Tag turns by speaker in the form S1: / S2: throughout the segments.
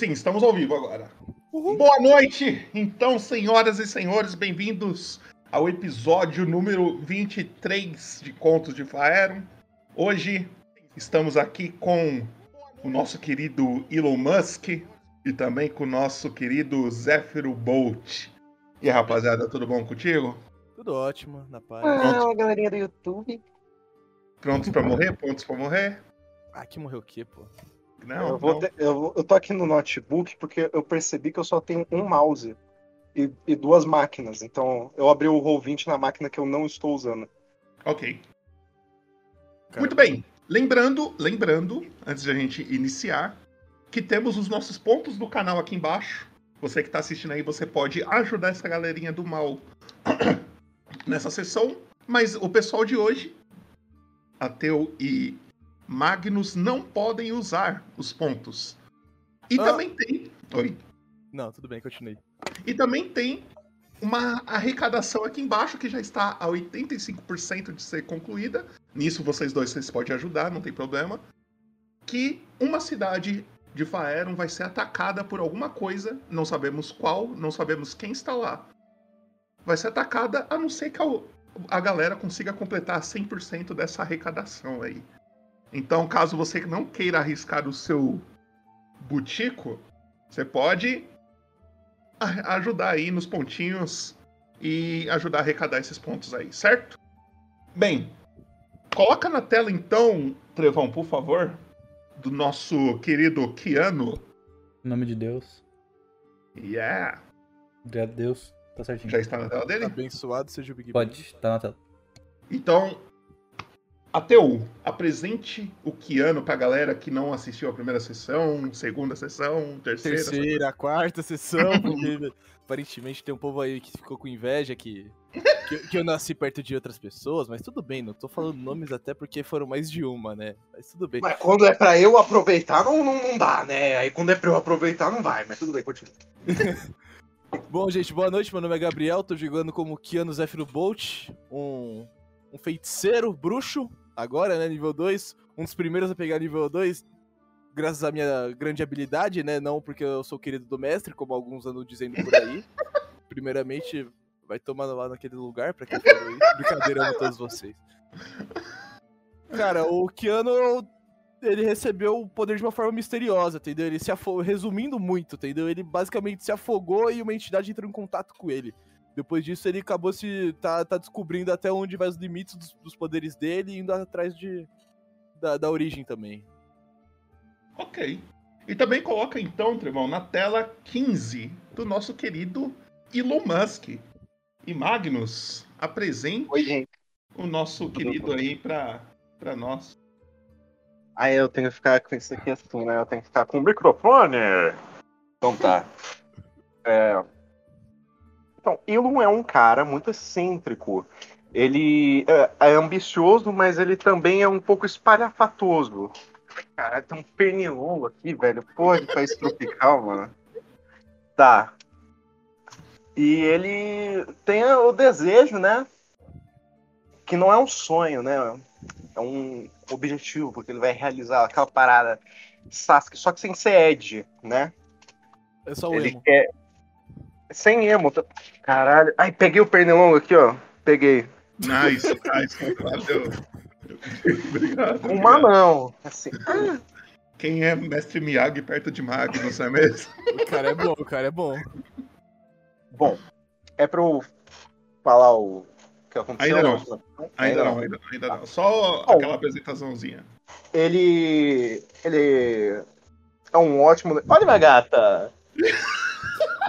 S1: Sim, estamos ao vivo agora. Uhum. Boa noite, então, senhoras e senhores, bem-vindos ao episódio número 23 de Contos de Faeron. Hoje estamos aqui com o nosso querido Elon Musk e também com o nosso querido Zéfiro Bolt. E aí, rapaziada, tudo bom contigo?
S2: Tudo ótimo, na paz.
S3: Ah, galerinha do YouTube.
S1: Prontos pra morrer? Prontos pra morrer?
S2: Ah, que morreu o quê, pô?
S3: Não, eu, vou eu, eu tô aqui no notebook porque eu percebi que eu só tenho um mouse e, e duas máquinas. Então eu abri o Roll20 na máquina que eu não estou usando.
S1: Ok. Caramba. Muito bem. Lembrando, lembrando, antes de a gente iniciar, que temos os nossos pontos do canal aqui embaixo. Você que está assistindo aí, você pode ajudar essa galerinha do mal nessa sessão. Mas o pessoal de hoje, Ateu e Magnus não podem usar os pontos. E ah. também tem. Oi.
S2: Não, tudo bem, continue.
S1: E também tem uma arrecadação aqui embaixo que já está a 85% de ser concluída. Nisso vocês dois vocês podem ajudar, não tem problema. Que uma cidade de Faeron vai ser atacada por alguma coisa, não sabemos qual, não sabemos quem está lá. Vai ser atacada a não ser que a, a galera consiga completar 100% dessa arrecadação aí. Então, caso você não queira arriscar o seu butico, você pode ajudar aí nos pontinhos e ajudar a arrecadar esses pontos aí, certo? Bem, coloca na tela então, Trevão, por favor, do nosso querido Kiano.
S4: Em nome de Deus.
S1: Yeah.
S4: Obrigado, Deus. Tá certinho.
S1: Já está na tela dele?
S2: Abençoado seja o Big
S4: Pode, tá na tela.
S1: Então, Ateu, apresente o Kiano pra galera que não assistiu a primeira sessão, segunda sessão, terceira.
S2: Terceira,
S1: sessão.
S2: quarta sessão, porque aparentemente tem um povo aí que ficou com inveja que, que, que, eu nasci perto de outras pessoas, mas tudo bem, não tô falando nomes até porque foram mais de uma, né? Mas tudo bem.
S3: Mas quando é pra eu aproveitar, não, não, não dá, né? Aí quando é pra eu aproveitar, não vai, mas tudo bem, continua.
S2: Bom, gente, boa noite. Meu nome é Gabriel, tô jogando como Kiano Zephyro Bolt, um um feiticeiro bruxo, agora, né, nível 2. Um dos primeiros a pegar nível 2, graças à minha grande habilidade, né? Não porque eu sou querido do mestre, como alguns andam dizendo por aí. Primeiramente, vai tomando lá naquele lugar, pra quem falou isso. Brincadeira a todos vocês. Cara, o Keanu, ele recebeu o poder de uma forma misteriosa, entendeu? Ele se afogou, resumindo muito, entendeu? Ele basicamente se afogou e uma entidade entrou em contato com ele. Depois disso, ele acabou se. tá, tá descobrindo até onde vai os limites dos, dos poderes dele e indo atrás de, da, da origem também.
S1: Ok. E também coloca então, Trevão, na tela 15 do nosso querido Elon Musk. E Magnus, apresente
S3: Oi,
S1: o nosso querido aí pra, pra nós.
S3: Aí eu tenho que ficar com isso aqui assim, né? Eu tenho que ficar com o microfone. Então tá. É, então, Elon é um cara muito excêntrico. Ele é, é ambicioso, mas ele também é um pouco espalhafatoso. Caralho, tem um pernilongo aqui, velho. Porra, de país tropical, mano. Tá. E ele tem o desejo, né? Que não é um sonho, né? É um objetivo, porque ele vai realizar aquela parada Sasuke, só que sem ser Ed, né?
S2: É só o
S3: ele
S2: emo.
S3: quer sem emo. Tá- Caralho. Ai, peguei o pernilongo aqui, ó. Peguei.
S1: Nice, nice. Valeu. Obrigado.
S3: Uma obrigado. mão. Assim.
S1: Quem é mestre Miyagi perto de Magnus, não é mesmo?
S2: O cara é bom, o cara é bom.
S3: Bom, é pra eu falar o que aconteceu?
S1: Ainda não. Ainda, não, ainda, ainda não. Só bom, aquela apresentaçãozinha.
S3: Ele. Ele. É um ótimo. Olha, minha gata!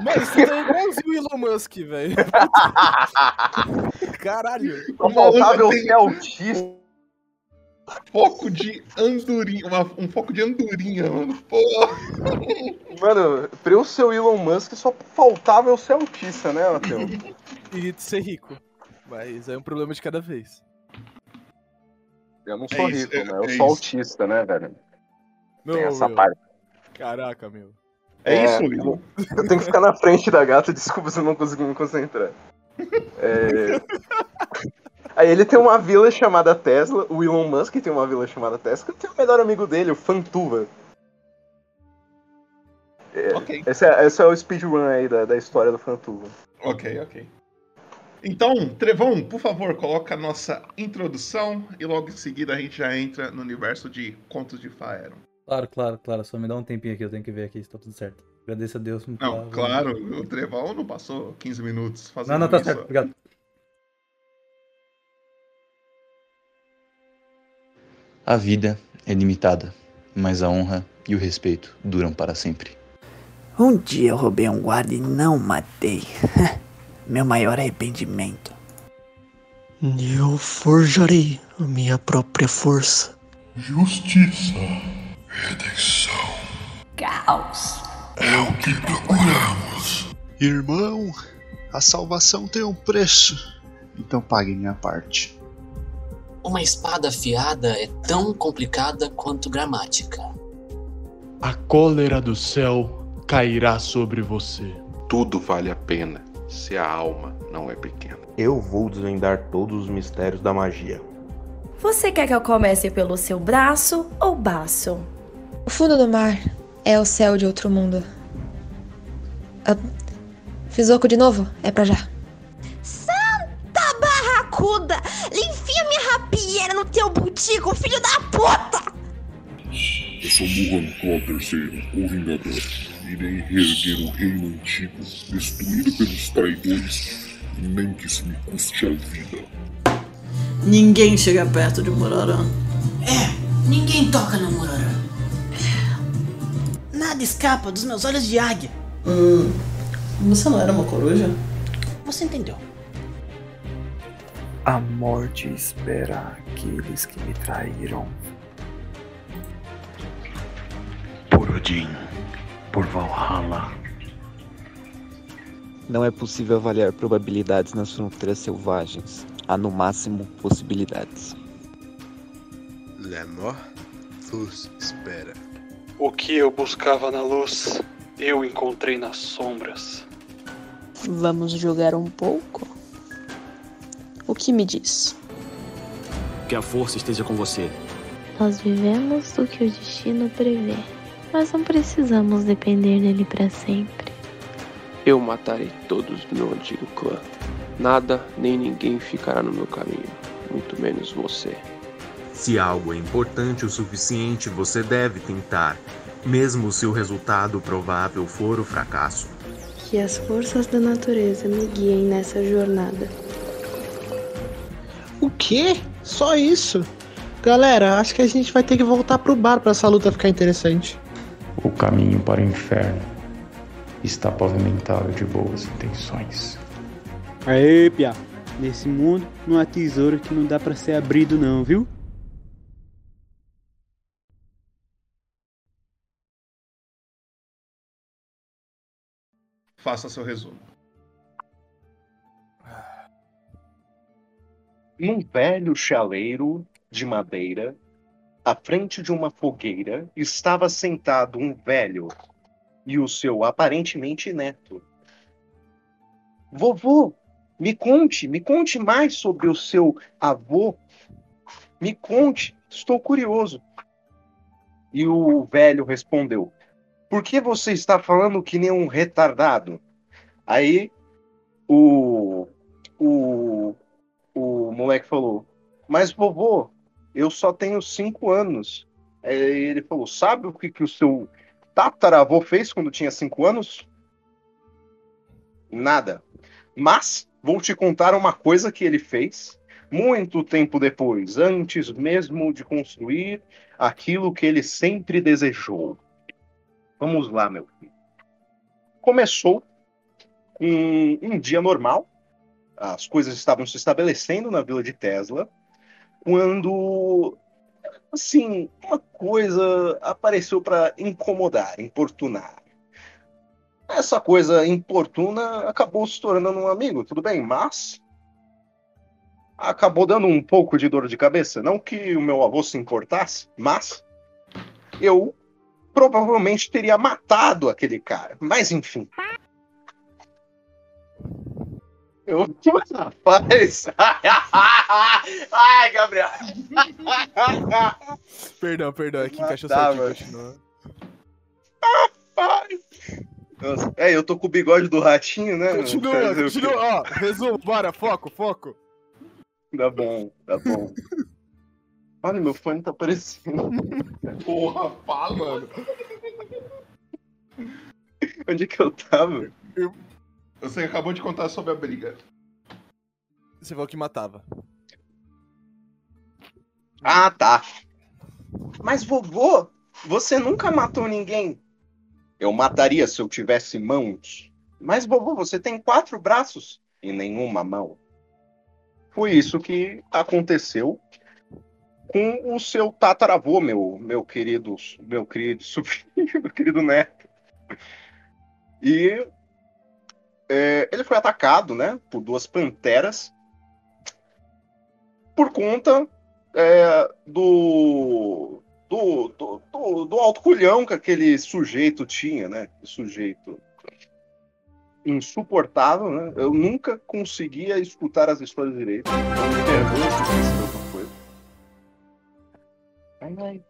S2: Mano, você tá igualzinho o Elon Musk, velho. Caralho.
S3: Só faltava eu ser autista.
S1: Foco de andorinha, uma, um foco de andorinha, mano. Porra.
S3: Mano, pra eu ser o Elon Musk só faltava eu ser autista, né, Matheus?
S2: e ser rico. Mas é um problema de cada vez.
S3: Eu não sou é rico, isso, né? Eu é sou isso. autista, né, velho?
S2: Meu,
S3: Tem essa
S2: meu.
S3: parte.
S2: Caraca, meu.
S1: É, é isso, Will.
S3: Eu tenho que ficar na frente da gata, desculpa se eu não consegui me concentrar. É... Aí ele tem uma vila chamada Tesla, o Elon Musk tem uma vila chamada Tesla, que tem o melhor amigo dele, o Fantuva.
S1: Ok,
S3: Esse é, esse é o speedrun aí da, da história do Fantuva.
S1: ok, ok. Então, Trevão, por favor, coloca a nossa introdução e logo em seguida a gente já entra no universo de Contos de Faeron.
S4: Claro, claro, claro. Só me dá um tempinho aqui, eu tenho que ver aqui se tá tudo certo. Agradeço a Deus.
S1: Não,
S4: tá-
S1: claro, o Trevão não passou 15 minutos fazendo
S4: Não, não, tá
S1: isso.
S4: certo. Obrigado.
S5: A vida é limitada, mas a honra e o respeito duram para sempre.
S6: Um dia eu roubei um guarda e não matei. Meu maior arrependimento.
S7: Eu forjarei a minha própria força.
S8: Justiça, redenção.
S6: Caos.
S8: É o que procuramos.
S9: Irmão, a salvação tem um preço. Então pague minha parte.
S10: Uma espada afiada é tão complicada quanto gramática.
S11: A cólera do céu cairá sobre você.
S12: Tudo vale a pena se a alma não é pequena.
S13: Eu vou desvendar todos os mistérios da magia.
S14: Você quer que eu comece pelo seu braço ou baço?
S15: O fundo do mar é o céu de outro mundo. Ah, fiz oco de novo? É pra já.
S16: Santa barracuda! Enfia minha rapieira no teu butico, filho da puta!
S8: Eu sou Muhan Claw III, o Vingador. Irei reerguer o reino antigo, destruído pelos traidores, nem que isso me custe a vida.
S17: Ninguém chega perto de Murarã.
S18: É, ninguém toca no Murarã. Nada escapa dos meus olhos de águia.
S17: Hum, você não era uma coruja?
S18: Você entendeu?
S19: A morte espera aqueles que me traíram.
S20: Por Odin, por Valhalla.
S21: Não é possível avaliar probabilidades nas fronteiras selvagens. Há no máximo possibilidades.
S9: La mort vos espera.
S22: O que eu buscava na luz, eu encontrei nas sombras.
S23: Vamos jogar um pouco? O que me diz?
S24: Que a força esteja com você.
S25: Nós vivemos do que o destino prevê, mas não precisamos depender dele para sempre.
S26: Eu matarei todos do meu antigo clã. Nada nem ninguém ficará no meu caminho, muito menos você.
S27: Se algo é importante o suficiente, você deve tentar, mesmo se o resultado provável for o fracasso.
S25: Que as forças da natureza me guiem nessa jornada.
S7: O quê? Só isso? Galera, acho que a gente vai ter que voltar pro bar pra essa luta ficar interessante.
S19: O caminho para o inferno está pavimentado de boas intenções.
S28: Aê, Pia. Nesse mundo não há tesouro que não dá para ser abrido não, viu?
S1: Faça seu resumo.
S3: Num velho chaleiro de madeira, à frente de uma fogueira, estava sentado um velho e o seu aparentemente neto. Vovô, me conte, me conte mais sobre o seu avô. Me conte, estou curioso. E o velho respondeu: Por que você está falando que nem um retardado? Aí o, o, o moleque falou: Mas vovô, eu só tenho cinco anos. Aí ele falou: Sabe o que, que o seu tataravô fez quando tinha cinco anos? Nada. Mas vou te contar uma coisa que ele fez muito tempo depois, antes mesmo de construir aquilo que ele sempre desejou. Vamos lá, meu filho. Começou um, um dia normal, as coisas estavam se estabelecendo na vila de Tesla, quando, assim, uma coisa apareceu para incomodar, importunar. Essa coisa importuna acabou se tornando um amigo, tudo bem, mas acabou dando um pouco de dor de cabeça. Não que o meu avô se importasse, mas eu provavelmente teria matado aquele cara. Mas enfim. Eu. Rapaz! Ai, Gabriel!
S2: perdão, perdão, aqui encaixou
S3: Tá,
S2: certinho.
S3: Nossa, é, eu tô com o bigode do ratinho, né?
S2: Continua, continua. Ó, resumo, bora, foco, foco.
S3: Tá bom, tá bom. Olha, meu fone tá aparecendo.
S1: Porra, fala, mano.
S3: Onde é que eu tava?
S1: Você acabou de contar sobre a briga.
S2: Você falou que matava.
S3: Ah, tá. Mas vovô, você nunca matou ninguém. Eu mataria se eu tivesse mãos. Mas vovô, você tem quatro braços e nenhuma mão. Foi isso que aconteceu com o seu tataravô, meu, meu querido, meu querido sobrinho, meu querido neto. E é, ele foi atacado, né, por duas panteras por conta é, do, do, do, do, do alto culhão que aquele sujeito tinha, né? Sujeito insuportável, né? Eu nunca conseguia escutar as histórias direito. Então, me perdoe Ai.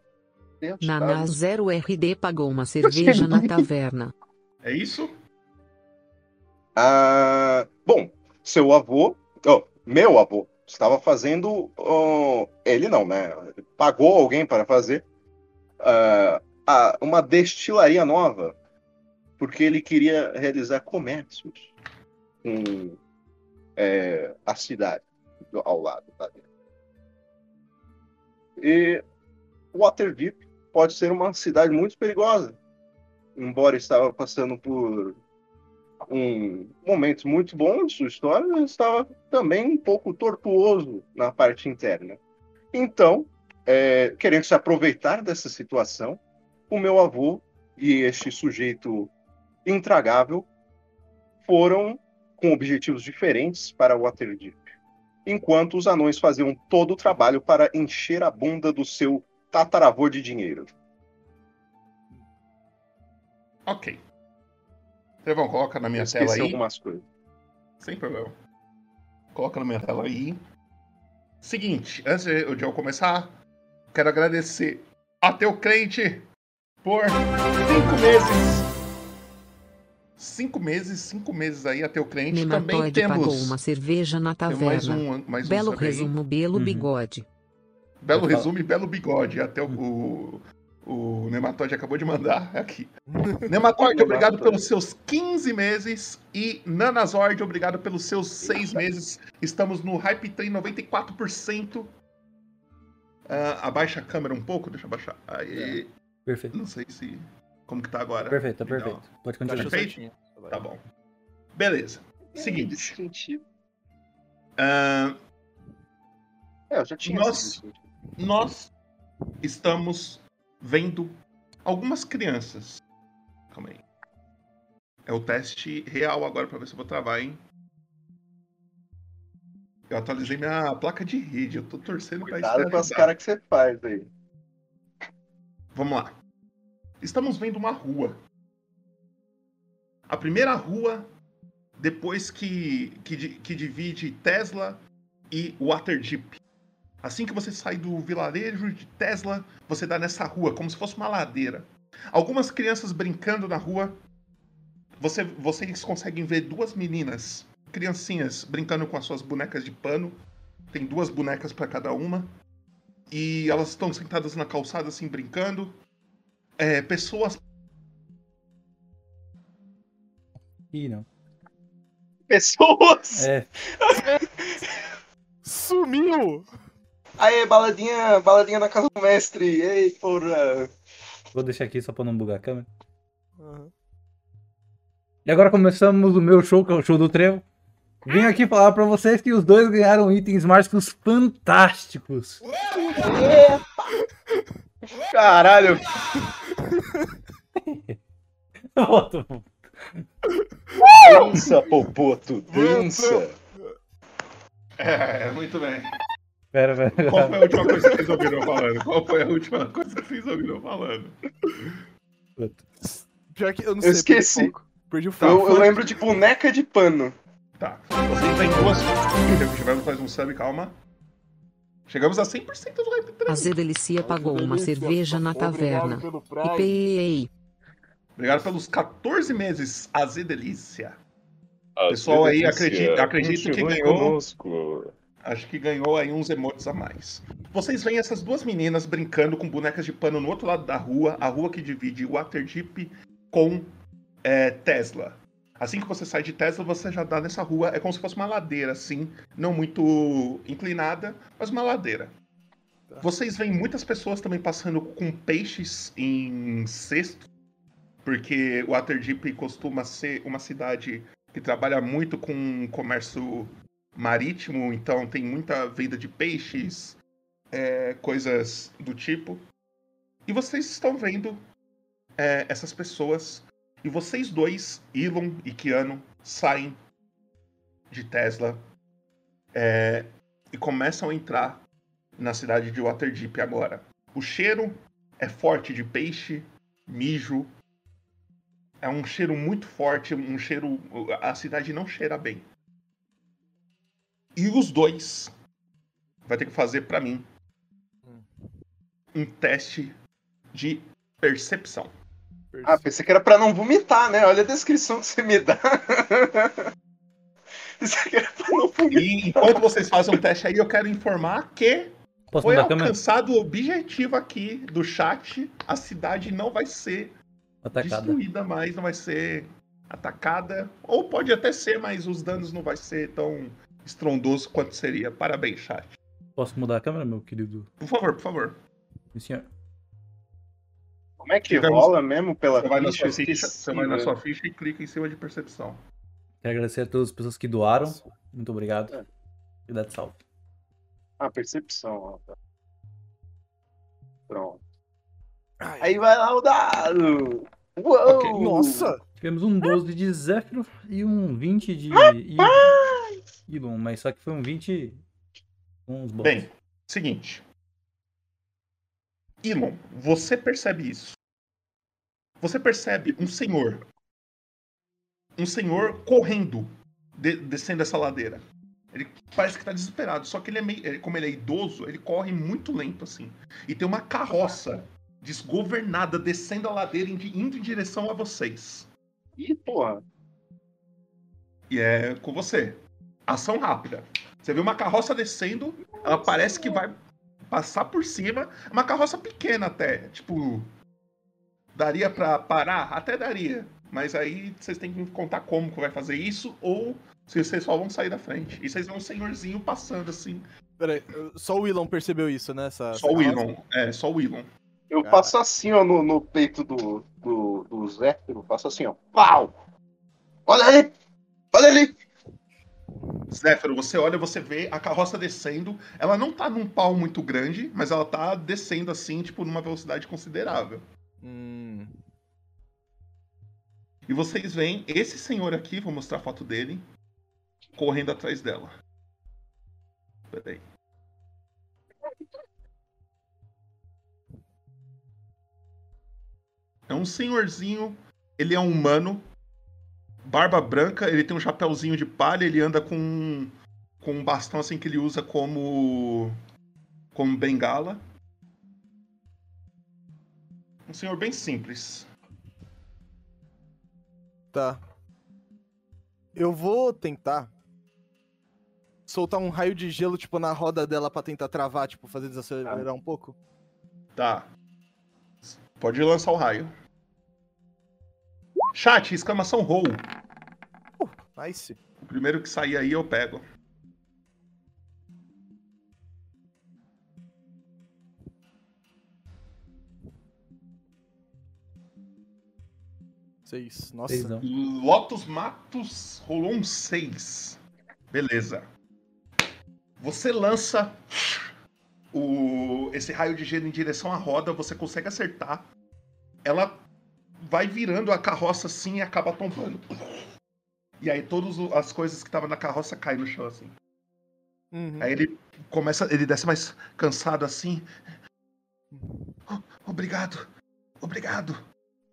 S3: Deus,
S29: Naná
S3: cara.
S29: 0RD pagou uma cerveja na taverna.
S1: É isso?
S3: Ah, bom, seu avô, ó, meu avô, estava fazendo. ó, ele não, né? Pagou alguém para fazer a- uma destilaria nova, porque ele queria realizar comércios com é, a cidade ao lado. Tá? E Waterdeep pode ser uma cidade muito perigosa, embora estava passando por um momentos muito bons de sua história, estava também um pouco tortuoso na parte interna. Então, é, querendo se aproveitar dessa situação, o meu avô e este sujeito intragável foram com objetivos diferentes para Waterdeep, enquanto os anões faziam todo o trabalho para encher a bunda do seu tataravô de dinheiro.
S1: Ok. Trevão, coloca na minha
S3: Eu
S1: tela aí.
S3: algumas coisas.
S1: Sem problema. Coloca na minha tela aí. Seguinte, antes de de eu começar, quero agradecer a Teu Crente por cinco meses. Cinco meses, cinco meses aí, a Teu Crente. Também
S29: Nematóide pagou
S1: temos
S29: uma cerveja na
S1: Temos mais
S29: taverna.
S1: um- mais um
S29: Belo resumo, belo bigode.
S1: Belo
S29: falar.
S1: resumo e belo bigode. Até o, o, o Nematóide acabou de mandar aqui. Nematóide, obrigado pelos seus 15 meses. E Nanazord, obrigado pelos seus 6 meses. Estamos no Hype Train 94%. Ah, abaixa a câmera um pouco, deixa eu abaixar. Aí.
S30: Perfeito.
S1: Não sei se. Como que tá agora?
S30: Perfeito, tá perfeito. Pode continuar.
S1: Tá perfeito? Tá bom. Beleza. Seguinte. Ah,
S3: É, eu já tinha
S1: nós, nós estamos vendo algumas crianças. Calma aí. É o teste real agora pra ver se eu vou travar, hein? Eu atualizei minha placa de rede, eu tô torcendo pra isso.
S3: Com as caras que você faz aí.
S1: Vamos lá. Estamos vendo uma rua. A primeira rua, depois que, que, que divide Tesla e Waterdeep. Assim que você sai do vilarejo de Tesla, você dá nessa rua, como se fosse uma ladeira. Algumas crianças brincando na rua. Você, vocês conseguem ver duas meninas, criancinhas, brincando com as suas bonecas de pano. Tem duas bonecas para cada uma. E elas estão sentadas na calçada, assim, brincando. É, pessoas
S30: Ih, não.
S3: Pessoas!
S30: É.
S2: Sumiu!
S3: Aê, baladinha, baladinha na casa do mestre. Ei, porra.
S30: Vou deixar aqui só pra não bugar a câmera. E agora começamos o meu show, que é o show do Trevo. Vim aqui falar pra vocês que os dois ganharam itens mágicos fantásticos.
S3: Caralho. Dança, Popoto, dança.
S1: É, muito bem.
S30: Pera, pera.
S1: Qual foi a última coisa que vocês ouviram falando? Qual foi a última coisa que vocês ouviram falando?
S2: Pior que eu não
S3: Eu
S2: sei.
S3: esqueci.
S2: Perdi o
S3: Eu,
S2: foco.
S3: eu lembro de boneca de pano.
S1: Tá. Vocês têm duas. Tivemos mais um sub, calma. Chegamos a 100% do hype
S29: A Zedelicia pagou uma cerveja na taverna. E pei.
S1: Obrigado pelos 14 meses, Azedelícia. Pessoal aí acredita, acredito que ganhou.
S3: conosco.
S1: Acho que ganhou aí uns emotes a mais. Vocês veem essas duas meninas brincando com bonecas de pano no outro lado da rua, a rua que divide Waterdeep com é, Tesla. Assim que você sai de Tesla, você já dá nessa rua. É como se fosse uma ladeira, assim, não muito inclinada, mas uma ladeira. Vocês veem muitas pessoas também passando com peixes em cesto, porque Waterdeep costuma ser uma cidade que trabalha muito com comércio marítimo, então tem muita venda de peixes, é, coisas do tipo. E vocês estão vendo é, essas pessoas, e vocês dois, Elon e Keanu, saem de Tesla é, e começam a entrar na cidade de Waterdeep agora. O cheiro é forte de peixe, mijo. É um cheiro muito forte, um cheiro. A cidade não cheira bem. E os dois vai ter que fazer pra mim um teste de percepção.
S3: Ah, pensei que era pra não vomitar, né? Olha a descrição que você me dá. Pensei que era pra não vomitar.
S1: E enquanto vocês fazem um teste aí, eu quero informar que
S30: Posso
S1: foi alcançado o objetivo aqui do chat. A cidade não vai ser
S30: Atacada.
S1: destruída mais, não vai ser atacada. Ou pode até ser, mas os danos não vai ser tão estrondoso quanto seria. Parabéns, chat.
S30: Posso mudar a câmera, meu querido?
S1: Por favor, por favor.
S30: Sim, senhor.
S3: Como é que rola mesmo pela
S1: Você vai na
S3: ficha?
S1: sua ficha, você vai na sua ficha e clica em cima de percepção.
S30: Quero agradecer a todas as pessoas que doaram. Muito obrigado. E dá de salve.
S3: Ah, percepção. ó, tá. Pronto. Aí vai lá o dado! Uou!
S2: Nossa!
S30: Tivemos um 12 de Zéfiro e um 20 de Ilon, mas só que foi um 20 com uns bons.
S1: Bem, seguinte. Elon, você percebe isso. Você percebe um senhor. Um senhor correndo, de- descendo essa ladeira. Ele parece que tá desesperado, só que ele é meio. ele- Como ele é idoso, ele corre muito lento assim. E tem uma carroça desgovernada descendo a ladeira indo indo em direção a vocês.
S3: Ih, porra.
S1: E é com você. Ação rápida. Você vê uma carroça descendo, ela parece que vai passar por cima. Uma carroça pequena até. Tipo. Daria pra parar? Até daria. Mas aí vocês têm que contar como que vai fazer isso, ou se vocês só vão sair da frente. E vocês vêem um senhorzinho passando assim.
S2: Peraí, só o Elon percebeu isso, né? Essa,
S1: Só
S2: essa
S1: o? Elon. É, só o Elon.
S3: Eu
S2: Cara.
S3: passo assim, ó, no, no peito do, do, do Zéfiro. Faço assim, ó. Pau! Olha ali! Olha ali!
S1: Zéfiro, você olha, você vê a carroça descendo. Ela não tá num pau muito grande, mas ela tá descendo assim, tipo, numa velocidade considerável.
S2: Hum,
S1: E vocês veem esse senhor aqui, vou mostrar a foto dele, correndo atrás dela. Peraí. É um senhorzinho, ele é um humano, barba branca, ele tem um chapéuzinho de palha, ele anda com, com um bastão assim que ele usa como, como bengala. Um senhor bem simples.
S2: tá. Eu vou tentar soltar um raio de gelo, tipo, na roda dela pra tentar travar, tipo, fazer desacelerar um pouco.
S1: Tá. Pode lançar o raio. Chat, exclamação roll.
S2: Nice.
S1: O primeiro que sair aí eu pego.
S2: Seis. Nossa.
S30: Seis.
S1: Lotus Matos rolou um 6. Beleza. Você lança o, esse raio de gelo em direção à roda, você consegue acertar. Ela vai virando a carroça assim e acaba tombando. E aí todas as coisas que estavam na carroça caem no chão assim.
S2: Uhum.
S1: Aí ele começa, ele desce mais cansado assim. "Oh, obrigado, obrigado.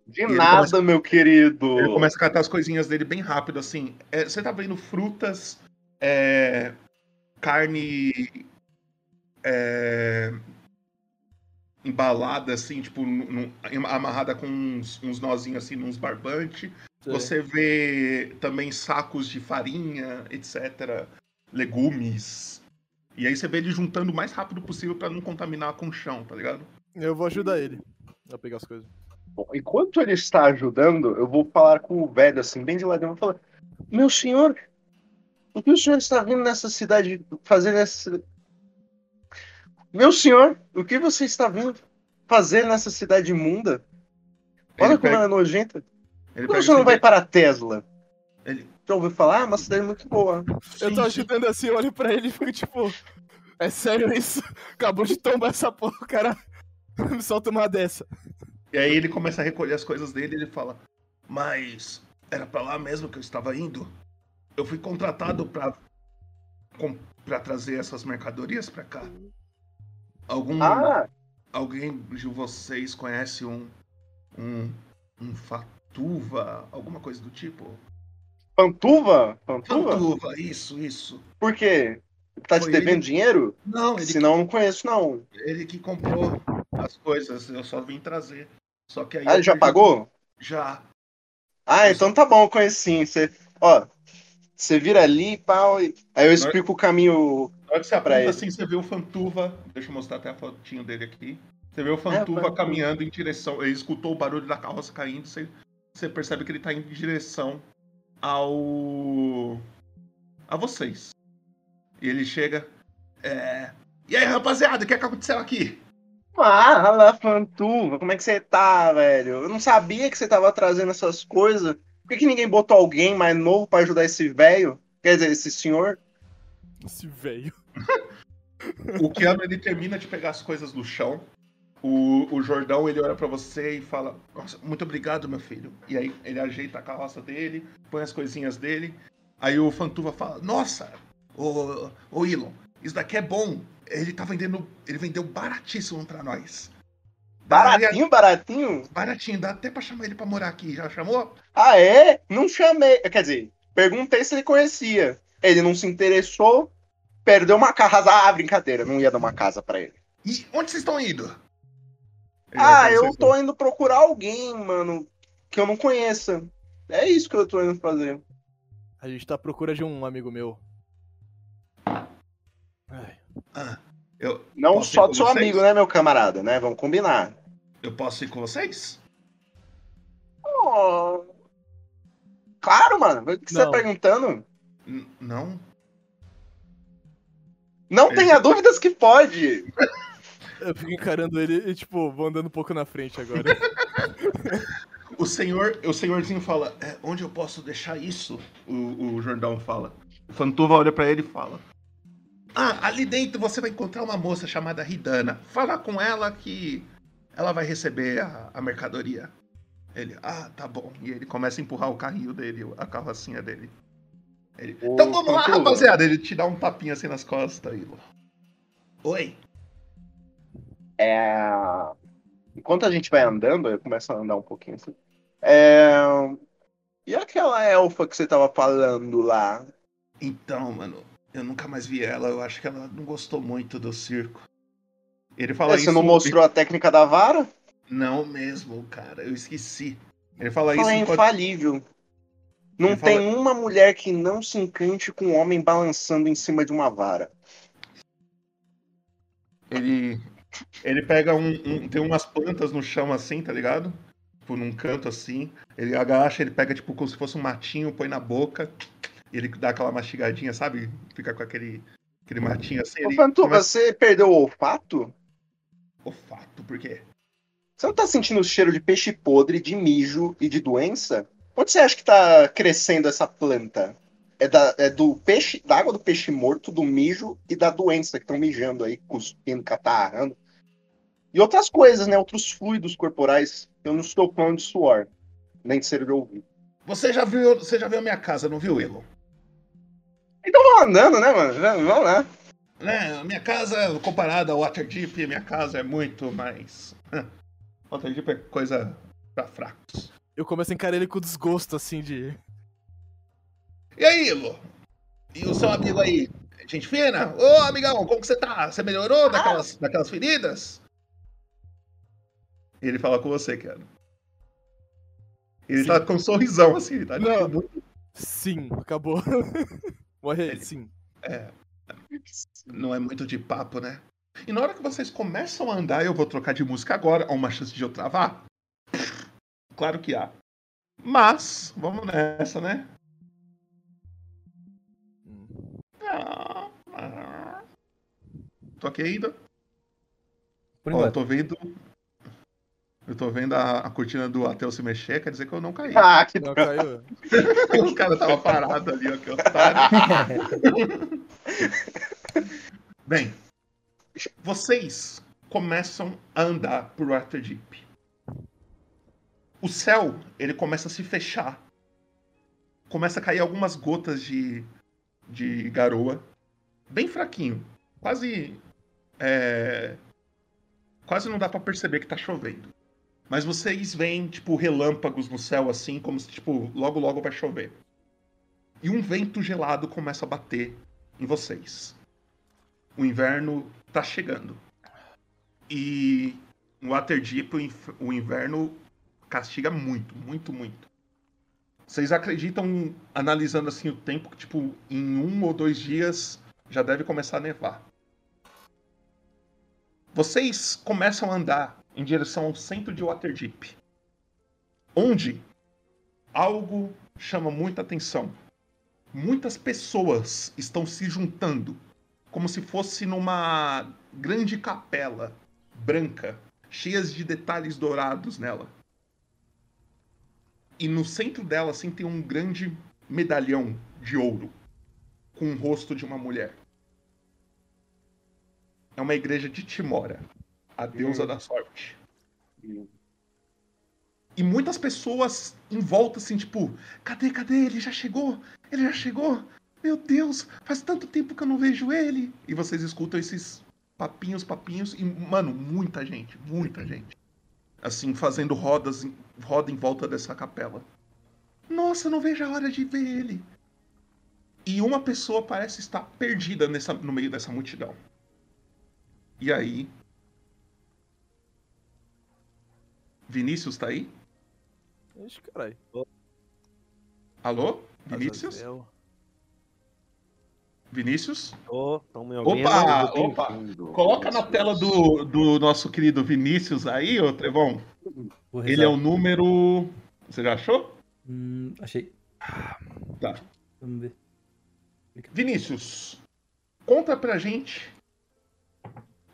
S3: De
S1: E
S3: nada,
S1: começa-
S3: meu querido.
S1: Ele começa a catar as coisinhas dele bem rápido, assim. É, você tá vendo frutas, é, carne. é, embalada, assim, tipo, num- num- amarrada com uns, uns nozinhos assim, uns barbantes. Você vê também sacos de farinha, etc. Legumes. E aí você vê ele juntando o mais rápido possível pra não contaminar com o chão, tá ligado?
S2: Eu vou ajudar ele a pegar as coisas.
S3: Bom, enquanto ele está ajudando, eu vou falar com o velho, assim, bem de ladinho. Eu vou falar: Meu senhor, o que o senhor está vindo nessa cidade fazer nessa. Meu senhor, o que você está vindo fazer nessa cidade imunda? Olha
S1: Ele
S3: como
S1: pega-
S3: ela é nojenta.
S1: Ele
S3: Por que não vai para a Tesla?
S1: Ele-
S3: Já ouviu falar? É uma cidade muito boa.
S2: Eu tô ajudando assim, eu olho pra ele e fico tipo. É sério isso? Acabou de tombar essa porra, o cara. Me solta uma dessa.
S1: E aí ele começa a recolher as coisas dele e ele fala: Mas era pra lá mesmo que eu estava indo? Eu fui contratado pra, com, pra trazer essas mercadorias pra cá. Algum.
S3: Ah!
S1: Alguém de vocês conhece um. Um. Um Fatuva? Alguma coisa do tipo?
S3: Pantuva? Pantuva?
S1: Fatuva, isso, isso.
S3: Por quê? Tá te devendo
S1: ele-
S3: dinheiro?
S1: Não, ele-
S3: Senão eu não conheço, não.
S1: Ele que comprou as coisas, eu só vim trazer. Só que aí.
S3: Ah,
S1: eu
S3: ele já
S1: perdi-
S3: pagou?
S1: Já.
S3: Ah, então tá bom, eu conheço sim. Você, ó, você vira ali e pau. e- Aí eu explico o caminho
S1: Na hora que você aponta assim, você vê o Fantuva. Deixa eu mostrar até a fotinho dele aqui. Você vê o Fantuva
S3: Fantuva.
S1: caminhando em direção. Ele escutou o barulho da carroça caindo. Você, você percebe que ele tá em direção ao. a vocês. E ele chega. É. E aí, rapaziada, o que, é que aconteceu aqui?
S3: Ah, lá, Fantuva, como é que você tá, velho? Eu não sabia que você tava trazendo essas coisas. Por que, que ninguém botou alguém mais novo pra ajudar esse velho? Quer dizer, esse senhor?
S2: Esse velho.
S1: O Keanu ele termina de pegar as coisas do chão. O, o Jordão ele olha pra você e fala: Nossa, muito obrigado, meu filho. E aí ele ajeita a carroça dele, põe as coisinhas dele. Aí o Fantuva fala: Nossa, ô, ô Elon, isso daqui é bom. Ele tá vendendo. Ele vendeu baratíssimo pra nós.
S3: Baratinho, baratinho?
S1: Baratinho, dá até pra chamar ele pra morar aqui. Já chamou?
S3: Ah, é? Não chamei. Quer dizer, perguntei se ele conhecia. Ele não se interessou, perdeu uma casa. Ah, brincadeira, não ia dar uma casa pra ele.
S1: E onde vocês estão indo? Ele
S3: Ah, eu tô indo procurar alguém, mano, que eu não conheça. É isso que eu tô indo fazer.
S2: A gente tá à procura de um amigo meu. Ai.
S1: Ah, eu
S3: Não só do seu
S1: vocês?
S3: amigo, né, meu camarada, né? Vamos combinar.
S1: Eu posso ir com vocês?
S3: Oh, Claro, mano. O que você tá
S2: Não.
S3: perguntando?
S1: N- não?
S3: Não
S1: Ele-
S3: tenha dúvidas que pode.
S2: Eu fico encarando ele e, tipo, vou andando um pouco na frente agora.
S1: O senhor, o senhorzinho fala, "É, onde eu posso deixar isso? O, o Jordão fala. O Fantuva olha pra ele e fala, ah, ali dentro você vai encontrar uma moça chamada Ridana. Fala com ela que ela vai receber a, a mercadoria. Ele, ah, tá bom. E ele começa a empurrar o carrinho dele, a carrocinha dele. Ele, então vamos lá, rapaziada. Ele te dá um tapinha assim nas costas. Aí, Oi.
S3: É... Enquanto a gente vai andando, eu começo a andar um pouquinho assim. É... E aquela elfa que você tava falando lá?
S1: Então, mano, eu nunca mais vi ela. Eu acho que ela não gostou muito do circo. Ele fala
S3: É,
S1: isso.
S3: você não mostrou a técnica da vara?
S1: Não mesmo, cara. Eu esqueci. Ele fala
S3: Ela
S1: isso
S3: é infalível. Não
S1: Ele fala-
S3: tem uma mulher que não se encante com um homem balançando em cima de uma vara.
S1: Ele. Ele pega um, um- Tem umas plantas no chão assim, tá ligado? Tipo, num canto assim. Ele agacha, ele pega, tipo, como se fosse um matinho, põe na boca. E ele dá aquela mastigadinha, sabe? Fica com aquele. Aquele matinho assim.
S3: Ô,
S1: ele
S3: Fantuva,
S1: começa-
S3: você perdeu o olfato?
S1: Olfato, por quê?
S3: Você não tá sentindo o cheiro de peixe podre, de mijo e de doença? Onde você acha que tá crescendo essa planta? É, da, é do peixe, da água do peixe morto, do mijo e da doença que estão mijando aí, cuspindo, catarrando. E outras coisas, né? Outros fluidos corporais. Eu não estou falando de suor, nem de ser de ouvido.
S1: Você já viu. Você já viu a minha casa, não viu, Elon?
S3: Então vamos andando, né, mano? Vamos lá.
S1: Né, minha casa, comparada ao Waterdeep, minha casa é muito mais. Waterdeep é coisa pra fracos.
S2: Eu começo a encarar ele com desgosto, assim, de.
S1: E aí, Ilo? E o seu amigo aí? Gente fina? Ô, amigão, como que você tá? Você melhorou daquelas, daquelas feridas? Ele fala com você, cara. Ele tá com um sorrisão assim, ele tá
S2: Não. Sim, acabou. Morre, sim.
S1: É. Não é muito de papo, né? E na hora que vocês começam a andar, eu vou trocar de música agora. Há uma chance de eu travar? Claro que há. Mas, vamos nessa, né? Ah, ah. Tô aqui ainda?
S30: Por
S1: Ó, tô vendo. Eu tô vendo a, a cortina do Ateu se mexer, quer dizer que eu não caí.
S3: Ah, que
S2: Não caiu.
S1: o cara tava parado ali, ó, que otário. Bem, vocês começam a andar por Waterdeep. O céu, ele começa a se fechar. Começa a cair algumas gotas de, de garoa. Bem fraquinho. Quase. é, quase não dá pra perceber que tá chovendo. Mas vocês veem, tipo, relâmpagos no céu, assim, como se, tipo, logo logo vai chover. E um vento gelado começa a bater em vocês. O inverno tá chegando. E no Waterdeep o inverno castiga muito, muito, muito. Vocês acreditam, analisando assim o tempo, que tipo, em um ou dois dias já deve começar a nevar. Vocês começam a andar em direção ao centro de Waterdeep. Onde algo chama muita atenção. Muitas pessoas estão se juntando, como se fosse numa grande capela branca, cheias de detalhes dourados nela. E no centro dela, assim, tem um grande medalhão de ouro com o rosto de uma mulher. É uma igreja de Timora, a deusa da sorte. E muitas pessoas em volta, assim, tipo, cadê, cadê? Ele já chegou? Ele já chegou? Meu Deus, faz tanto tempo que eu não vejo ele. E vocês escutam esses papinhos, papinhos, e, mano, muita gente, muita gente. Assim, fazendo rodas, roda em volta dessa capela. Nossa, não vejo a hora de ver ele. E uma pessoa parece estar perdida nessa, no meio dessa multidão. E aí. Vinícius tá aí?
S2: Ixi, caralho.
S1: Alô? Vinícius? Vinícius?
S31: Ouvindo?
S1: Opa, opa. Coloca na tela do, do nosso querido Vinícius aí, ô Trevão. Ele é o número. Você já achou?
S30: Hum, achei.
S1: Tá.
S30: Vamos ver.
S1: Vinícius, conta pra gente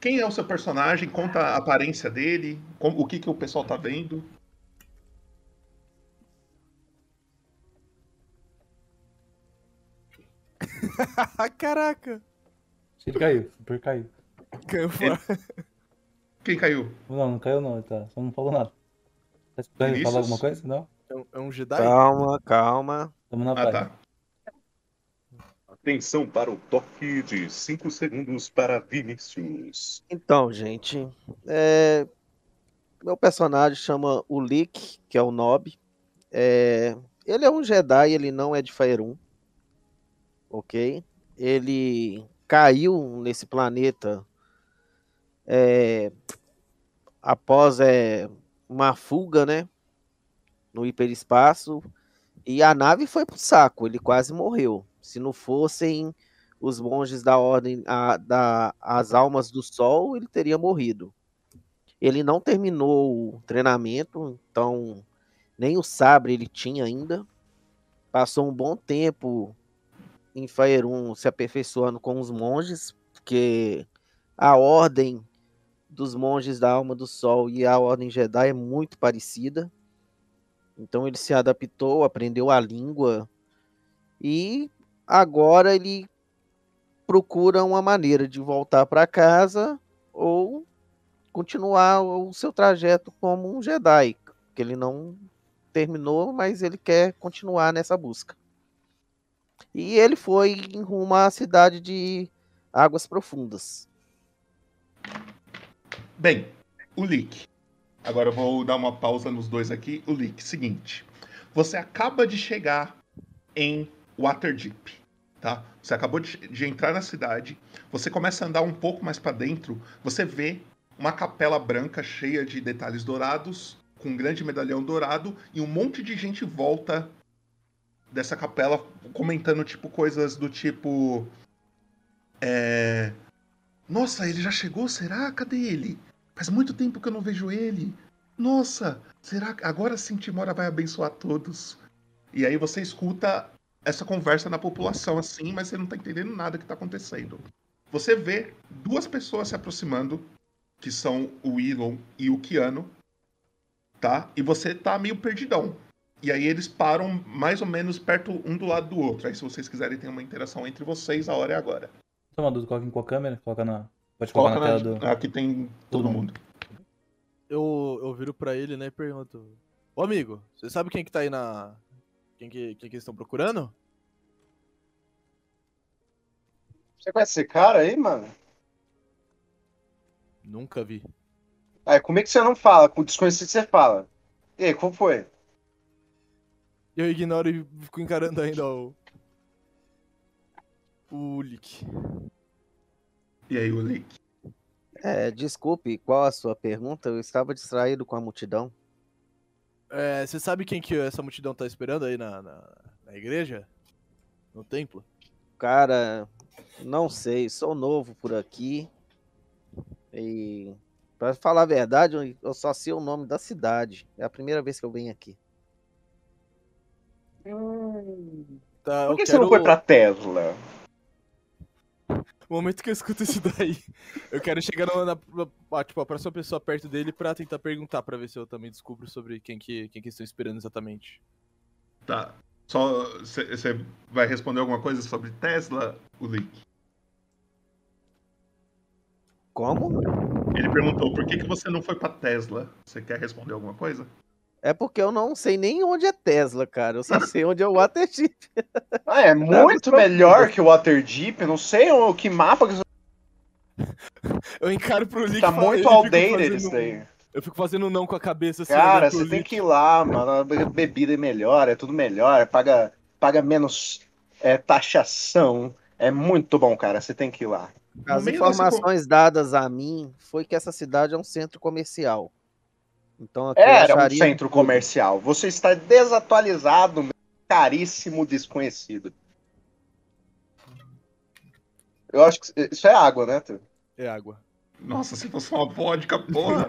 S1: quem é o seu personagem, conta a aparência dele, como- o que, que o pessoal tá vendo.
S2: Caraca.
S30: Ele caiu, super caiu.
S2: Caiu
S1: fora. Quem caiu?
S30: Não, não caiu não, ele tá, só não falou nada. Tá escutando ele falar alguma coisa? Não?
S2: É um, é um Jedi?
S31: Calma, calma.
S30: Tamo na
S1: Ah,
S30: paz.
S1: tá.
S27: Atenção para o toque de 5 segundos para Vinícius.
S31: Então, gente, é, meu personagem chama Ulik, que é o Nob. É, Ele é um Jedi, ele não é de Faerun. Ok? Ele caiu nesse planeta é, após é, uma fuga, né? No hiperespaço. E a nave foi pro saco, ele quase morreu. Se não fossem os monges da ordem a- da as almas do sol, ele teria morrido. Ele não terminou o treinamento, então nem o sabre ele tinha ainda. Passou um bom tempo em Faerun se aperfeiçoando com os monges, porque a ordem dos monges da alma do sol e a ordem Jedi é muito parecida. Então ele se adaptou, aprendeu a língua e agora ele procura uma maneira de voltar para casa ou continuar o seu trajeto como um Jedi, que ele não terminou, mas ele quer continuar nessa busca. E ele foi em rumo à cidade de Águas Profundas.
S1: Bem, o leak. Agora eu vou dar uma pausa nos dois aqui. O leak, seguinte. Você acaba de chegar em Waterdeep, tá? Você acabou de, de entrar na cidade. Você começa a andar um pouco mais pra dentro. Você vê uma capela branca cheia de detalhes dourados, com um grande medalhão dourado, e um monte de gente volta dessa capela comentando tipo coisas do tipo. É. Nossa, ele já chegou? Será? Cadê ele? Faz muito tempo que eu não vejo ele. Nossa, será agora sim Timora vai abençoar todos? E aí você escuta essa conversa na população assim, mas você não tá entendendo nada que tá acontecendo. Você vê duas pessoas se aproximando, que são o Elon e o Keanu, tá? E você tá meio perdidão. E aí eles param mais ou menos perto um do lado do outro. Aí se vocês quiserem ter uma interação entre vocês, a hora é agora.
S30: Uma dúvida, coloca em qual câmera? Coloca na. Pode colocar
S1: Coloca
S30: na
S1: na-
S30: tela do.
S1: Aqui tem todo mundo.
S2: Eu, eu viro pra ele, né, e pergunto: Ô amigo, você sabe quem que tá aí na. Quem que, quem que eles estão procurando?
S3: Você conhece esse cara aí, mano?
S2: Nunca vi.
S3: Aí, como é que você não fala? Com o desconhecido você fala. E aí, qual foi?
S2: Eu ignoro e fico encarando ainda o. O Lick.
S1: E aí, o Lick?
S31: É, desculpe, qual a sua pergunta? Eu estava distraído com a multidão.
S2: É, você sabe quem que essa multidão tá esperando aí na, na, na igreja? No templo?
S31: Cara, não sei, sou novo por aqui. E para falar a verdade, eu- só sei o nome da cidade. É a primeira vez que eu venho aqui.
S2: Tá,
S3: Por
S2: eu
S3: que você não
S2: quero-
S3: foi pra Tesla?
S2: No momento que eu escuto isso daí, eu quero chegar na, na- na- tipo, a próxima pessoa perto dele pra tentar perguntar, pra ver se eu também descubro sobre quem que, quem que estão esperando exatamente.
S1: Tá. Só você vai responder alguma coisa sobre Tesla, o Lick?
S31: Como?
S1: Ele perguntou por que, que você não foi pra Tesla. Você quer responder alguma coisa?
S31: É porque eu não sei nem onde é Tesla, cara. Eu só sei onde é o Waterdeep.
S3: Ah, é muito melhor que o Waterdeep. Não sei o que mapa que
S2: Eu encaro pro Lick
S3: Tá muito outdated
S2: fazendo
S3: isso
S2: um-
S3: daí.
S2: Eu fico fazendo um não com a cabeça assim.
S3: Cara, você tem que ir lá, mano. A be- bebida é melhor, é tudo melhor, paga, paga menos é, taxação. É muito bom, cara. Você tem que ir lá.
S31: As informações dadas a mim foi que essa cidade é um centro comercial. Então aqui eu
S3: Era um centro comercial. Você está desatualizado, caríssimo desconhecido. Eu acho que isso é água, né, tu?
S2: É água.
S1: Nossa, se fosse uma vodka, porra.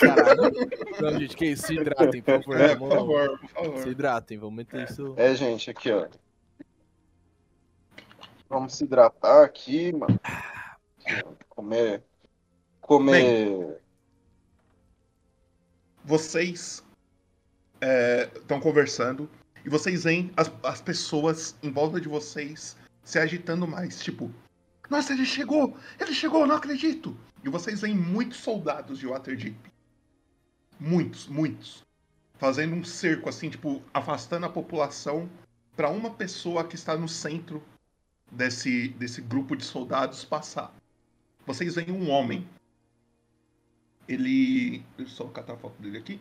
S2: Caralho. Não, gente, que isso? Se hidratem, por favor.
S1: É, por favor, por favor.
S2: Se hidratem, vamos meter isso.
S3: É, gente, aqui, ó. Vamos se hidratar aqui, mano. Comer. Comer.
S1: Vocês estão conversando e vocês veem as, as pessoas em volta de vocês se agitando mais. Tipo, nossa, ele chegou! Ele chegou, não acredito! E vocês veem muitos soldados de Waterdeep. Muitos, muitos. Fazendo um cerco, assim, tipo, afastando a população para uma pessoa que está no centro desse, desse grupo de soldados passar. Vocês veem um homem. Ele. Deixa eu só catar a foto dele aqui.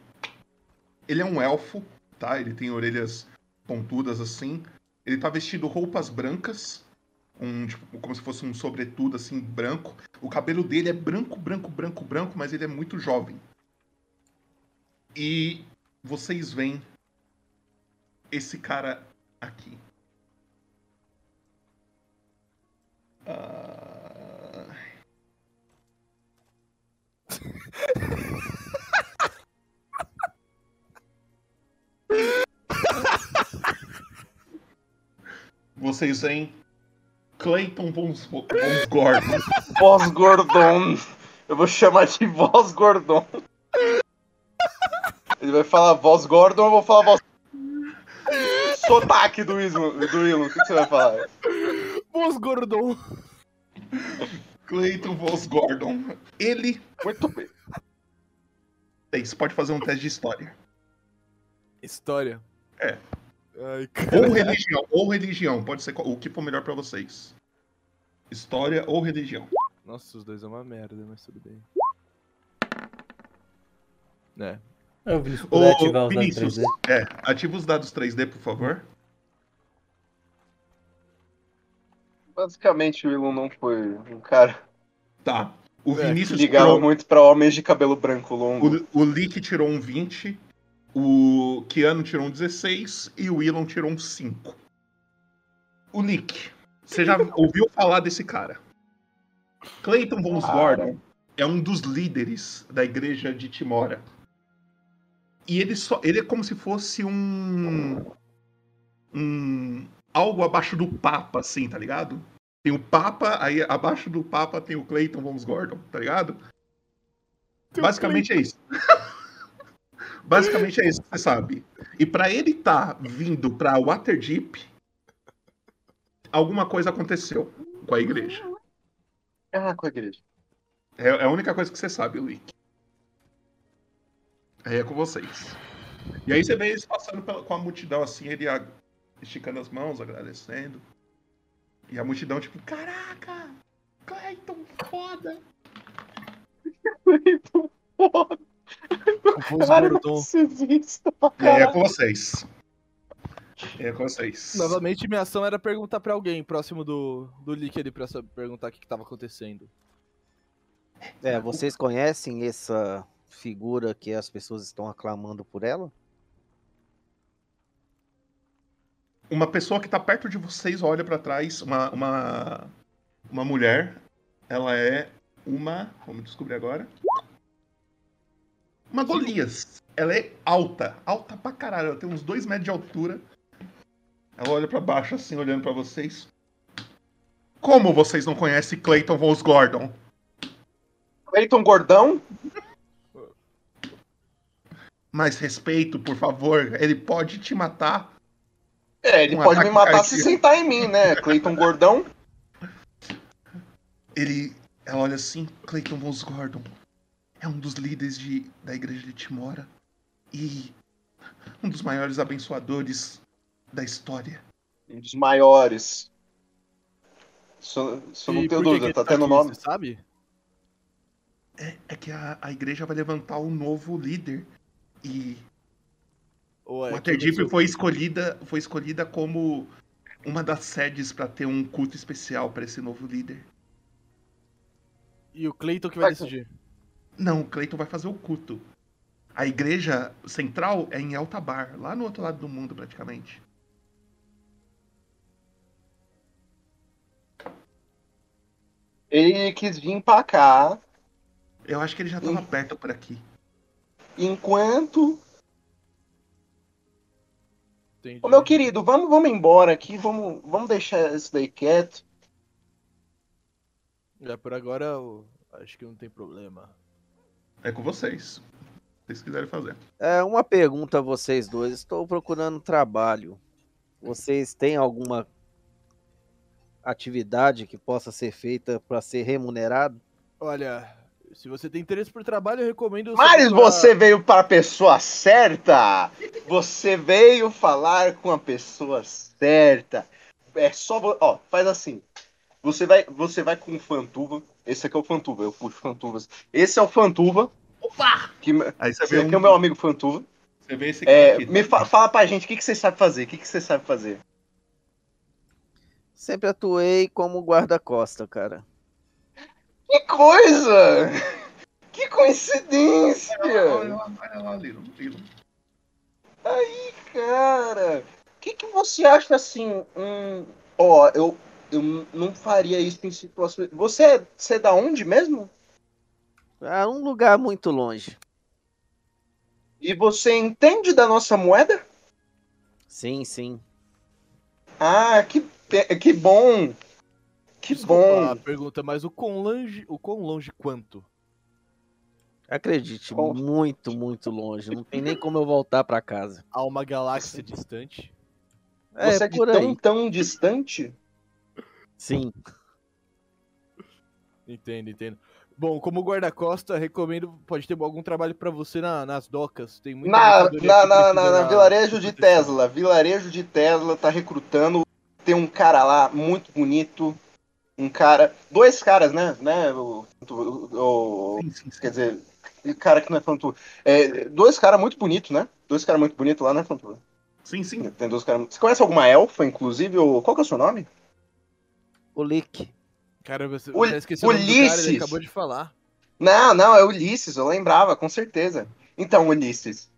S1: Ele é um elfo, tá? Ele tem orelhas pontudas assim. Ele tá vestido roupas brancas. Um, tipo, como se fosse um sobretudo assim, branco. O cabelo dele é branco, branco, branco, branco, mas ele é muito jovem. E vocês veem esse cara aqui. Ah, Vocês veem Clayton Vons, Vons Gordon.
S3: Voz Gordon. Eu vou chamar de Voz Gordon. Ele vai falar Voz Gordon, eu vou falar Voz. Sotaque do Ismo, do. O que, que você vai falar?
S2: Voz Gordon.
S1: Clayton Vos Gordon. Ele.
S3: Muito bem.
S1: Você pode fazer um teste de história.
S2: História.
S1: É.
S2: Ai,
S1: Ou religião, ou religião. Pode ser qual- o que for melhor pra vocês. História ou religião.
S2: Nossa, os dois é uma merda, mas tudo bem. É.
S30: Eu, Vinícius,
S1: Ô,
S30: ativar os dados
S1: Vinícius,
S30: 3D.
S1: é, ativa os dados 3D, por favor.
S3: Basicamente, o Ilon não foi um cara.
S1: Tá. O Vinícius
S3: Ligava
S1: tirou,
S3: muito pra homens de cabelo branco longo.
S1: o, o Lick tirou um 20, o Keanu tirou um 16 e o Elon tirou um 5. O Lick, você já ouviu falar desse cara? Clayton Von Gordon é um dos líderes da igreja de Timora. E ele só, ele é como se fosse um um algo abaixo do Papa, assim, tá ligado? Tem o Papa, aí abaixo do Papa tem o Clayton Von Gordon, tá ligado? Basicamente é isso. Basicamente é isso que você sabe. E pra ele tá vindo pra Waterdeep, alguma coisa aconteceu com a igreja.
S3: Ah, com a igreja.
S1: É, é a única coisa que você sabe, Lick. Aí é com vocês. E aí você vê eles passando pela- com a multidão assim, ele a- esticando as mãos, agradecendo. E a multidão, tipo, caraca! Clayton, foda!
S2: Cara,
S3: narcisista
S1: E aí é com vocês. E aí é com vocês.
S2: Novamente, minha ação era perguntar pra alguém próximo do, do Lick ali pra perguntar o que, que tava acontecendo.
S31: É, vocês conhecem essa figura que as pessoas estão aclamando por ela?
S1: Uma pessoa que tá perto de vocês olha pra trás, uma, uma, uma mulher. Ela é uma. Vamos descobrir agora. Uma Golias. Ela é alta, alta pra caralho. Ela tem uns dois metros de altura. Ela olha pra baixo assim, olhando pra vocês. Como vocês não conhecem Clayton Von Gordon?
S3: Clayton Gordão?
S1: Mais respeito, por favor. Ele pode te matar.
S3: É, ele
S1: Um
S3: pode me matar
S1: cardíaco.
S3: se sentar em mim, né? Clayton Gordão?
S1: Ele. Ela olha assim, Clayton Von Gordon. É um dos líderes de, da igreja de Timora. E um dos maiores abençoadores da história.
S3: Um dos maiores. Isso, não tenho dúvida, tá
S2: ele
S3: tendo
S2: aqui,
S3: nome.
S2: Você sabe?
S1: É, é que a, a igreja vai levantar um novo líder. E
S2: Ou é
S1: Waterdeep
S2: que-
S1: foi escolhida, foi escolhida como uma das sedes para ter um culto especial para esse novo líder.
S2: E o Clayton que vai decidir.
S1: Não, o Clayton vai fazer o culto. A igreja central é em Altabar, lá no outro lado do mundo, praticamente.
S3: Ele quis vir pra cá
S1: Eu acho que ele já tava perto por aqui.
S3: enquanto.
S2: Entendi.
S3: Ô meu querido, vamos, vamos embora aqui, vamos, vamos deixar isso daí quieto.
S2: É, por agora eu acho que não tem problema.
S1: É com vocês. Se vocês quiserem fazer.
S31: É uma pergunta a vocês dois. Estou procurando trabalho. Vocês têm alguma atividade que possa ser feita para ser remunerado?
S2: Olha, se você tem interesse por trabalho, eu recomendo.
S3: Mas você veio para a pessoa certa! Você veio falar com a pessoa certa. É só. Ó, faz assim. Você vai, você vai com o Fantuva. Esse aqui é o Fantuva, eu puxo Fantuvas. Esse é o Fantuva.
S1: Opa!
S3: Que,
S1: Aí você
S3: esse
S1: vê
S3: aqui
S1: um-
S3: é o meu amigo Fantuva.
S1: Você vê esse
S3: É,
S1: aqui.
S3: me fa- fala pra gente o que, que você sabe fazer. O que, que você sabe fazer?
S31: Sempre atuei como guarda-costa, cara.
S3: Que coisa! Que coincidência!
S1: Olha lá, olha lá, Lilo, Lilo.
S3: Aí, cara, o que, que você acha assim? Hum, ó, eu, eu não faria isso em situações. Você, é- você é da onde mesmo?
S31: É um lugar muito longe.
S3: E você entende da nossa moeda?
S31: Sim, sim.
S3: Ah, que, que bom! Que
S2: Desculpa a
S3: bom!
S2: pergunta, mas o quão longe, o quão longe quanto?
S31: Acredite,
S3: Bom.
S31: muito, muito longe. Não tem nem como eu voltar para casa.
S2: Há uma galáxia distante?
S31: É,
S3: Você é de
S31: por
S3: tão,
S31: aí.
S3: tão distante?
S31: Sim.
S2: Entendo, entendo. Bom, como guarda-costa, recomendo. Pode ter algum trabalho pra você na- nas docas. Tem muita
S3: Na, na, na, na, na
S2: na-
S3: vilarejo de Tesla. Vilarejo de Tesla tá recrutando. Tem um cara lá muito bonito. Um cara. Dois caras, né? né o, o- o- quer dizer, o cara que não é fantu. É, dois caras muito bonitos, né? Dois caras muito bonitos lá, né, fantu?
S1: Sim, sim.
S3: Tem dois caras. Você conhece alguma elfa, inclusive? Ou... Qual que é o seu nome?
S31: O Lick.
S2: Cara, você,
S3: Ul-
S2: já esqueci o cara, ele
S3: Ulisses.
S2: acabou de falar.
S3: Não, não, é Ulisses, eu lembrava, com certeza. Então, Ulisses,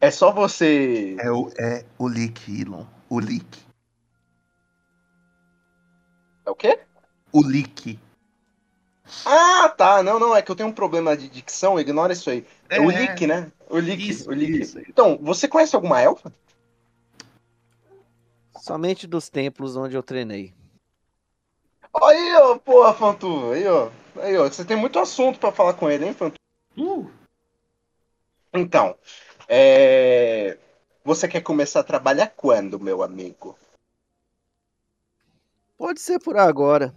S3: é só você.
S1: É o, é o Lick, Elon. O Lick.
S3: É o quê?
S1: O Lick.
S3: Ah, tá. Não, não, é que eu tenho um problema de dicção, ignora isso aí. É, o
S1: É.
S3: Lick, né? O Lick,
S1: Isso,
S3: o Lick.
S1: isso.
S3: Então, você conhece alguma elfa?
S31: Somente dos templos onde eu treinei.
S3: Aí, ó, porra, Fantu. Aí, ó. Aí, ó. Você tem muito assunto pra falar com ele, hein, Fantu?
S1: Uh,
S3: Então, é... Você quer começar a trabalhar quando, meu amigo?
S31: Pode ser por agora.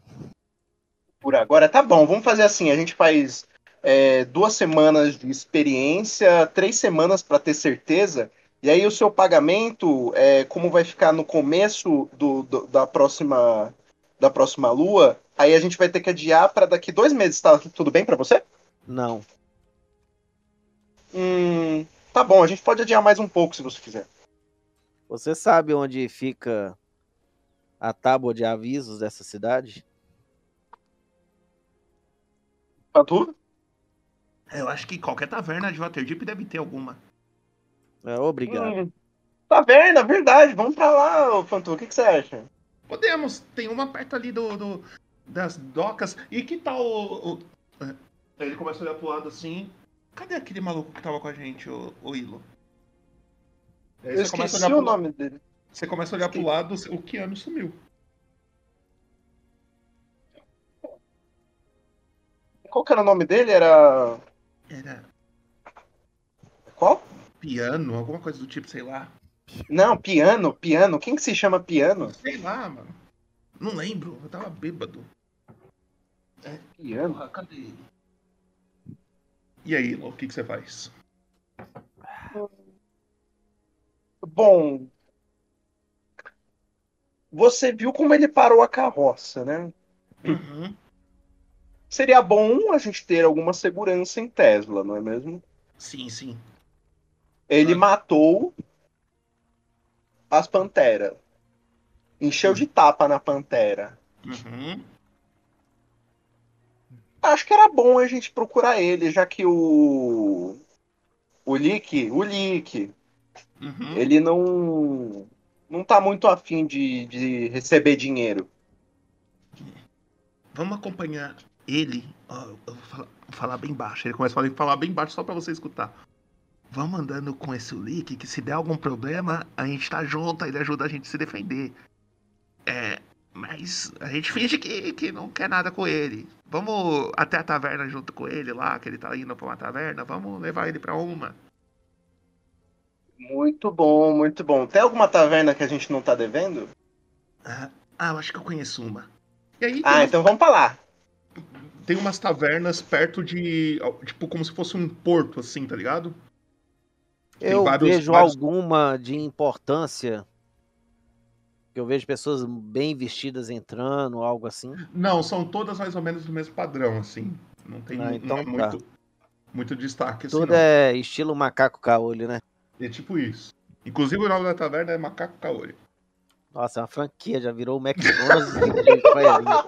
S3: Por agora, tá bom. Vamos fazer assim. A gente faz é, duas semanas de experiência, três semanas pra ter certeza. E aí o seu pagamento, é, como vai ficar no começo do, do- da próxima da próxima lua, aí a gente vai ter que adiar pra daqui dois meses. Tá tudo bem pra você?
S31: Não.
S3: Hum, tá bom. A gente pode adiar mais um pouco se você quiser.
S31: Você sabe onde fica a tábua de avisos dessa cidade?
S3: Fantu?
S1: eu acho que qualquer taverna de Waterdeep deve ter alguma.
S31: É, obrigado.
S3: Hum, taverna, verdade. Vamos pra lá, ô, Fantu. O que, que você acha?
S1: Podemos, tem uma perto ali do, do- das docas. E que tal o, o- é, ele começa a olhar pro lado assim. Cadê aquele maluco que tava com a gente, o, o Ilo? Aí
S3: Eu esqueci
S1: olhar
S3: o nome dele.
S1: Você começa a olhar pro lado, o Keanu sumiu.
S3: Qual que era o nome dele? Era.
S1: Era
S3: Qual?
S1: piano, alguma coisa do tipo, sei lá.
S3: Não, piano, piano. Quem que se chama piano?
S1: Sei lá, mano. Não lembro, eu tava bêbado. É,
S3: Piano?
S1: porra, cadê ele? E aí, Ilo, o que, que você faz?
S3: Bom. Você viu como ele parou a carroça, né?
S1: Uhum.
S3: Seria bom a gente ter alguma segurança em Tesla, não é mesmo?
S1: Sim, sim.
S3: Ele matou as panteras. Encheu de tapa na pantera.
S1: Uhum.
S3: Acho que era bom a gente procurar ele, já que o. O Lick, o Lick,
S1: Uhum.
S3: ele não. Não tá muito afim de, de receber dinheiro.
S1: Vamos acompanhar ele. Eu vou falar, vou falar bem baixo. Ele começa a falar- falar bem baixo só pra você escutar. Vamos andando com esse Lick, que se der algum problema, a gente tá junto, ele ajuda a gente a se defender. É, mas a gente finge que, que não quer nada com ele. Vamos até a taverna junto com ele lá, que ele tá indo pra uma taverna. Vamos levar ele pra uma.
S3: Muito bom, muito bom. Tem alguma taverna que a gente não tá devendo?
S1: Ah, ah, eu acho que eu conheço uma. E aí,
S3: Ah, então vamos pra lá.
S1: tem umas tavernas perto de. Tipo, como se fosse um porto, assim, tá ligado?
S31: Eu
S1: vários-
S31: vejo
S1: vários-
S31: alguma de importância. Que eu vejo pessoas bem vestidas entrando, algo assim.
S1: Não, são todas mais ou menos do mesmo padrão, assim. Não tem
S31: Ah,
S1: não
S31: então
S1: é
S31: tá.
S1: muito, muito destaque, assim,
S31: Tudo
S1: não.
S31: é estilo macaco caolho, né?
S1: É tipo isso. Inclusive o nome da taverna é Macaco Caolho.
S31: Nossa, é uma franquia, já virou o McDonald's de Goiânia.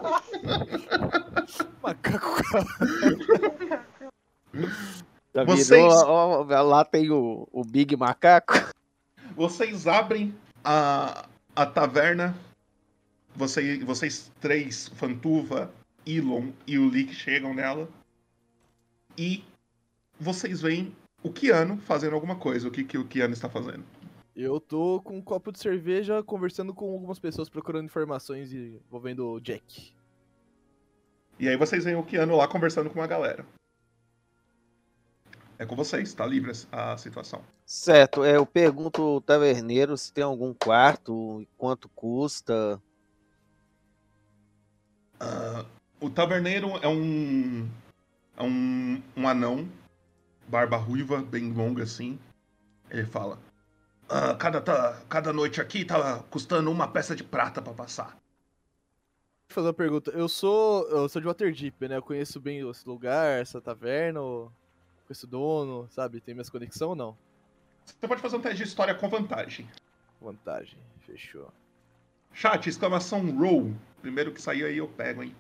S31: Já
S1: Vocês-
S31: virou, ó, ó, lá tem o, o Big Macaco.
S1: Vocês abrem a, a taverna. Você, vocês três, Fantuva, Elon e o Lick chegam nela. E vocês veem o Keanu fazendo alguma coisa. O que, que o Keanu está fazendo?
S2: Eu tô com um copo de cerveja conversando com algumas pessoas procurando informações e envolvendo o Jack.
S1: E aí vocês veem o Keanu lá conversando com uma galera. É com vocês, tá livre a situação.
S31: Certo, é, eu pergunto ao taverneiro se tem algum quarto, quanto custa.
S1: Ah, o taverneiro é um. É um, um anão, barba ruiva, bem longa assim. Ele fala: "Ah, cada, tá, cada noite aqui tá custando uma peça de prata pra passar.
S2: Vou fazer uma pergunta. Eu sou. Eu sou de Waterdeep, né? Eu conheço bem esse lugar, essa taverna, ou com esse dono, sabe? Tem minhas conexões ou não?
S1: Você pode fazer um teste de história com vantagem.
S2: Vantagem, fechou.
S1: Chat, exclamação roll. Primeiro que sair aí eu pego, hein?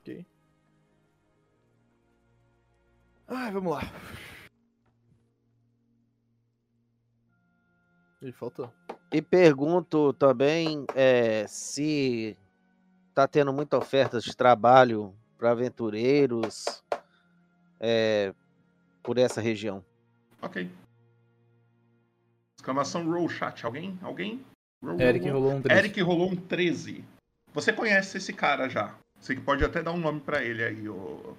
S1: Ok.
S2: Ai, vamos lá. Ele faltou.
S31: E pergunto também é, se tá tendo muita oferta de trabalho para aventureiros é, por essa região.
S1: Ok. Exclamação roll chat. Alguém? Alguém? Roll,
S30: Eric rolou um 13.
S1: Eric rolou um 13. Você conhece esse cara já. Você pode até dar um nome pra ele aí, ô.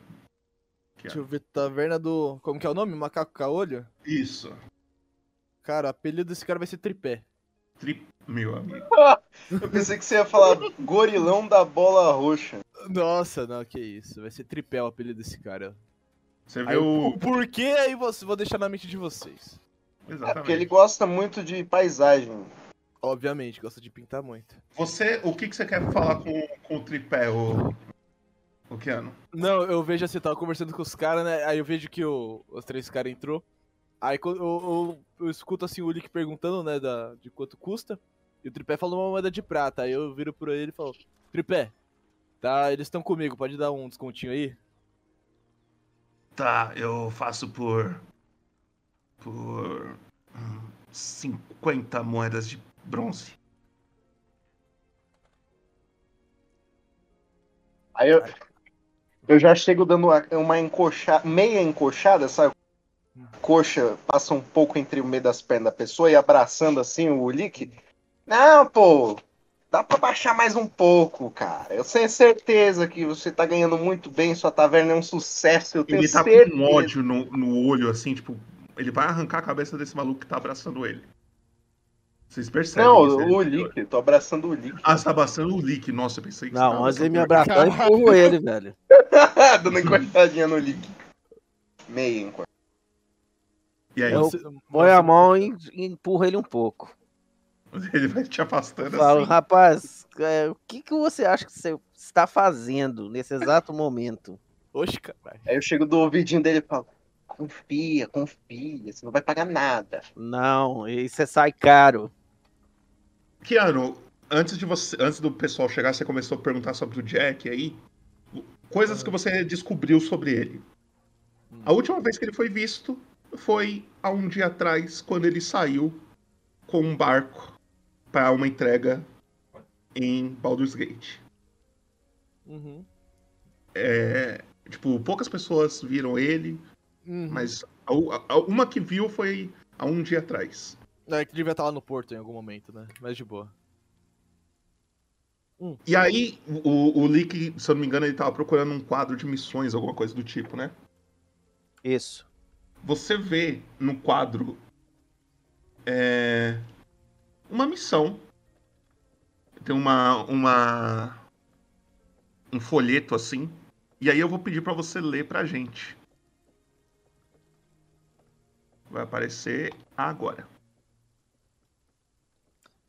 S2: Deixa eu ver, taverna do. Como que é o nome? Macaco Caolho?
S1: Isso.
S2: Cara, o apelido desse cara vai ser Tripé.
S1: Tri... Meu amigo.
S3: Eu pensei que você ia falar gorilão da bola roxa.
S2: Nossa, não, que isso. Vai ser Tripé o apelido desse cara.
S1: Você
S2: Aí,
S1: vê o.
S2: o porquê aí você, vou deixar na mente de vocês.
S3: É porque ele gosta muito de paisagem.
S2: Obviamente, gosta de pintar muito.
S1: Você, o que, que você quer falar com, com o tripé, o. O Keanu?
S2: Não, eu vejo assim, eu tava conversando com os caras, né? Aí eu vejo que o- os três caras entrou. Aí quando eu, eu- eu escuto assim o Ulick perguntando, né, da, de quanto custa. E o tripé falou uma moeda de prata. Aí eu viro por ele e falo, tripé, tá, eles estão comigo, pode dar um descontinho aí?
S1: Tá, eu faço por. Por. hum, 50 moedas de bronze.
S3: Aí eu, eu já chego dando uma- uma encoxada, meia encoxada, sabe? Coxa passa um pouco entre o meio das pernas da pessoa e abraçando assim o Lick. Não, pô, dá pra baixar mais um pouco, cara. Eu tenho certeza que você tá ganhando muito bem, sua taverna é um sucesso. Eu tenho
S1: Ele tá
S3: certeza.
S1: com um ódio no, no olho, assim, tipo. Ele vai arrancar a cabeça desse maluco que tá abraçando ele. Vocês percebem?
S3: Não,
S1: isso,
S3: o
S1: ele-
S3: Lick, tô abraçando o Lick.
S1: Ah, você tá abraçando o Lick. Nossa, eu pensei que você
S31: Não, antes de me
S1: abraçando
S31: abraçar, eu empurro ele, velho.
S3: Dando encostadinha no Lick. Meia encoxada.
S1: E aí,
S31: Eu
S1: você-
S31: põe a mão e e empurro ele um pouco.
S1: ele vai te afastando
S31: Falo,
S1: assim.
S31: rapaz, é, o que, que você acha que você está fazendo nesse exato momento?
S2: Oxe, caralho.
S3: Aí eu chego do ouvidinho dele e falo: confia, confia, você não vai pagar nada.
S31: Não, isso sai caro.
S1: Keanu, antes de você, antes do pessoal chegar, você começou a perguntar sobre o Jack aí. Coisas que você descobriu sobre ele. A última vez que ele foi visto foi há um dia atrás, quando ele saiu com um barco para uma entrega em Baldur's Gate.
S2: Uhum.
S1: É, tipo, poucas pessoas viram ele,
S2: Uhum.
S1: mas a, a- uma que viu foi há um dia atrás.
S2: É que devia estar lá no porto em algum momento, né? Mas de boa.
S1: E aí, o, o Lick, se eu não me engano, ele tava procurando um quadro de missões, alguma coisa do tipo, né?
S31: Isso.
S1: Você vê no quadro é, uma missão. Tem uma, uma. um folheto assim. E aí eu vou pedir pra você ler pra gente. Vai aparecer agora.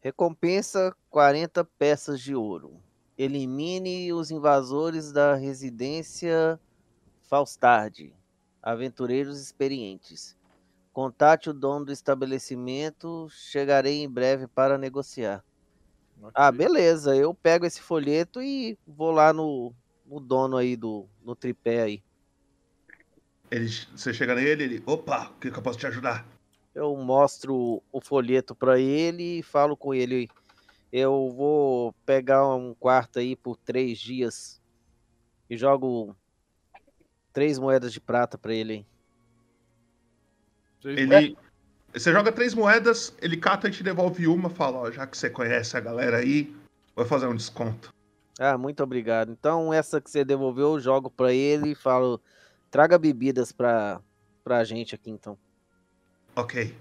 S31: Recompensa 40 peças de ouro. Elimine os invasores da residência Faustard. Aventureiros experientes. Contate o dono do estabelecimento. Chegarei em breve para negociar. Ah, beleza. Eu pego esse folheto e vou lá no, no dono aí do no tripé aí.
S1: Ele, você chega nele, ele. Opa, o que, que eu posso te ajudar?
S31: Eu mostro o folheto para ele e falo com ele. Eu vou pegar um quarto aí por três dias e jogo três moedas de prata para ele. hein?
S1: Ele. Você joga três moedas, ele cata e te devolve uma, fala, ó, já que você conhece a galera aí, vou fazer um desconto.
S31: Ah, muito obrigado. Então essa que você devolveu eu jogo para ele e falo, traga bebidas para pra gente aqui então.
S1: Ok.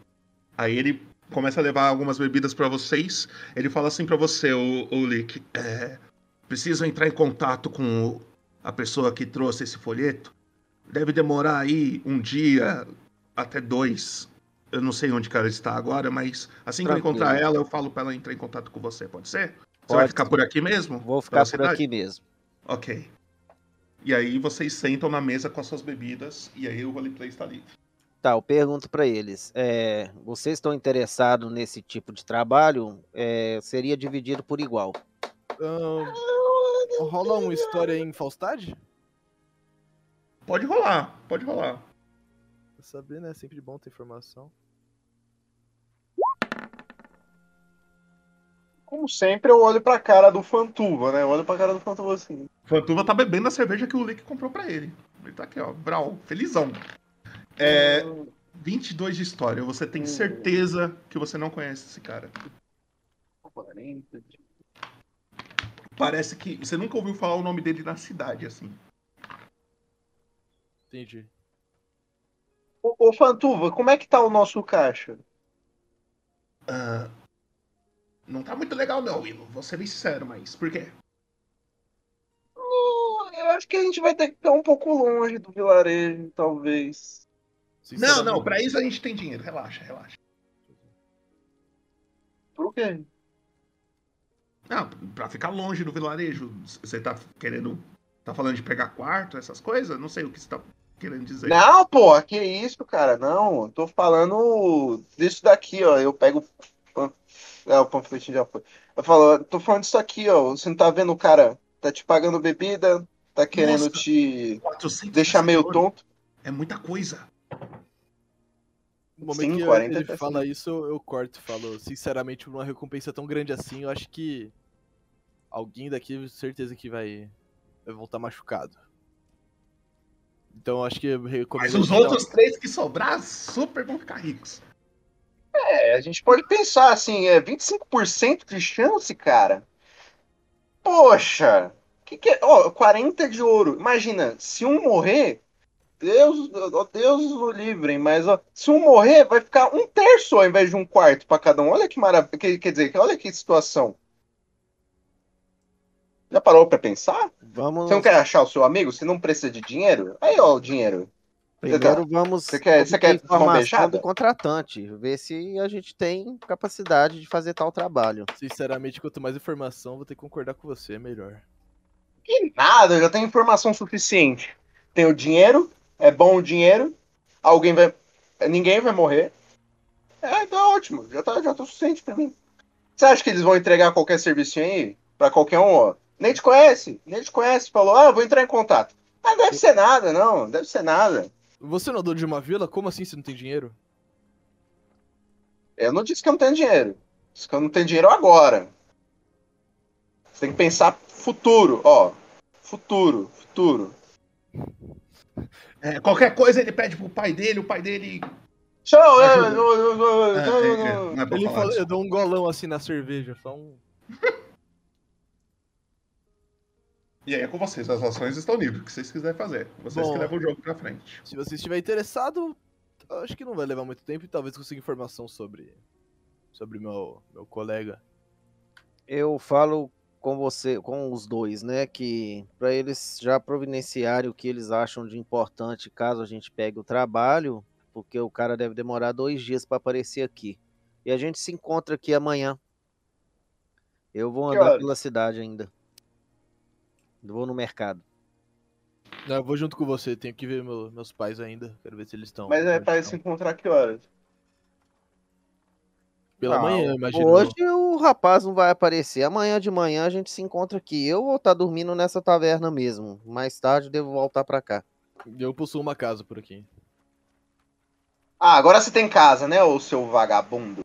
S1: Aí ele começa a levar algumas bebidas pra vocês. Ele fala assim pra você, o, o Lick. É, preciso entrar em contato com o- a pessoa que trouxe esse folheto. Deve demorar aí um dia até dois. Eu não sei onde que ela está agora, mas assim que eu
S31: Tranquilo.
S1: encontrar ela, eu falo pra ela entrar em contato com você, pode ser? Você vai
S31: Pode
S1: ficar por aqui mesmo?
S31: Vou ficar por
S1: cidade?
S31: aqui mesmo.
S1: Ok. E aí vocês sentam na mesa com as suas bebidas e aí o roleplay está livre.
S31: Tá, eu pergunto para eles. é, vocês estão interessados nesse tipo de trabalho? É, seria dividido por igual.
S2: Rola uma história em Falstad?
S1: Pode rolar, pode rolar.
S2: saber, né? Sempre bom ter informação.
S3: Como sempre, eu olho pra cara do Fantuva, né? Eu olho pra cara do Fantuva assim.
S1: Fantuva tá bebendo a cerveja que o Lick comprou pra ele. Ele tá aqui, ó, brau, felizão. É, 22 de história. Você tem certeza que você não conhece esse cara. Parece que você nunca ouviu falar o nome dele na cidade, assim.
S2: Entendi.
S3: Ô, ô Fantuva, como é que tá o nosso caixa?
S1: Ah, não tá muito legal, não, Willow. Vou ser bem sincero, mas por quê?
S3: Hum, Eu acho que a gente vai ter que ficar um pouco longe do vilarejo, talvez.
S1: Não, não, pra isso a gente tem dinheiro. Relaxa, relaxa.
S3: Por quê?
S1: Não, pra ficar longe do vilarejo. Você tá querendo. Tá falando de pegar quarto, essas coisas? Não sei o que você tá querendo dizer.
S3: Não, pô, que isso, cara? Não, eu tô falando disso daqui, ó. Eu pego. É, o panfletinho já foi. Eu falo, eu tô falando disso aqui, ó. Você não tá vendo o cara? Tá te pagando bebida, tá querendo
S1: Nossa,
S3: te
S1: 400
S3: deixar meio tonto.
S1: É muita coisa.
S2: No momento
S3: Sim,
S2: que
S3: 40
S2: ele
S3: tá
S2: fala
S3: assim.
S2: isso, eu, eu corto e falo, sinceramente, uma recompensa tão grande assim, eu acho que alguém daqui, certeza que vai, vai voltar machucado. Então acho que eu recomendo...
S1: Mas os
S2: dar-
S1: outros três que sobrar, super vão ficar ricos.
S3: É, a gente pode pensar assim, é 25% de chance, cara. Poxa, que que é? Ó, 40 de ouro. Imagina, se um morrer, Deus, ó, Deus o livre, mas ó, se um morrer, vai ficar um terço ao invés de um quarto pra cada um. Olha que maravilha, que- quer dizer, olha que situação. Já parou pra pensar?
S31: Vamos.
S3: Você não quer achar o seu amigo? Você não precisa de dinheiro? Aí, ó, o dinheiro.
S31: Primeiro vamos
S3: Você quer, você quer
S31: informação do contratante, ver se a gente tem capacidade de fazer tal trabalho.
S2: Sinceramente, quanto mais informação, vou ter que concordar com você, é melhor.
S3: Que nada, eu já tenho informação suficiente. Tenho dinheiro, é bom o dinheiro, alguém vai. Ninguém vai morrer. É, tá ótimo, já tá, já tá suficiente pra mim. Você acha que eles vão entregar qualquer serviço aí? Pra qualquer um, ó? Nem te conhece, nem te conhece. Falou, ah, vou entrar em contato. Ah, deve ser nada, não, deve ser nada.
S2: Você não é dono de uma vila? Como assim você não tem dinheiro?
S3: Eu não disse que eu não tenho dinheiro. Disse que eu não tenho dinheiro agora. Você tem que pensar futuro, ó. Futuro, futuro.
S1: É, qualquer coisa ele pede pro pai dele, o pai dele.
S3: Tchau, é, não,
S1: É, é, é, é
S2: Ele fala, eu dou um golão assim na cerveja, só um...
S1: E aí é com vocês, as ações estão livres, o que vocês quiserem fazer. Vocês
S2: Bom.
S1: que levam o jogo pra frente.
S2: Se você estiver interessado, acho que não vai levar muito tempo e talvez consiga informação sobre sobre meu meu colega.
S31: Eu falo com você, com os dois, né, que para eles já providenciarem o que eles acham de importante caso a gente pegue o trabalho, porque o cara deve demorar dois dias para aparecer aqui. E a gente se encontra aqui amanhã. Eu vou andar pela cidade ainda. Vou no mercado.
S2: Não, eu vou junto com você, tenho que ver meu- meus pais ainda, quero ver se eles estão.
S3: Mas é pra se encontrar que horas?
S2: Pela
S31: Ah,
S2: manhã, imagino.
S31: Hoje o rapaz não vai aparecer. Amanhã de manhã a gente se encontra aqui. Eu vou estar dormindo nessa taverna mesmo. Mais tarde devo voltar para cá.
S2: Eu possuo uma casa por aqui.
S3: Ah, agora você tem casa, né, ô seu vagabundo?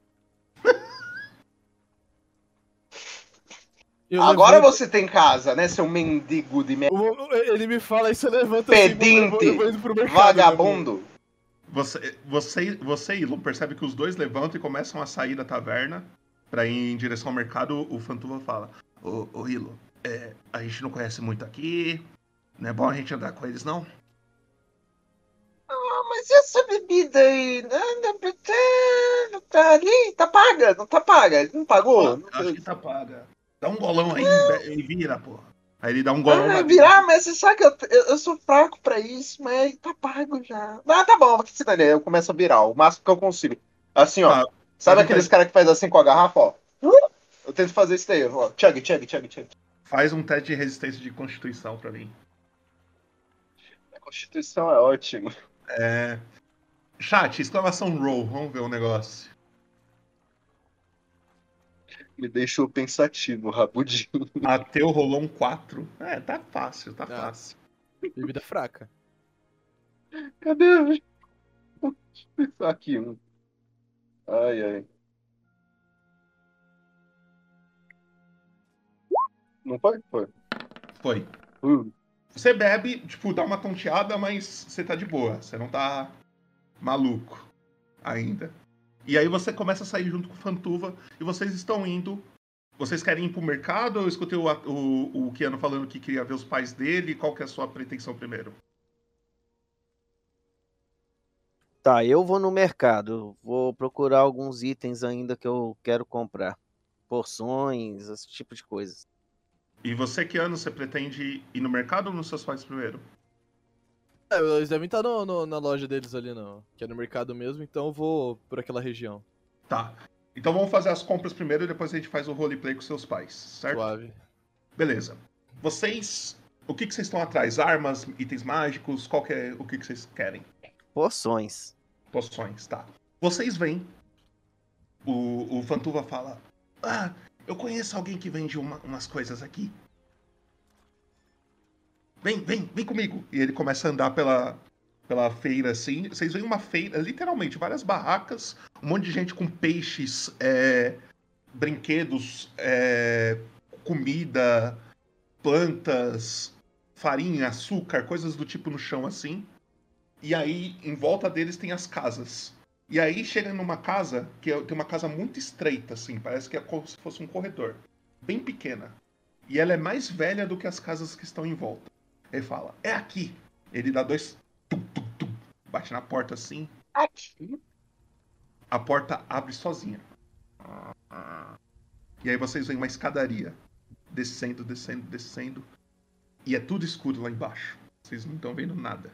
S2: Eu
S3: Agora
S2: levanto-
S3: você tem casa, né, seu mendigo de merda?
S2: Ele me fala e você levanta assim, eu vou-
S3: Pedinte,
S2: eu vou indo pro mercado,
S3: vagabundo.
S1: Você, você, você e percebe que os dois levantam e começam a sair da taverna pra ir em direção ao mercado. O Fantuva fala: Ô, ô Ilo, é, a gente não conhece muito aqui. Não é bom a gente andar com eles, não?
S3: Ah, mas e essa bebida aí? Não Tá ali, tá paga, não tá paga. Ele não pagou?
S1: Pô, acho que tá paga. Dá um golão aí e be- e vira, porra. Aí ele dá um golão
S3: Ah, virar, mas você sabe que eu, eu, eu sou fraco pra isso, mas tá pago já. Ah, tá bom, que se dane, eu começo a virar, o máximo que eu consigo. Assim, ó.
S1: Tá.
S3: Sabe aqueles caras que faz assim com a garrafa, ó? Eu tento fazer isso daí, ó. Chug, chug, chug, chug.
S1: Faz um teste de resistência de constituição pra mim.
S3: A Constituição é ótimo.
S1: É. Chat, exclamação roll, vamos ver o negócio.
S3: Me deixou pensativo, rabudinho.
S1: Mateu rolou um 4. É, tá fácil, tá
S2: Ah.
S1: fácil.
S2: Bebida fraca.
S3: Cadê? Deixa eu pensar aqui um. Ai, ai. Não foi? Foi.
S1: Foi.
S3: Uh.
S1: Você bebe, tipo, dá uma tonteada, mas você tá de boa. Você não tá maluco ainda. E aí você começa a sair junto com o Fantuva e vocês estão indo. Vocês querem ir pro mercado? Eu escutei o, o, o Keanu falando que queria ver os pais dele. Qual que é a sua pretensão primeiro?
S31: Tá, eu vou no mercado. Vou procurar alguns itens ainda que eu quero comprar. Porções, esse tipo de coisas.
S1: E você, Keanu, você pretende ir no mercado ou nos seus pais primeiro?
S2: É, eles devem estar no- no- na loja deles ali, no, que é no mercado mesmo, então eu vou por aquela região.
S1: Tá. Então vamos fazer as compras primeiro e depois a gente faz o roleplay com seus pais, certo?
S2: Suave.
S1: Beleza. Vocês. O que, que vocês estão atrás? Armas, itens mágicos? Qual que é o que, que vocês querem?
S31: Poções.
S1: Poções, tá. Vocês vêm. O, o Fantuva fala: Ah, eu conheço alguém que vende uma- umas coisas aqui. Vem, vem, vem comigo. E ele começa a andar pela, pela feira assim. Vocês veem uma feira, literalmente, várias barracas, um monte de gente com peixes, é, brinquedos, é, comida, plantas, farinha, açúcar, coisas do tipo no chão assim. E aí, em volta deles tem as casas. E aí chega numa casa, que é- tem uma casa muito estreita, assim, parece que é como se fosse um corredor. Bem pequena. E ela é mais velha do que as casas que estão em volta. Ele fala, é aqui. Ele dá dois. tum, tum, tum, bate na porta assim.
S3: Aqui?
S1: A porta abre sozinha. E aí vocês veem uma escadaria. Descendo, descendo, descendo. E é tudo escuro lá embaixo. Vocês não estão vendo nada.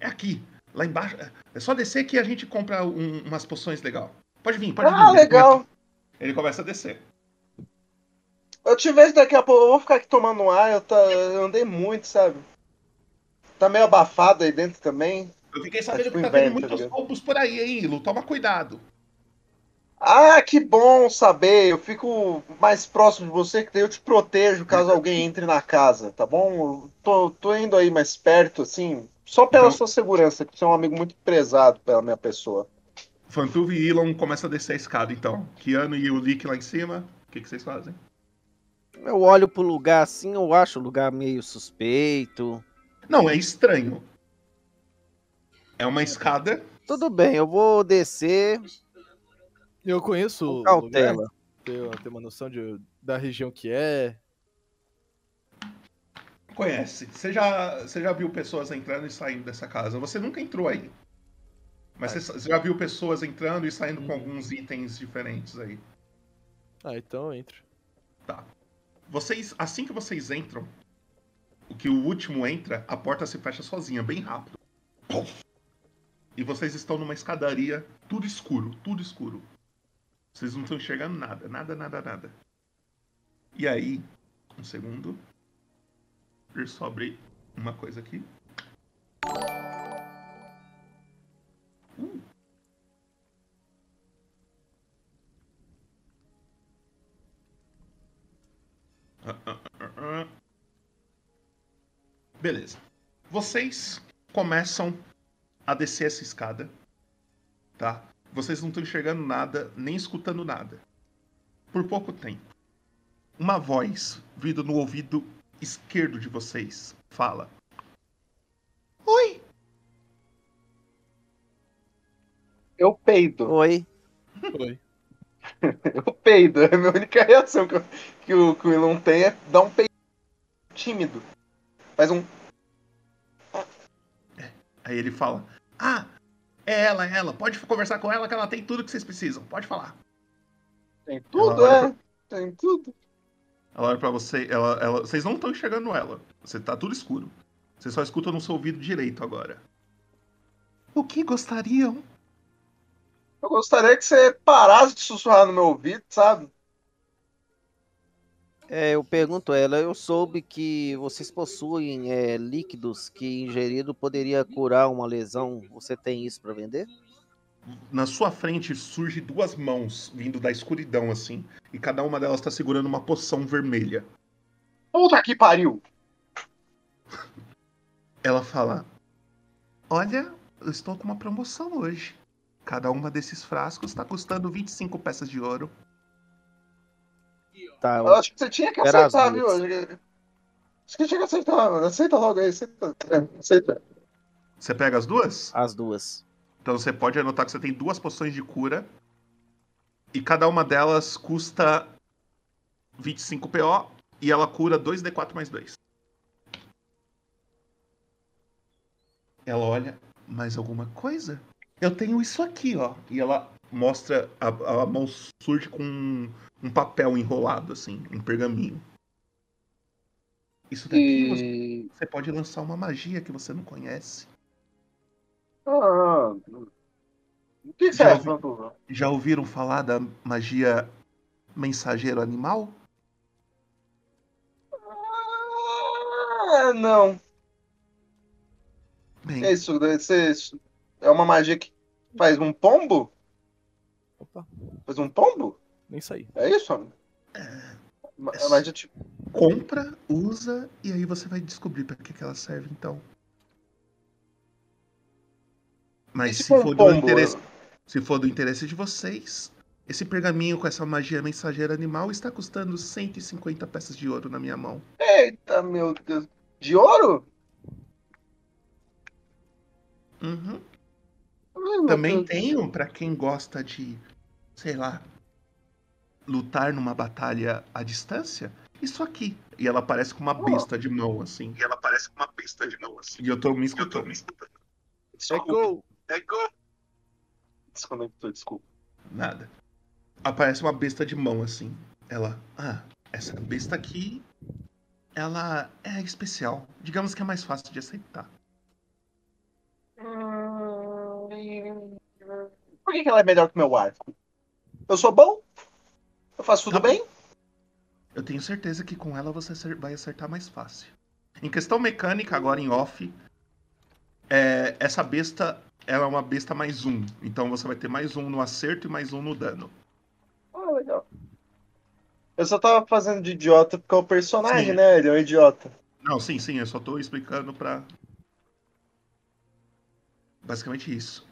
S1: É aqui. Lá embaixo. É só descer que a gente compra um- umas poções legal. Pode vir, pode vir.
S3: Ah, legal.
S1: Ele começa a descer.
S3: Eu te vejo daqui a pouco. Eu vou ficar aqui tomando ar. Eu, tá, eu andei muito, sabe? Tá meio abafado aí dentro também.
S1: Eu fiquei sabendo
S3: tipo
S1: que tá tendo
S3: tá
S1: muitos
S3: ligado?
S1: roubos por aí, hein, Ilo? Toma cuidado.
S3: Ah, que bom saber. Eu fico mais próximo de você, que daí eu te protejo caso alguém entre na casa, tá bom? Tô, tô indo aí mais perto, assim, só pela
S1: Então-
S3: sua segurança, que você é um amigo muito prezado pela minha pessoa.
S1: Fantuve e Elon começam a descer a escada, então. Keanu e o Lick lá em cima. O que, que vocês fazem?
S31: Eu olho pro lugar assim, eu acho o lugar meio suspeito.
S1: Não, é estranho. É uma escada.
S31: Tudo bem, eu vou descer.
S2: Eu conheço lugar,
S31: cautela.
S2: tenho, tenho uma noção de, da região que é.
S1: Conhece. Você já, você já viu pessoas entrando e saindo dessa casa. Você nunca entrou aí. Mas você, você já viu pessoas entrando e saindo com alguns itens diferentes aí.
S2: Ah, então eu entro.
S1: Tá. Vocês, assim que vocês entram, o que o último entra, a porta se fecha sozinha, bem rápido. E vocês estão numa escadaria, tudo escuro, tudo escuro. Vocês não estão enxergando nada, nada, nada, nada. E aí, um segundo. Deixa uma coisa aqui. Beleza. Vocês começam a descer essa escada, tá? Vocês não estão enxergando nada, nem escutando nada. Por pouco tempo, uma voz vindo no ouvido esquerdo de vocês fala: Oi!
S3: Eu peido.
S31: Oi.
S2: Oi.
S3: Eu peido. É a minha única reação que, eu- que o, que o Elon tem é dar um peido tímido. Faz um.
S1: Aí ele fala: Ah, é ela, é ela. Pode conversar com ela que ela tem tudo que vocês precisam. Pode falar.
S3: Tem tudo,
S1: Ela
S3: é. Tem tudo.
S1: Ela olha pra você, ela, ela, vocês não estão enxergando ela. Você tá tudo escuro. Vocês só escutam no seu ouvido direito agora. O que gostariam?
S3: Eu gostaria que você parasse de sussurrar no meu ouvido, sabe?
S31: É, eu pergunto a ela, eu soube que vocês possuem é, líquidos que ingerido poderia curar uma lesão. Você tem isso para vender?
S1: Na sua frente surge duas mãos vindo da escuridão assim, e cada uma delas tá segurando uma poção vermelha.
S3: Puta que pariu!
S1: Ela fala: Olha, eu estou com uma promoção hoje. Cada uma desses frascos está custando 25 peças de ouro.
S31: Tá,
S3: Eu acho que você tinha que aceitar, viu? Acho que tinha que aceitar, mano. Aceita logo aí, aceita. Aceita.
S1: Você pega as duas?
S31: As duas.
S1: Então você pode anotar que você tem duas poções de cura. E cada uma delas custa 25 PO. E ela cura 2D4 mais 2. Ela olha, mais alguma coisa? Eu tenho isso aqui, ó. E ela mostra, a, a mão surge com um, um papel enrolado, assim, um pergaminho. Isso daqui você, você pode lançar uma magia que você não conhece.
S3: Ah, o que
S1: Já ouvi-? Já ouviram falar da magia mensageiro animal?
S3: Ah, não.
S1: Bem,
S3: É isso, deve ser isso. É uma magia que faz um pombo?
S2: Opa,
S3: Faz um pombo?
S2: nem saí.
S3: É isso, homem? É magia tipo.
S1: compra, usa e aí você vai descobrir para que, que ela serve então. Mas
S3: E se
S1: se
S3: for um
S1: do
S3: pombo?
S1: interesse, se for do interesse de vocês, esse pergaminho com essa magia mensageira animal está custando 150 peças de ouro na minha mão.
S3: Eita, meu Deus. De ouro?
S1: Uhum. Também tenho para quem gosta de, sei lá, lutar numa batalha à distância. Isso aqui. E ela parece com uma besta de mão, assim. E ela parece com uma besta de mão, assim. E eu tô me escutando.
S3: Desculpa. É gol. Desconectou, desculpa.
S1: Nada. Aparece uma besta de mão, assim. Ela. Ah, essa besta aqui. Ela é especial. Digamos que é mais fácil de aceitar.
S3: Por que, que ela é melhor que meu arco? Eu sou bom? Eu faço tudo bem?
S1: Eu tenho certeza que com ela você vai acertar mais fácil. Em questão mecânica, agora em off, é, essa besta ela é uma besta mais um. Então você vai ter mais um no acerto e mais um no dano.
S3: Ah, legal. Eu só tava fazendo de idiota porque é o personagem,
S1: Sim.
S3: né? Ele é um idiota.
S1: Não, sim, sim, eu só tô explicando pra. Basicamente isso.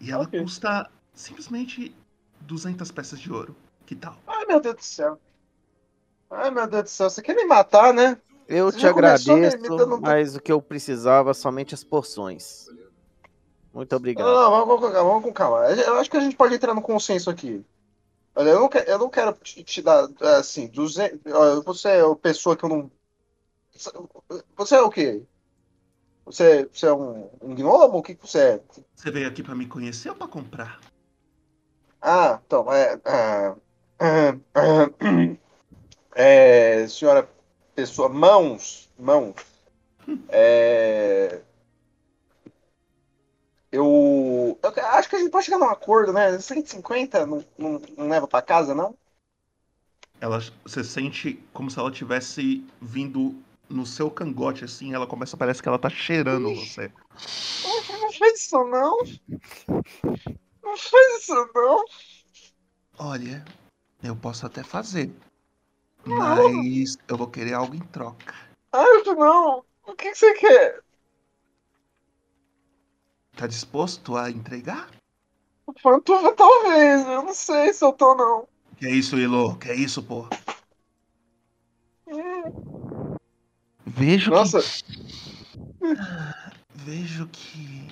S1: E ela custa simplesmente 200 peças de ouro. Que tal?
S3: Ai, meu Deus do céu. Ai, meu Deus do céu. Você quer me matar, né?
S31: Eu
S3: Você
S31: te agradeço,
S3: me dando-
S31: mas o que eu precisava somente as porções. Muito
S3: Não,
S31: obrigado.
S3: não, vamos, vamos com calma, vamos com calma. Eu acho que a gente pode entrar no consenso aqui. Olha, eu não, que- eu não quero te, te dar, é, assim, 200... olha, Você é uma pessoa que eu não... Você é o quê? Você, você é um, um gnomo? O que que você é?
S1: Você veio aqui pra me conhecer ou pra comprar?
S3: Ah, então, é... é, é, é, senhora pessoa, mãos, mãos. É, eu, eu acho que a gente pode chegar num acordo, né? 150 não, não, não leva pra casa, não?
S1: Ela, você sente como se ela tivesse vindo no seu cangote, assim. Ela começa, parece que ela tá cheirando você.
S3: Não faz isso, não. Não faz isso, não.
S1: Olha, eu posso até fazer.
S3: Não.
S1: Mas eu vou querer algo em troca.
S3: Ai, não. O que, que você quer?
S1: Tá disposto a entregar?
S3: Pantufa, talvez. Eu não sei se eu tô, não.
S1: Que é isso, Ilo? Que é isso, pô? Vejo
S3: Nossa.
S1: que. Vejo que.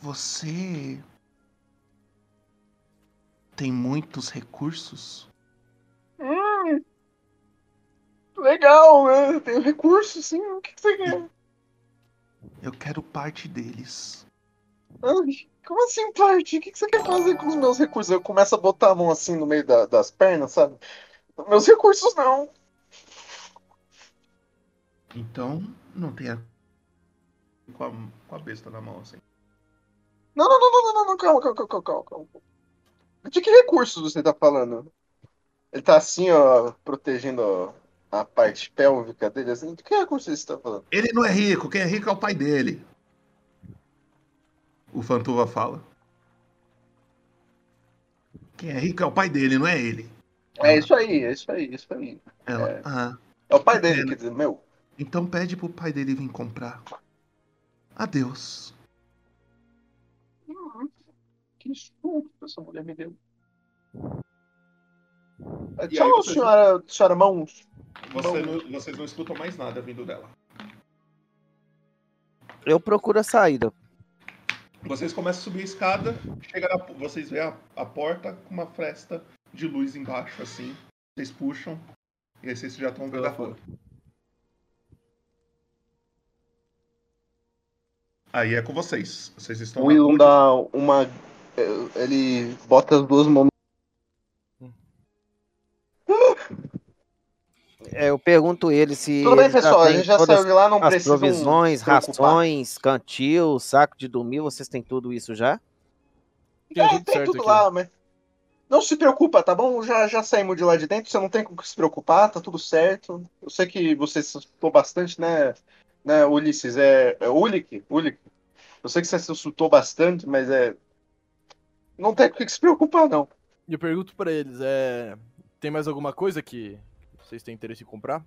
S1: Você. Tem muitos recursos.
S3: Hum, legal, né? Eu tenho recursos, sim. O que, você quer?
S1: Eu quero parte deles.
S3: Ai, como assim, parte? O que, você quer fazer com os meus recursos? Eu começo a botar a mão assim no meio da- das pernas, sabe? Meus recursos não.
S1: Então, não tem a. Com a, com a besta na mão, assim.
S3: Não, não, não, não, não, não, não, calma, calma, calma, calma, calma. De que recursos você tá falando? Ele tá assim, ó, protegendo a parte pélvica dele, assim. De que recursos você tá falando?
S1: Ele não é rico, quem é rico é o pai dele. O Fantuva fala. Quem é rico é o pai dele, não é ele.
S3: É isso aí, é isso aí, é isso aí.
S1: Ela,
S3: É.
S1: ah,
S3: É o pai dele,
S1: pena.
S3: quer dizer, meu.
S1: Então pede pro pai dele vir comprar. Adeus.
S3: Que essa mulher me deu. É,
S1: E
S3: Tchau,
S1: vocês-
S3: senhora, senhora Mãos.
S1: Você não- vocês não escutam mais nada vindo dela.
S31: Eu procuro a saída.
S1: Vocês começam a subir a escada, chega na, vocês veem a, a porta com uma fresta de luz embaixo, assim. Vocês puxam, e aí vocês já estão vendo a rua. Aí é com vocês. Vocês estão
S3: O Willum
S1: rua.
S3: dá uma. Ele bota as duas mãos.
S31: É, eu pergunto ele se.
S3: Tudo bem, pessoal, a
S31: tem
S3: gente já
S31: todas
S3: saiu de lá, não
S31: as
S3: precisam
S31: provisões, rações, cantil, saco de dormir, vocês têm tudo isso já?
S3: É, tem tudo lá, mas. Não se preocupa, tá bom? Já, já saímos de lá de dentro, você não tem com o que se preocupar, tá tudo certo. Eu sei que você se assustou bastante, né, né Ulisses? É, é Ulick? Ulick. Eu sei que você se assustou bastante, mas é. Não tem com o que se preocupar, não.
S2: E eu pergunto pra eles, é. Tem mais alguma coisa que vocês têm interesse em comprar?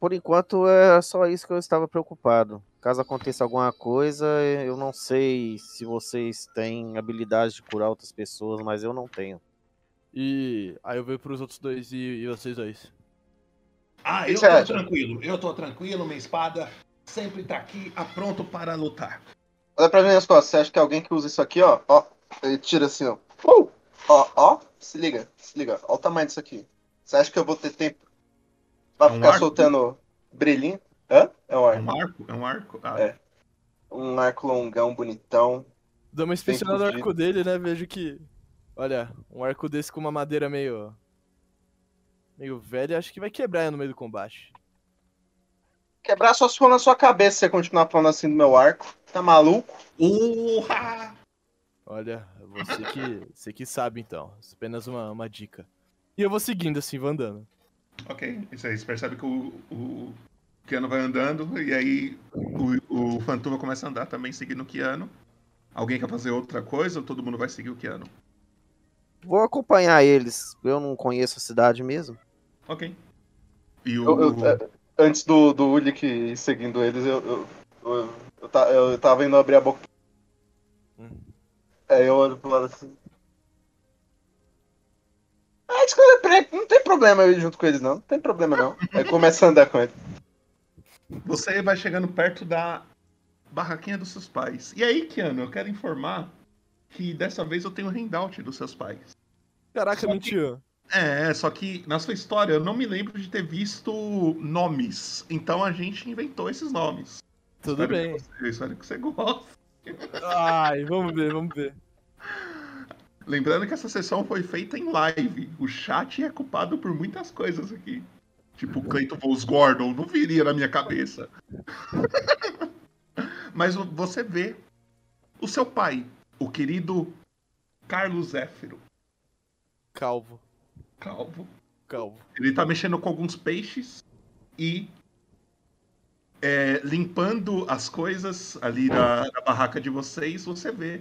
S31: Por enquanto é só isso que eu estava preocupado. Caso aconteça alguma coisa, eu não sei se vocês têm habilidade de curar outras pessoas, mas eu não tenho.
S2: E aí eu vejo pros outros dois e, e vocês dois.
S1: Ah, eu tô
S3: acha?
S1: tranquilo, eu tô tranquilo, minha espada sempre tá aqui, a pronto para lutar.
S3: Olha pra mim nas costas, você acha que alguém que usa isso aqui, ó, ó, ele tira assim, ó. Uh! Ó, ó, se liga, se liga, ó o tamanho disso aqui. Você acha que eu vou ter tempo pra
S1: É um
S3: ficar
S1: arco?
S3: soltando brilhinho? Hã? É um
S1: É
S3: arco.
S1: um arco? É um arco? Ah,
S3: É. Um arco longão, bonitão.
S2: Dou uma inspecionada no arco dele, né? Vejo que. Olha, um arco desse com uma madeira meio. meio velha, acho que vai quebrar no meio do combate.
S3: Quebrar só se for na sua cabeça se você continuar falando assim do meu arco. Tá maluco?
S1: Urra!
S2: Olha, você que, você que sabe então. Isso é apenas uma, uma dica. E eu vou seguindo assim, vou andando.
S1: Ok, e vocês percebem que o, o Keanu vai andando, e aí o, o começa a andar também, seguindo o Keanu. Alguém quer fazer outra coisa ou todo mundo vai seguir o Keanu?
S31: Vou acompanhar eles. Eu não conheço a cidade mesmo.
S1: Ok. E o.
S3: Eu- eu- é, antes do, do Ulick ir seguindo eles, eu, eu, eu, eu, ta- eu tava indo abrir a boca. Aí eu olho pro lado assim. Ah, não tem problema eu ir junto com eles, não. Não tem problema, não. Aí começa a andar com eles.
S1: Você vai chegando perto da barraquinha dos seus pais. E aí, Keanu, eu quero informar que dessa vez eu tenho o handout dos seus pais.
S2: Caraca,
S1: Só que-
S2: mentira.
S1: É, só que na sua história eu não me lembro de ter visto nomes. Então a gente inventou esses nomes.
S2: Tudo
S1: Espero
S2: bem.
S1: Que você, espero que você goste.
S2: Ai, vamos ver, vamos ver.
S1: Lembrando que essa sessão foi feita em live. O chat é culpado por muitas coisas aqui. Tipo, o Cleiton Vos Gordon não viria na minha cabeça. Mas você vê o seu pai, o querido Carlos Zéfiro.
S2: Calvo.
S1: Calvo.
S2: Calvo.
S1: Ele tá mexendo com alguns peixes e é, limpando as coisas ali na, na barraca de vocês. Você vê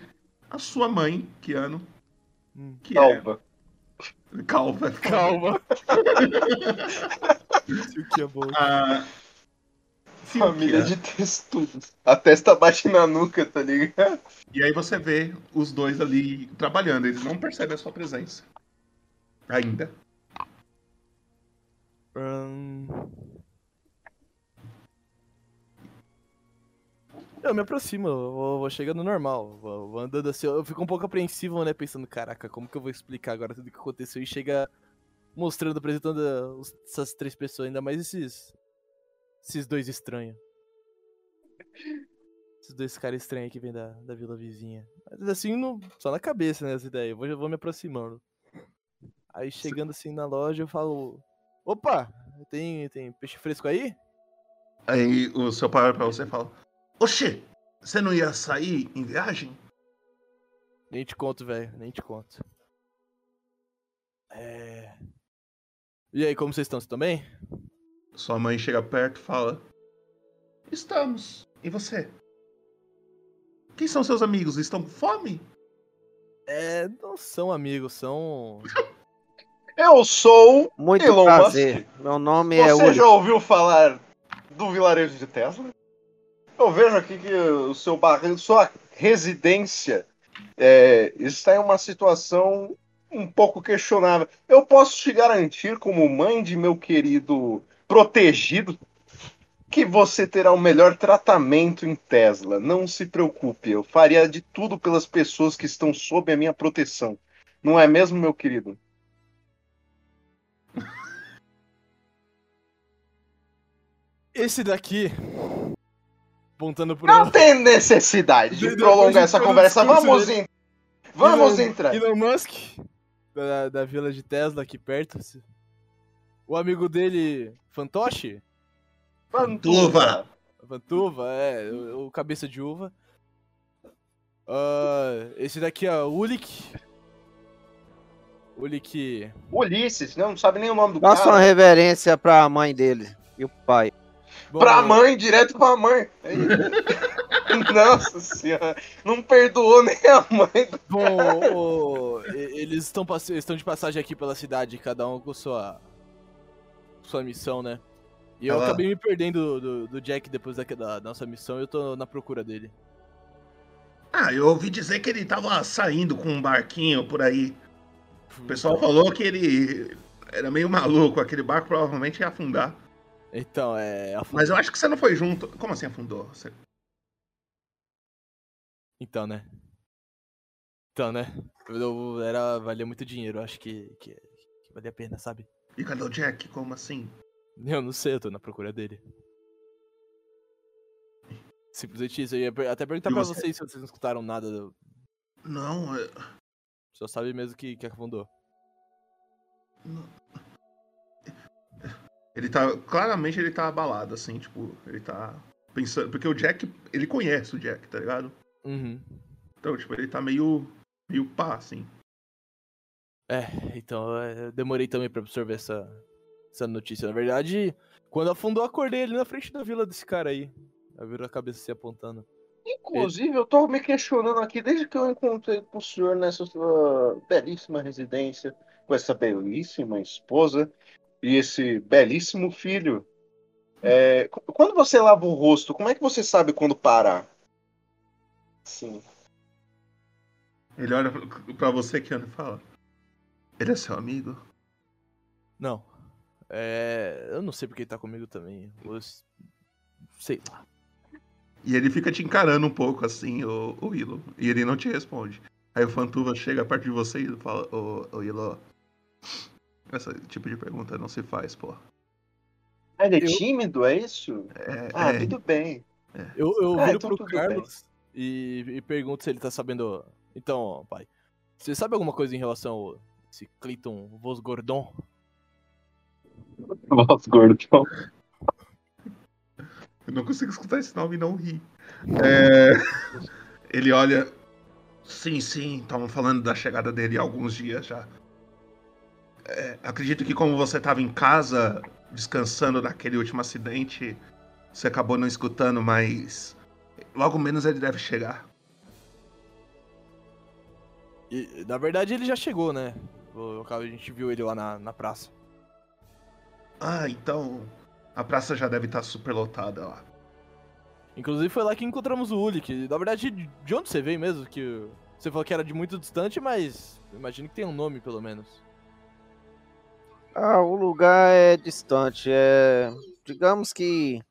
S1: a sua mãe, Keanu, que
S3: Calva.
S1: é calva.
S2: Calma. Isso que é bom.
S1: Ah,
S3: Família de testudos. A testa bate na nuca, tá ligado?
S1: E aí você vê os dois ali trabalhando. Eles não percebem a sua presença. Ainda.
S2: Ahn. Eu me aproximo, eu vou, vou chegando normal, vou, vou andando assim, eu fico um pouco apreensivo, né, pensando, caraca, como que eu vou explicar agora tudo o que aconteceu e chega mostrando, apresentando os- essas três pessoas, ainda mais esses, esses dois estranhos. Esses dois caras estranhos que vêm da, da vila vizinha. Mas assim, no, só na cabeça, né, essa ideia, eu vou, eu vou me aproximando. Aí chegando assim na loja, eu falo, opa, tem, tem peixe fresco aí?
S1: Aí o seu pai olha pra você e fala: Oxê, você não ia sair em viagem?
S2: Nem te conto, velho, nem te conto. É. E aí, como vocês estão? Vocês estão bem?
S1: Sua mãe chega perto e fala: Estamos. E você? Quem são seus amigos? Estão com fome?
S2: É, não são amigos, são.
S3: Eu sou
S31: Muito
S3: Elon
S31: prazer.
S3: Musk.
S31: Meu nome é
S3: Você já ouviu falar do vilarejo de Tesla? Eu vejo aqui que o seu barril, sua residência é, está em uma situação um pouco questionável. Eu posso te garantir, como mãe de meu querido protegido, que você terá o melhor tratamento em Tesla. Não se preocupe, eu faria de tudo pelas pessoas que estão sob a minha proteção. Não é mesmo, meu querido?
S2: Esse daqui. Apontando pro.
S3: Não tem necessidade de
S2: Depois
S3: prolongar essa conversa.
S2: discurso
S3: Vamos, en- vamos
S2: Elon-
S3: entrar.
S2: Elon Musk, da, da vila de Tesla aqui perto. O amigo dele, Fantoche?
S1: Fantuva.
S2: Fantuva, é, o, o cabeça de uva. Ah, esse daqui é o Ulik. Ulik.
S3: Ulisses, não, não sabe nem o nome do
S31: Faça uma
S3: cara.
S31: reverência pra mãe dele e o pai.
S3: Pra mãe, direto pra mãe. Nossa senhora, não perdoou nem a mãe. do
S2: Bom, o- eles estão estão de passagem aqui pela cidade, cada um com sua sua missão, né? E eu
S1: Ela-
S2: acabei me perdendo do, do Jack depois da, da nossa missão e eu tô na procura dele.
S1: Ah, eu ouvi dizer que ele tava saindo com um barquinho por aí. O pessoal falou que ele era meio maluco, aquele barco provavelmente ia afundar.
S2: Então, é. afundou.
S1: Mas eu acho que você não foi junto. Como assim afundou? Você-
S2: Então, né? Então, né? Eu, era, valia muito dinheiro, eu acho que, que, que valia a pena, sabe?
S1: E cadê o Jack? Como assim?
S2: Eu não sei, eu tô na procura dele. Simplesmente isso, eu ia até perguntar
S1: E
S2: pra
S1: você?
S2: vocês se vocês não escutaram nada. do-
S1: Não, é-
S2: Só sabe mesmo que, que afundou.
S1: Ele tá. Claramente ele tá abalado, assim, tipo, ele tá pensando. Porque o Jack, ele conhece o Jack, tá ligado?
S2: Uhum.
S1: Então, tipo, ele tá meio. meio pá, assim.
S2: É, então eu demorei também pra absorver essa, essa notícia. Na verdade, quando afundou, eu acordei ali na frente da vila desse cara aí. Eu viro a cabeça se apontando.
S3: Inclusive, eu tô me questionando aqui desde que eu encontrei com o senhor nessa sua belíssima residência, com essa belíssima esposa e esse belíssimo filho. É, qu- quando você lava o rosto, como é que você sabe quando parar? Sim.
S1: Ele olha pra- pra você, Keanu, e fala. Ele é seu amigo?
S2: Não. É. Eu não sei porque ele tá comigo também. Eu sei lá.
S1: E ele fica te encarando um pouco assim, o, o Willow. E ele não te responde. Aí o Fantuva chega perto de você e fala, ô, ô Willow. Esse tipo de pergunta não se faz, pô.
S3: Ele é tímido, é isso?
S1: É,
S3: ah,
S1: é.
S3: tudo bem.
S2: Eu, eu
S3: Ah,
S2: viro
S3: então
S2: pro Carlos e, e pergunto se ele tá sabendo. Então, pai, você sabe alguma coisa em relação ao esse Clayton Vosgordon?
S3: Voz gordão.
S1: Eu não consigo escutar esse nome e não rir. É, Ele olha. Sim, sim, estavam falando da chegada dele há alguns dias já. É, acredito que como você estava em casa, descansando daquele último acidente, você acabou não escutando, mas logo menos ele deve chegar.
S2: E, na verdade, ele já chegou, né? A gente viu ele lá na, na praça.
S1: Ah, então a praça já deve estar super lotada lá.
S2: Inclusive foi lá que encontramos o Ulik. Na verdade, de de onde você veio mesmo? Que você falou que era de muito distante, mas imagino que tem um nome, pelo menos.
S31: Ah, o lugar é distante. É, digamos que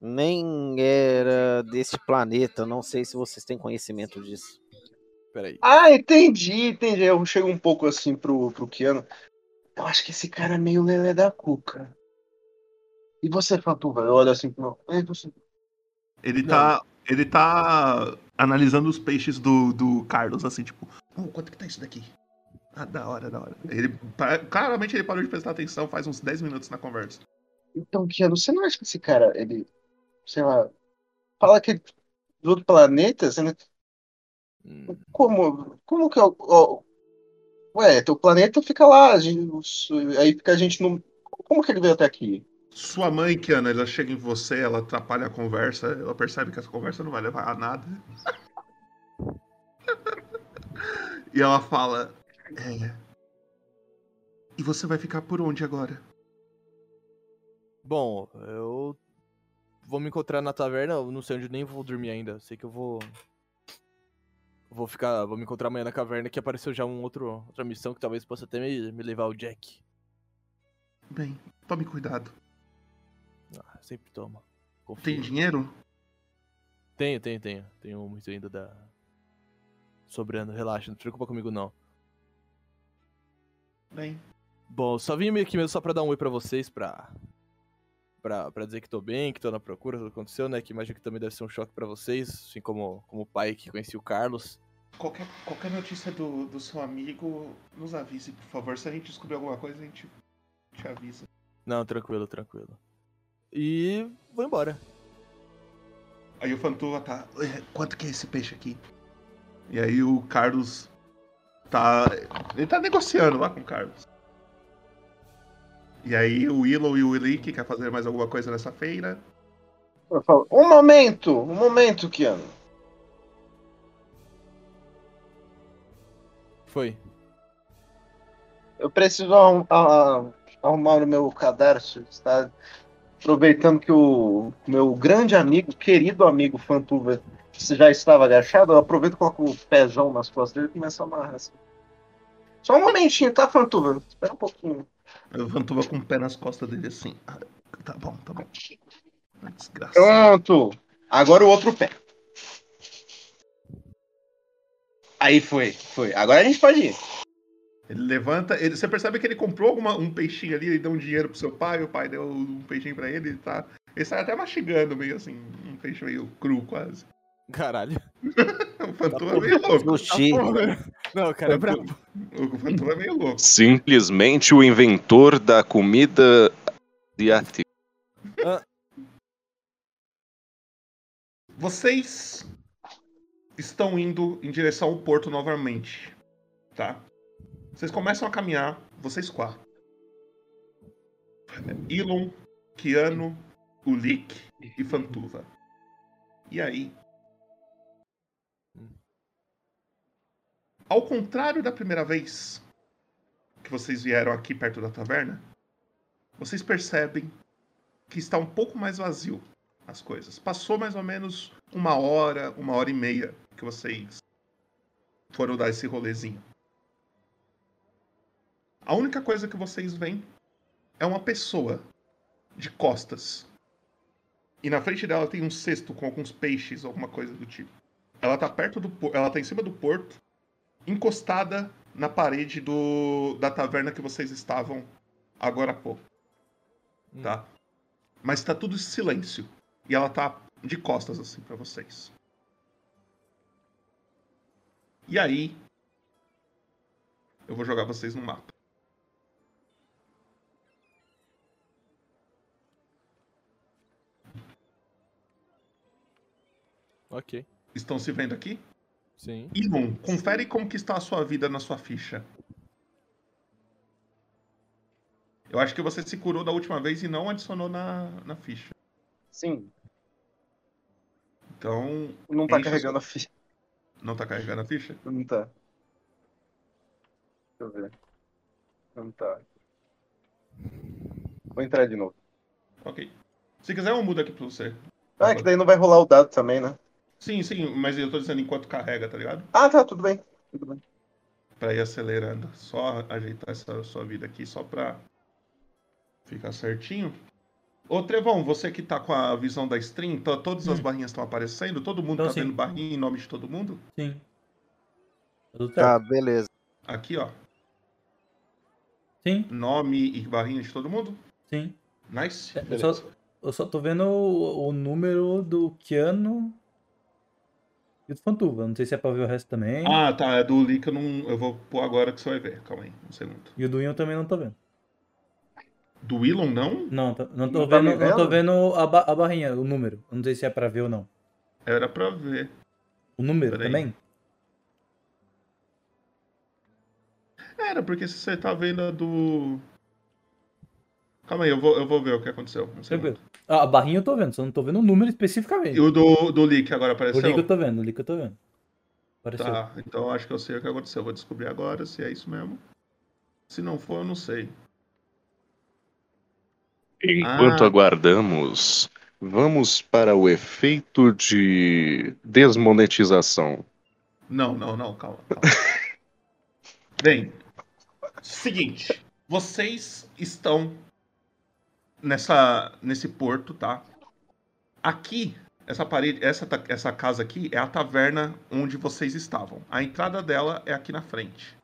S31: nem era deste planeta. Não sei se vocês têm conhecimento disso.
S2: Peraí.
S3: Ah, entendi, entendi. Eu chego um pouco assim pro, pro Keanu. Eu acho que esse cara é meio lelé da cuca. E você, Fantuva? Eu olho assim pro. E você?
S1: Ele tá. Ele tá analisando os peixes do, do Carlos, assim, tipo, "Oh, quanto que tá isso daqui? Ah, da hora, da hora. Ele, claramente ele parou de prestar atenção faz uns 10 minutos na conversa.
S3: Então, Keanu, você não acha que esse cara, ele. Sei lá. Fala que ele do outro planeta, você não- Como, como que é o. o- Ué, teu planeta fica lá, a gente- aí fica a gente no. Como que ele veio até aqui?
S1: Sua mãe, Kiana, ela chega em você, ela atrapalha a conversa, ela percebe que essa conversa não vai levar a nada. e ela fala: É. E você vai ficar por onde agora?
S2: Bom, eu vamos encontrar na taverna. Eu não sei onde nem vou dormir ainda. Sei que eu vou. Vou ficar. Vou me encontrar amanhã na caverna que apareceu já um outro, outra missão que talvez possa até me, me levar ao Jack.
S1: Bem, tome cuidado.
S2: Ah, sempre toma. Confio.
S1: Tem dinheiro?
S2: Tenho, tenho, tenho. Tenho muito ainda da. Sobrando, relaxa, não se preocupa comigo não.
S1: Bem.
S2: Bom, só vim aqui mesmo só pra dar um oi pra vocês, pra. Pra, pra dizer que tô bem, que tô na procura do que aconteceu, né? Que imagino que também deve ser um choque pra vocês, assim como, como o pai que conhecia o Carlos.
S1: Qualquer, qualquer notícia do, do seu amigo, nos avise, por favor. Se a gente descobrir alguma coisa, a gente te avisa.
S2: Não, tranquilo, tranquilo. E vou embora.
S1: Aí o Fantua tá. "Ué, Quanto que é esse peixe aqui? E aí o Carlos tá. Ele tá negociando lá com o Carlos. E aí o Willow e o Willick quer fazer mais alguma coisa nessa feira.
S3: Eu falo, um momento, um momento, Keanu.
S2: Foi.
S3: Eu preciso arrum- arrumar o meu cadarço. Está aproveitando que o meu grande amigo, querido amigo Fantuva, já estava agachado, eu aproveito e coloco o pezão nas costas dele e começo a amarrar assim. Só um momentinho, tá, Fantuva? Espera um pouquinho.
S1: O Fantua com o pé nas costas dele assim. Ah, tá bom, tá bom. Desgraça.
S3: Pronto! Agora o outro pé. Aí foi, foi. Agora a gente pode ir.
S1: Ele levanta, ele, você percebe que ele comprou alguma, um peixinho ali, ele deu um dinheiro pro seu pai, o pai deu um peixinho pra ele, ele tá. Ele sai até mastigando meio assim, um peixe meio cru quase.
S2: Caralho.
S1: o Fantua é meio louco.
S31: Sushi.
S2: Tá. Não, o cara é brabo.
S1: O Fantua é meio louco.
S27: Simplesmente o inventor da comida asiática.
S1: Vocês estão indo em direção ao porto novamente, tá? Vocês começam a caminhar, vocês quatro. Elon, Keanu, Ulik e Fantuva. E aí? Ao contrário da primeira vez que vocês vieram aqui perto da taverna, vocês percebem que está um pouco mais vazio as coisas. Passou mais ou menos uma hora, uma hora e meia que vocês foram dar esse rolezinho. A única coisa que vocês veem é uma pessoa de costas. E na frente dela tem um cesto com alguns peixes, alguma coisa do tipo. Ela tá perto do ela tá em cima do porto, encostada na parede do da taverna que vocês estavam agora há pouco. Tá? Mas tá tudo em silêncio. E ela tá de costas assim pra vocês. E aí eu vou jogar vocês no mapa.
S2: Ok.
S1: Estão se vendo aqui?
S2: Sim.
S1: Ilon, confere como que está a sua vida na sua ficha. Eu acho que você se curou da última vez e não adicionou na, na ficha.
S3: Sim.
S1: Então.
S3: Não tá
S1: enche
S3: carregando
S1: sua-
S3: a ficha.
S1: Não tá carregando a ficha?
S3: Não tá. Deixa eu ver. Não tá. Vou entrar de novo.
S1: Ok. Se quiser, eu mudo aqui pra você.
S3: Ah, é que daí não vai rolar o dado também, né?
S1: Sim, sim, mas eu tô dizendo enquanto carrega, tá ligado?
S3: Ah, tá, tudo bem. Tudo bem.
S1: Pra ir acelerando. Só ajeitar essa sua vida aqui, só pra ficar certinho. Ô, Trevão, você que tá com a visão da stream, tá- todas as barrinhas estão aparecendo? Todo mundo
S30: Então,
S1: tá
S30: sim.
S1: vendo barrinha em nome de todo mundo?
S30: Sim. Tudo
S31: Tá,
S30: certo.
S31: beleza.
S1: Aqui, ó.
S30: Sim.
S1: Nome e barrinha de todo mundo?
S30: Sim.
S1: Nice.
S30: Eu
S1: Beleza.
S30: só, eu só tô vendo o, o número do Keanu e do Fantuva. Não sei se é pra ver o resto também.
S1: Ah, tá. É do link eu não. Eu vou pôr agora que você vai ver. Calma aí, um segundo.
S30: E o do eu também não tô vendo.
S1: Do Willon, não?
S30: Não, tô- não tô
S1: Não tá
S30: vendo,
S1: me
S30: não tô
S1: vendo?
S30: a, ba- a barrinha, o número. Eu não sei se é pra ver ou não.
S1: Era pra ver.
S30: O número
S1: Peraí.
S30: também?
S1: Era, porque se você tá vendo a do. Calma aí, eu vou, eu vou ver o que aconteceu.
S30: Tranquilo. Ah, a barrinha eu tô vendo, só não tô vendo o número especificamente.
S1: E o do, do leak agora
S30: O
S1: apareceu?
S30: link eu tô vendo, o link eu tô vendo. Apareceu.
S1: Tá, então eu acho que eu sei o que aconteceu. Eu vou descobrir agora se é isso mesmo. Se não for, eu não sei.
S27: Enquanto
S1: Ah.
S27: aguardamos, Vamos para o efeito de desmonetização.
S1: Não, não, não, calma. calma. Bem, seguinte, vocês estão nessa nesse porto, tá? Aqui, essa parede, essa, essa casa aqui é a taverna onde vocês estavam. A entrada dela é aqui na frente,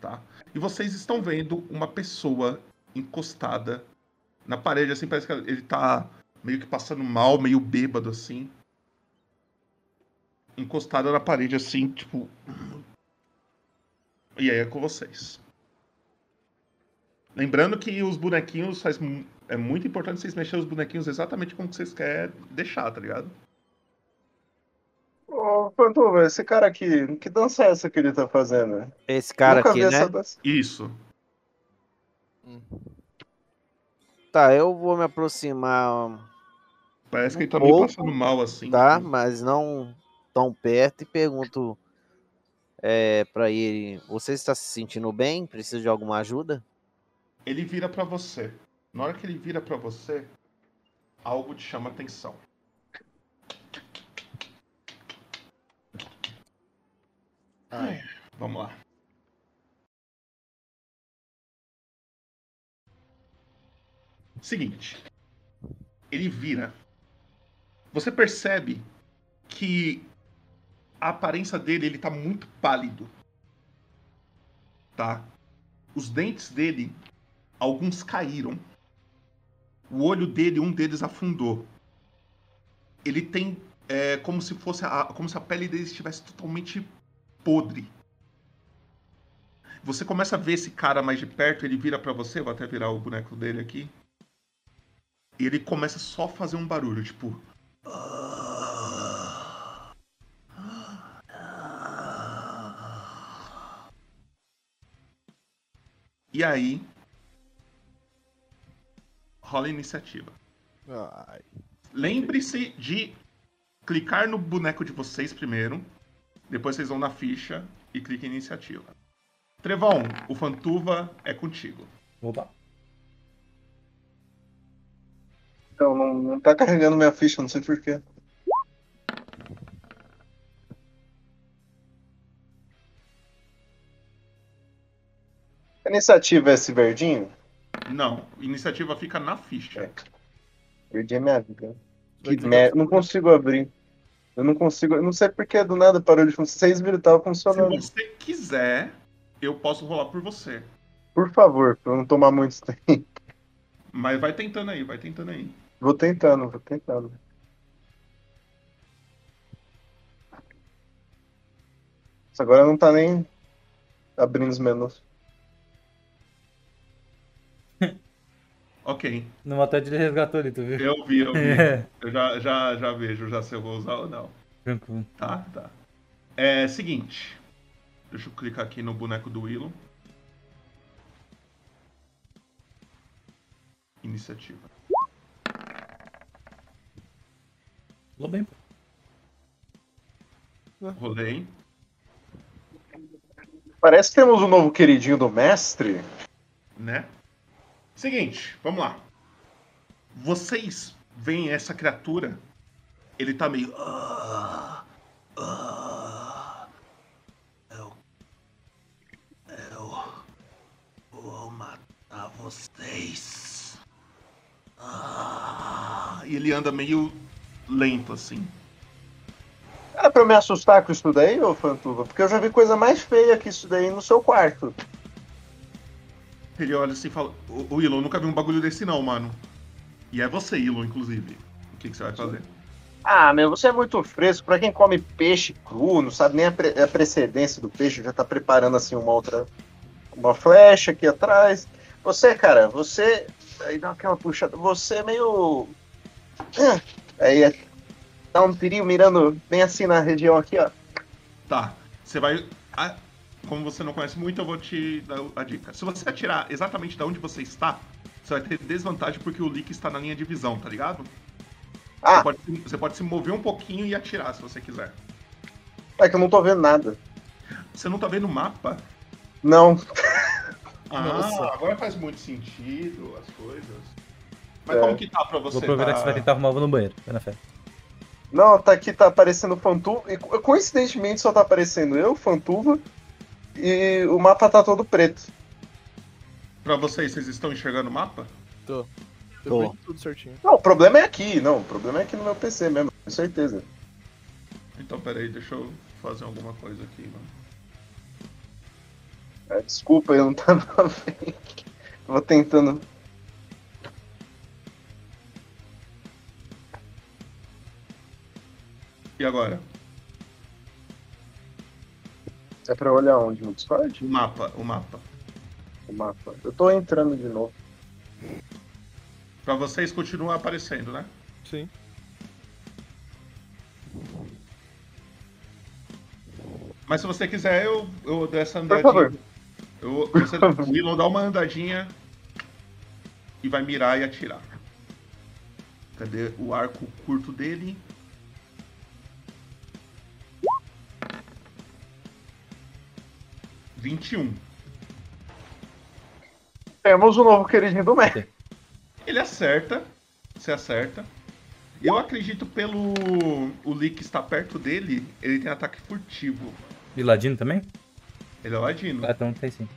S1: tá? E vocês estão vendo uma pessoa encostada na parede, assim, parece que ele tá meio que passando mal, meio bêbado, assim. Encostada na parede, assim, tipo. E aí é com vocês. Lembrando que os bonequinhos faz é muito importante vocês mexerem os bonequinhos exatamente como que vocês querem deixar, tá ligado?
S3: Ô, Pantuva, esse cara aqui, que dança é essa que ele tá fazendo?
S31: Esse cara
S3: Nunca
S31: aqui, né?
S1: Isso.
S31: Tá, eu vou me aproximar.
S1: Parece que ele tá
S31: um
S1: meio
S31: pouco,
S1: passando mal assim.
S31: Tá, mas não tão perto e pergunto é, pra ele: Você está se sentindo bem? Precisa de alguma ajuda?
S1: Ele vira pra você. Na hora que ele vira pra você, algo te chama atenção. Ai, vamos lá. Seguinte. Ele vira. Você percebe que a aparência dele, ele tá muito pálido. Tá? Os dentes dele, alguns caíram. O olho dele, um deles afundou. Ele tem é, como se fosse a, como se a pele dele estivesse totalmente podre. Você começa a ver esse cara mais de perto, ele vira pra você, vou até virar o boneco dele aqui. E ele começa só a fazer um barulho, tipo. E aí. Rola a iniciativa. Lembre-se de clicar no boneco de vocês primeiro. Depois vocês vão na ficha e cliquem em iniciativa. Trevão, o Fantuva é contigo.
S30: Opa.
S3: Então, não, não tá carregando minha ficha, não sei porquê. A iniciativa é esse verdinho?
S1: Não, iniciativa fica na ficha.
S3: É minha vida. Que merda. Não consigo abrir. Eu não consigo. Eu não sei porque do nada parou de funcionar. Vocês viram, tava funcionando.
S1: Se você quiser, eu posso rolar por você.
S3: Por favor, pra eu não tomar muito tempo.
S1: Mas vai tentando aí, vai tentando aí.
S3: Vou tentando, vou tentando. Isso agora não tá nem abrindo os menus.
S1: Ok.
S30: No Motete ele resgatou ali, tu viu?
S1: Eu vi, eu vi.
S30: É.
S1: Eu já, já, já vejo já se eu vou usar ou não.
S30: Tranquilo.
S1: Tá, tá. É seguinte. Deixa eu clicar aqui no boneco do Willow. Iniciativa.
S30: Falou bem.
S1: Rolei.
S3: Parece que temos um novo queridinho do mestre.
S1: né? Seguinte, vamos lá. Vocês veem essa criatura, ele tá meio. "Ah, ah, eu. Eu. Vou matar vocês. Ah", e ele anda meio lento assim.
S3: Era pra eu me assustar com isso daí, ô Fantuva? Porque eu já vi coisa mais feia que isso daí no seu quarto.
S1: Ele olha assim e fala: Ô ô, nunca vi um bagulho desse não, mano. E é você, Ilon, inclusive. O que, que você vai fazer?
S3: Ah, meu, você é muito fresco. Pra quem come peixe cru, não sabe nem a, pre- a precedência do peixe, já tá preparando assim uma outra. Uma flecha aqui atrás. Você, cara, você. Aí dá aquela puxada. Você é meio. Aí é- dá um tiro mirando bem assim na região aqui, ó.
S1: Tá. Você vai. Como você não conhece muito, eu vou te dar a dica. Se você atirar exatamente de onde você está, você vai ter desvantagem porque o Lick está na linha de visão, tá ligado?
S3: Ah.
S1: Você pode, se- você pode se mover um pouquinho e atirar se você quiser.
S3: É que eu não tô vendo nada.
S1: Você não tá vendo o mapa?
S3: Não.
S1: Ah,
S3: Nossa.
S1: agora faz muito sentido as coisas. Mas
S3: É.
S1: como que tá pra você?
S30: Vou aproveitar
S1: Tá-
S30: que você vai tentar arrumar uma no banheiro. Vai na fé.
S3: Não, tá aqui, tá aparecendo Fantuva. E co- coincidentemente só tá aparecendo eu, Fantuva, e o mapa tá todo preto.
S1: Pra vocês, vocês estão enxergando o mapa?
S2: Tô.
S3: Tô.
S2: tudo certinho.
S3: Não, o problema é aqui, não. O problema é aqui no meu PC mesmo, com certeza.
S1: Então, peraí, deixa eu fazer alguma coisa aqui, mano.
S3: É, desculpa, eu não tava vendo. Vou tentando.
S1: E agora?
S3: É pra olhar onde? No Discord?
S1: O mapa, o mapa.
S3: O mapa. Eu tô entrando de novo.
S1: Pra vocês continua aparecendo, né?
S2: Sim.
S1: Mas se você quiser, eu, eu dou essa
S3: Por
S1: andadinha.
S3: favor.
S1: Eu, você, o Willow dá uma andadinha e vai mirar e atirar. Cadê o arco curto dele? Vinte e um.
S3: Temos o novo queridinho do Mac.
S1: Ele acerta. Você acerta. Eu acredito pelo o Lick estar perto dele, ele tem ataque furtivo.
S30: E Ladino também?
S1: Ele é ladino.
S30: Ah, então tem sim.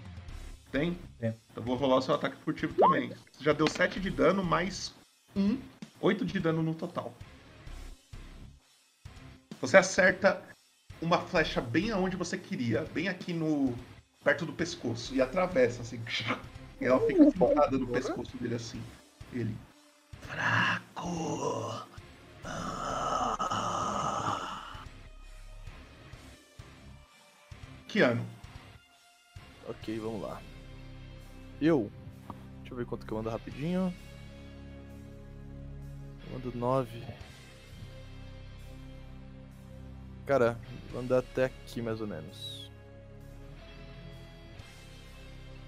S1: Tem?
S30: Tem.
S1: Eu vou rolar o seu ataque furtivo também. Você já deu 7 de dano, mais 1, 8 de dano no total. Você acerta uma flecha bem aonde você queria, bem aqui no. perto do pescoço, e atravessa assim. E ela fica sentada no pescoço dele assim. Ele. Fraco! Keanu.
S2: Ok, vamos lá. Eu. Deixa eu ver quanto que eu mando rapidinho. Eu mando 9. Cara, vou andar até aqui mais ou menos.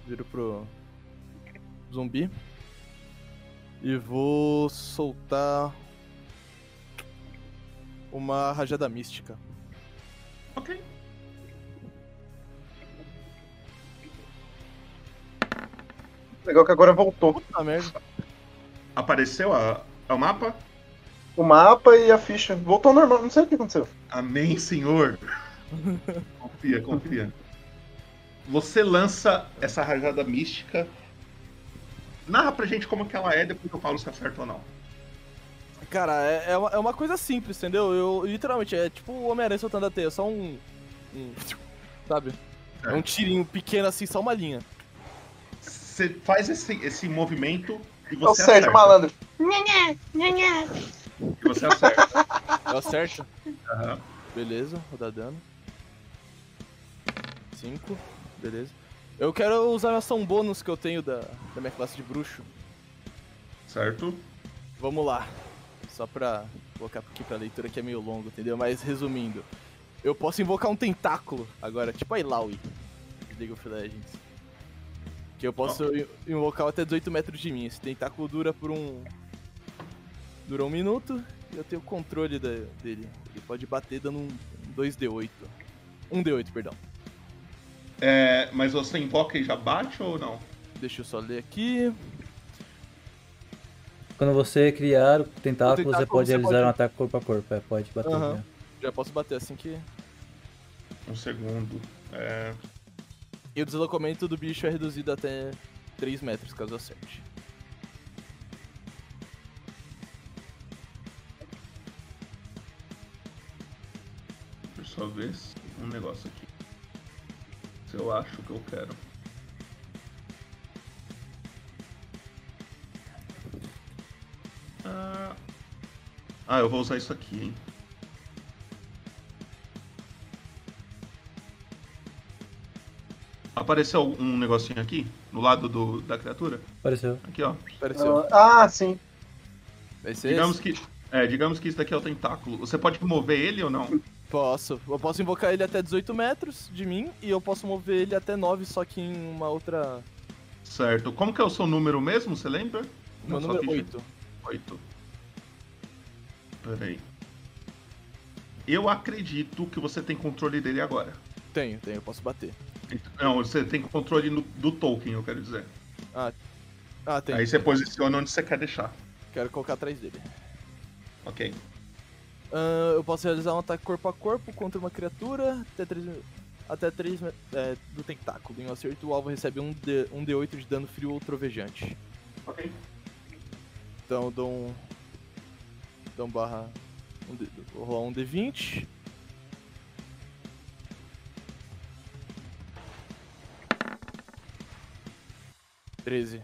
S2: Viro pro zumbi. E vou soltar uma rajada mística.
S1: Ok.
S3: Legal que agora voltou.
S2: Puta merda.
S1: Apareceu a, a mapa?
S3: O mapa e a ficha. Voltou ao normal, não sei o que aconteceu.
S1: Amém, senhor. confia, confia. Você lança essa rajada mística. Narra pra gente como que ela é, depois eu falo se acerta ou não.
S2: Cara, é, é, uma, é uma coisa simples, entendeu? Eu literalmente, é tipo o Homem-Aranha soltando a teia, só um. um sabe? É um tirinho pequeno assim, só uma linha.
S1: Você faz esse, esse movimento e
S3: É
S1: você
S3: Sérgio
S1: acerta.
S3: Malandro.
S1: E você acerta.
S2: Eu acerto.
S1: Aham.
S2: Beleza, vou dar dano. 5, beleza. Eu quero usar a ação bônus que eu tenho da, da minha classe de bruxo.
S1: Certo.
S2: Vamos lá. Só pra colocar aqui pra leitura que é meio longo, entendeu? Mas resumindo, eu posso invocar um tentáculo agora, tipo a Ilaoi de League of Legends. Que eu posso in- invocar até 18 metros de mim. Esse tentáculo dura por um. Dura um minuto e eu tenho controle da- dele. Ele pode bater dando um 2D8. Um D8, perdão.
S1: É, mas você invoca e já bate ou não?
S2: Deixa eu só ler aqui.
S30: Quando você criar o tentáculo,
S2: O tentáculo
S30: você pode
S2: você
S30: realizar
S2: pode-
S30: um ataque corpo a corpo. É, pode bater.
S2: Aham.
S30: né?
S2: Já posso bater assim que.
S1: Um segundo. É,
S2: E o deslocamento do bicho é reduzido até 3 metros, caso acerte.
S1: Só ver se- um negócio aqui. Se eu acho que eu quero. Ah, ah, eu vou usar isso aqui, hein? Apareceu um negocinho aqui, no lado do, da criatura?
S30: Apareceu.
S1: Aqui, ó.
S2: Apareceu.
S3: Ah, sim.
S2: Vai ser
S1: Digamos
S2: esse?
S1: que, é, digamos que isso daqui é o tentáculo. Você pode mover ele ou não?
S2: Posso. Eu posso invocar ele até 18 metros de mim e eu posso mover ele até 9, só que em uma outra.
S1: Certo. Como que é o seu número mesmo, você lembra?
S2: Meu
S1: Não,
S2: número é
S1: ficha.
S2: 8.
S1: 8. Peraí. Eu acredito que você tem controle dele agora.
S2: Tenho, tenho, eu posso bater.
S1: Não, você tem controle no- do token, eu quero dizer.
S2: Ah, ah tem.
S1: Aí você posiciona onde você quer deixar.
S2: Quero colocar atrás dele.
S1: Ok.
S2: Ah, eu posso realizar um ataque corpo a corpo contra uma criatura até 3, até 3 é, do tentáculo. Em um acerto, o alvo recebe um, D, um D8 de dano frio ou trovejante.
S1: Ok.
S2: Então eu dou um. Então barra. Um D, vou rolar um D20. Treze.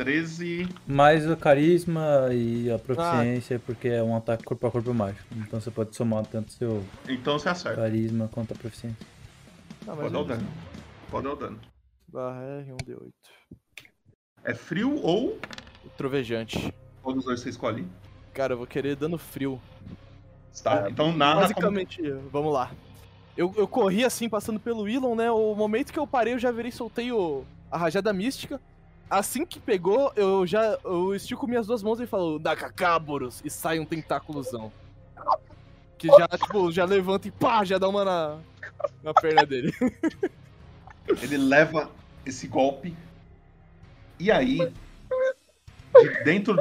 S1: 13.
S30: Mais o carisma e a proficiência, porque é um ataque corpo a corpo mágico. Então você pode somar tanto seu
S1: Então você acerta.
S30: carisma quanto a proficiência.
S2: Ah,
S1: Pode dar o dano. Pode dar o dano.
S2: Barra R, um D8.
S1: É frio ou.
S2: Trovejante.
S1: Qual dos dois você escolhe?
S2: Cara, eu vou querer dano frio.
S1: Tá, então narra
S2: Basicamente, vamos lá. Eu, eu corri assim, passando pelo Elon, né? O momento que eu parei, eu já virei e soltei o, a rajada mística. Assim que pegou, eu já eu estico minhas duas mãos e falo, Nakakaboros, e sai um tentáculozão. Que já, tipo, já levanta e pá, já dá uma na, na perna dele.
S1: Ele leva esse golpe. E aí, de dentro,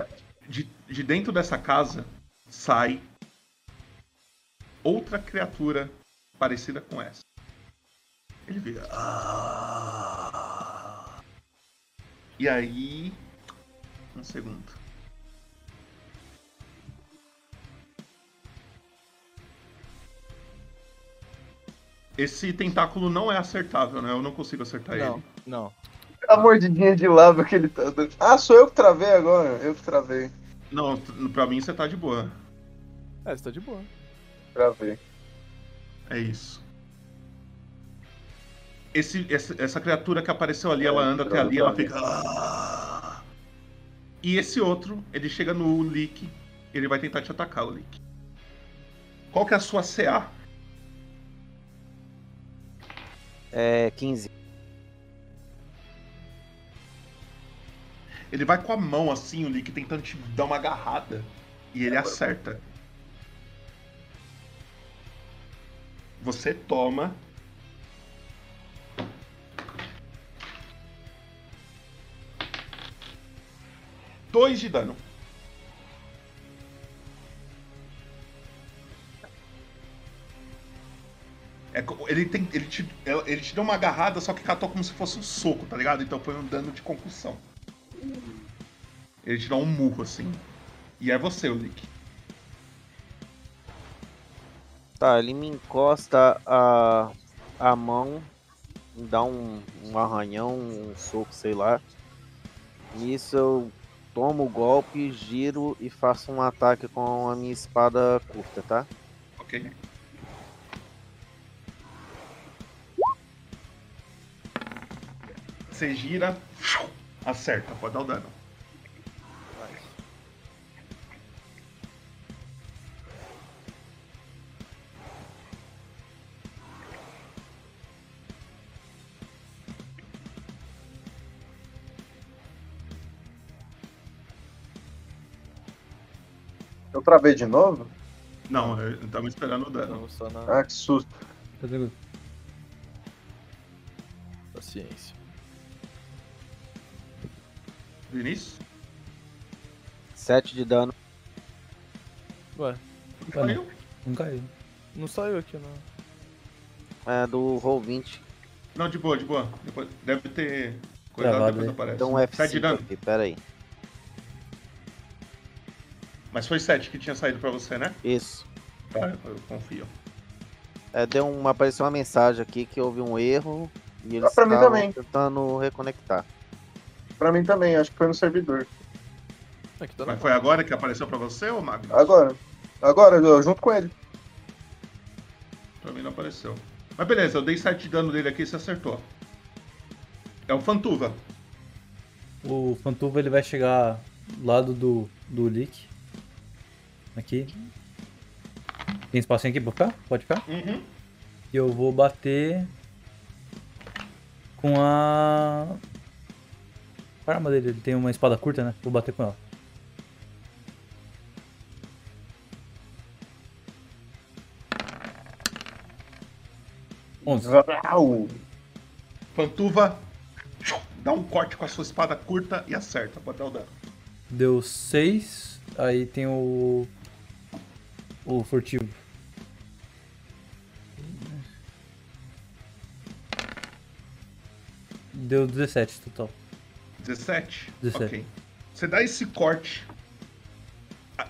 S1: de, de dentro dessa casa, sai outra criatura parecida com essa. Ele vira. "Ah." E aí. Um segundo. Esse tentáculo não é acertável, né? Eu não consigo acertar
S2: Não,
S1: ele.
S2: não.
S3: A mordidinha de lava que ele tá dando. Ah, sou eu que travei agora. Eu que travei.
S1: Não, pra mim você tá de boa.
S2: É, você tá de boa.
S3: Travei.
S1: É isso. Esse, esse- essa criatura que apareceu ali, ela anda até ali, ela fica. E esse outro, ele chega no Lick, ele vai tentar te atacar, o Lick. Qual que é a sua CA?
S31: É 15.
S1: Ele vai com a mão assim, o Lick, tentando te dar uma agarrada. E ele acerta. Você toma. Dois de dano. É ele, tem, ele, te, ele te deu uma agarrada, só que catou como se fosse um soco, tá ligado? Então foi um dano de concussão. Ele te dá um murro assim. E é você, o Lick.
S31: Tá, ele me encosta a, a mão, me dá um, um arranhão, um soco, sei lá. Nisso eu tomo o golpe, giro e faço um ataque com a minha espada curta, tá?
S1: Ok. Você gira, acerta, pode dar o dano.
S3: Travei de novo?
S1: Não, eu tava esperando o dano.
S2: Não, na
S3: Ah, que susto.
S30: Tá tranquilo.
S2: paciência.
S1: Vinícius?
S31: 7 de dano.
S2: Ué,
S30: não. Não caiu.
S2: não saiu aqui, não.
S31: É do roll 20.
S1: Não, de boa, de boa. Depois, deve ter. Cuidado,
S30: Travado
S1: depois aparece.
S31: Então
S1: Sete de
S31: F5
S1: dano.
S31: aqui, pera aí.
S1: Mas foi 7 que tinha saído pra você, né?
S31: Isso.
S1: Tá, eu confio.
S31: É, deu uma, apareceu uma mensagem aqui que houve um erro e eles
S3: Ah,
S31: estavam tentando reconectar.
S3: Pra mim também, acho que foi no servidor.
S2: Aqui tá
S1: Mas foi agora que apareceu pra você ou Magnus?
S3: Agora. Agora, eu junto com ele.
S1: Pra mim não apareceu. Mas beleza, eu dei 7 de dano dele aqui e você acertou. É o Fantuva.
S30: O Fantuva ele vai chegar do lado do, do Lick. Aqui. Tem espacinho aqui pra ficar? Pode ficar?
S1: Uhum.
S30: E eu vou bater com a. A arma dele? Ele tem uma espada curta, né? Vou bater com ela. Onze.
S1: Fantuva dá um corte com a sua espada curta e acerta. Pode dar o dano.
S30: Deu 6. Aí tem o. O furtivo. Deu 17 total.
S1: 17?
S30: 17.
S1: Ok. Você dá esse corte.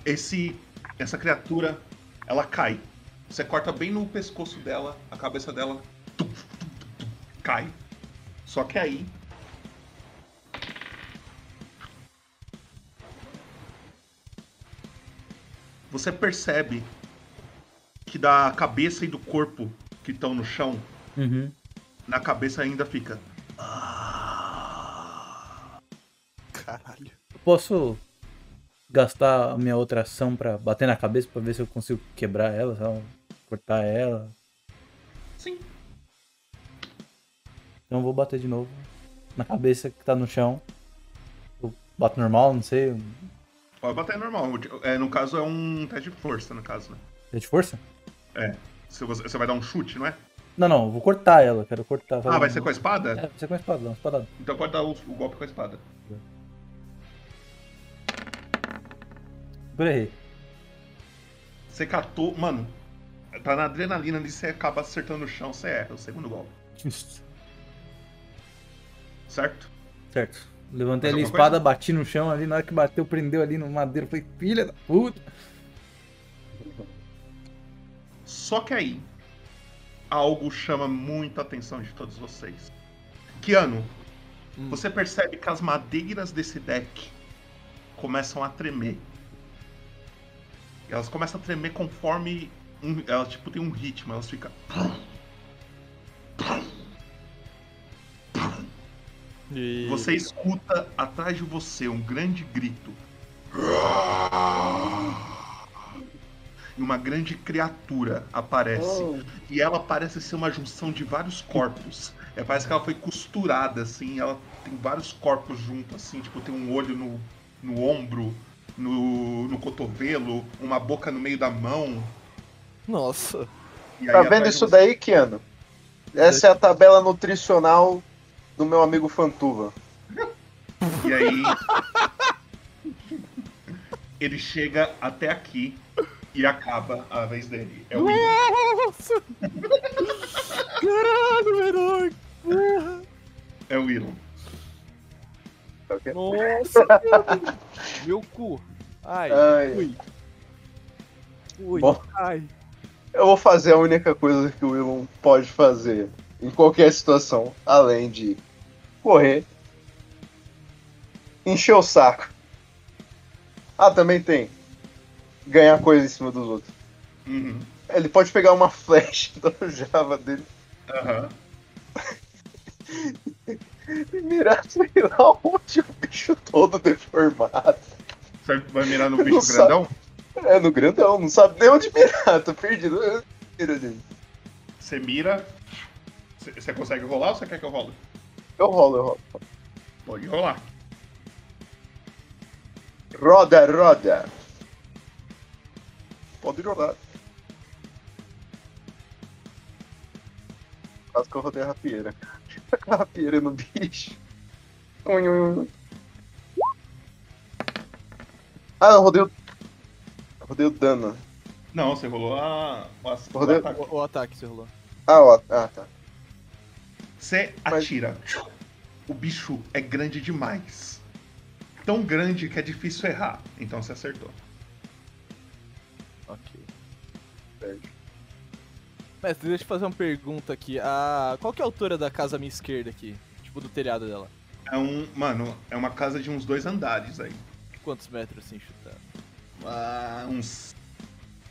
S1: Esse, essa criatura, ela cai. Você corta bem no pescoço dela, a cabeça dela tum, tum, tum, tum, cai. Só que aí. Você percebe que da cabeça e do corpo que estão no chão,
S30: Uhum.
S1: na cabeça ainda fica.
S2: Caralho.
S30: Eu posso gastar a minha outra ação pra bater na cabeça pra ver se eu consigo quebrar ela, sabe? cortar ela.
S1: Sim.
S30: Então eu vou bater de novo na cabeça que tá no chão. Eu bato normal, não sei.
S1: Pode bater normal. É, no caso é um teste de força, no caso, né?
S30: É de força?
S1: É. Você, você vai dar um chute, não é?
S30: Não, não, vou cortar ela, quero cortar.
S1: Ah, vai
S30: um-
S1: ser com a espada?
S30: É, vai ser com a espada, uma espadada.
S1: Então pode dar o, o golpe com a espada.
S30: Eu errei.
S1: Você catou. Mano, tá na adrenalina ali, você acaba acertando no chão, você erra o segundo golpe. Certo?
S30: Certo. Levantei ali a espada, bati no chão ali, na hora que bateu, prendeu ali no madeiro. Falei, filha da puta.
S1: Só que aí, algo chama muita atenção de todos vocês. Kiano, você percebe que as madeiras desse deck começam a tremer. Elas começam a tremer conforme. Um, elas tipo tem um ritmo, elas ficam.
S2: E...
S1: Você escuta atrás de você um grande grito. E uma grande criatura aparece.
S3: Oh.
S1: E ela parece ser uma junção de vários corpos. É, parece que ela foi costurada, assim. Ela tem vários corpos juntos, assim. Tipo, tem um olho no, no ombro, no, no cotovelo, uma boca no meio da mão.
S2: Nossa.
S1: E
S3: Tá
S1: aí,
S3: vendo isso
S1: de
S3: daí, Kiano? Essa é a tabela nutricional do meu amigo Fantuva.
S1: E aí. ele chega até aqui e acaba a vez dele. É o.
S2: Nossa! Caralho, herói! Porra!
S1: É o Elon.
S2: Nossa! meu- Meu cu! Ai!
S3: Ai.
S2: Ui! Ui!
S3: Bom.
S2: Ai!
S3: Eu vou fazer a única coisa que o Elon pode fazer em qualquer situação, além de correr, encher o saco. Ah, também tem ganhar coisa em cima dos outros.
S1: Uhum.
S3: Ele pode pegar uma flecha do Java dele
S1: Aham.
S3: e mirar, sei lá onde o bicho todo deformado.
S1: Você vai mirar no
S3: Não
S1: bicho
S3: sabe.
S1: grandão?
S3: É, no grandão, não sabe nem onde mirar, tô perdido. Mira nele.
S1: Você mira. Você consegue rolar ou você quer que eu role?
S3: Eu rolo, eu rolo.
S1: Pode rolar.
S3: Roda, roda. Pode rolar. Quase que eu rodei a rapieira. a rapieira no bicho. Ah, eu rodei o. eu Rodei o dano.
S1: Não, você rolou a. o o
S3: Rodei-
S1: ataque.
S2: O, o ataque você rolou.
S3: Ah, ó. Ah, tá.
S1: Você atira. O bicho é grande demais. Tão grande que é difícil errar. Então você acertou.
S2: Ok. Mestre, deixa eu fazer uma pergunta aqui. A... Qual que é a altura da casa à minha esquerda aqui? Tipo, do telhado dela?
S1: É um. Mano, é uma casa de uns dois andares aí.
S2: Quantos metros assim chutando?
S1: Ah, uns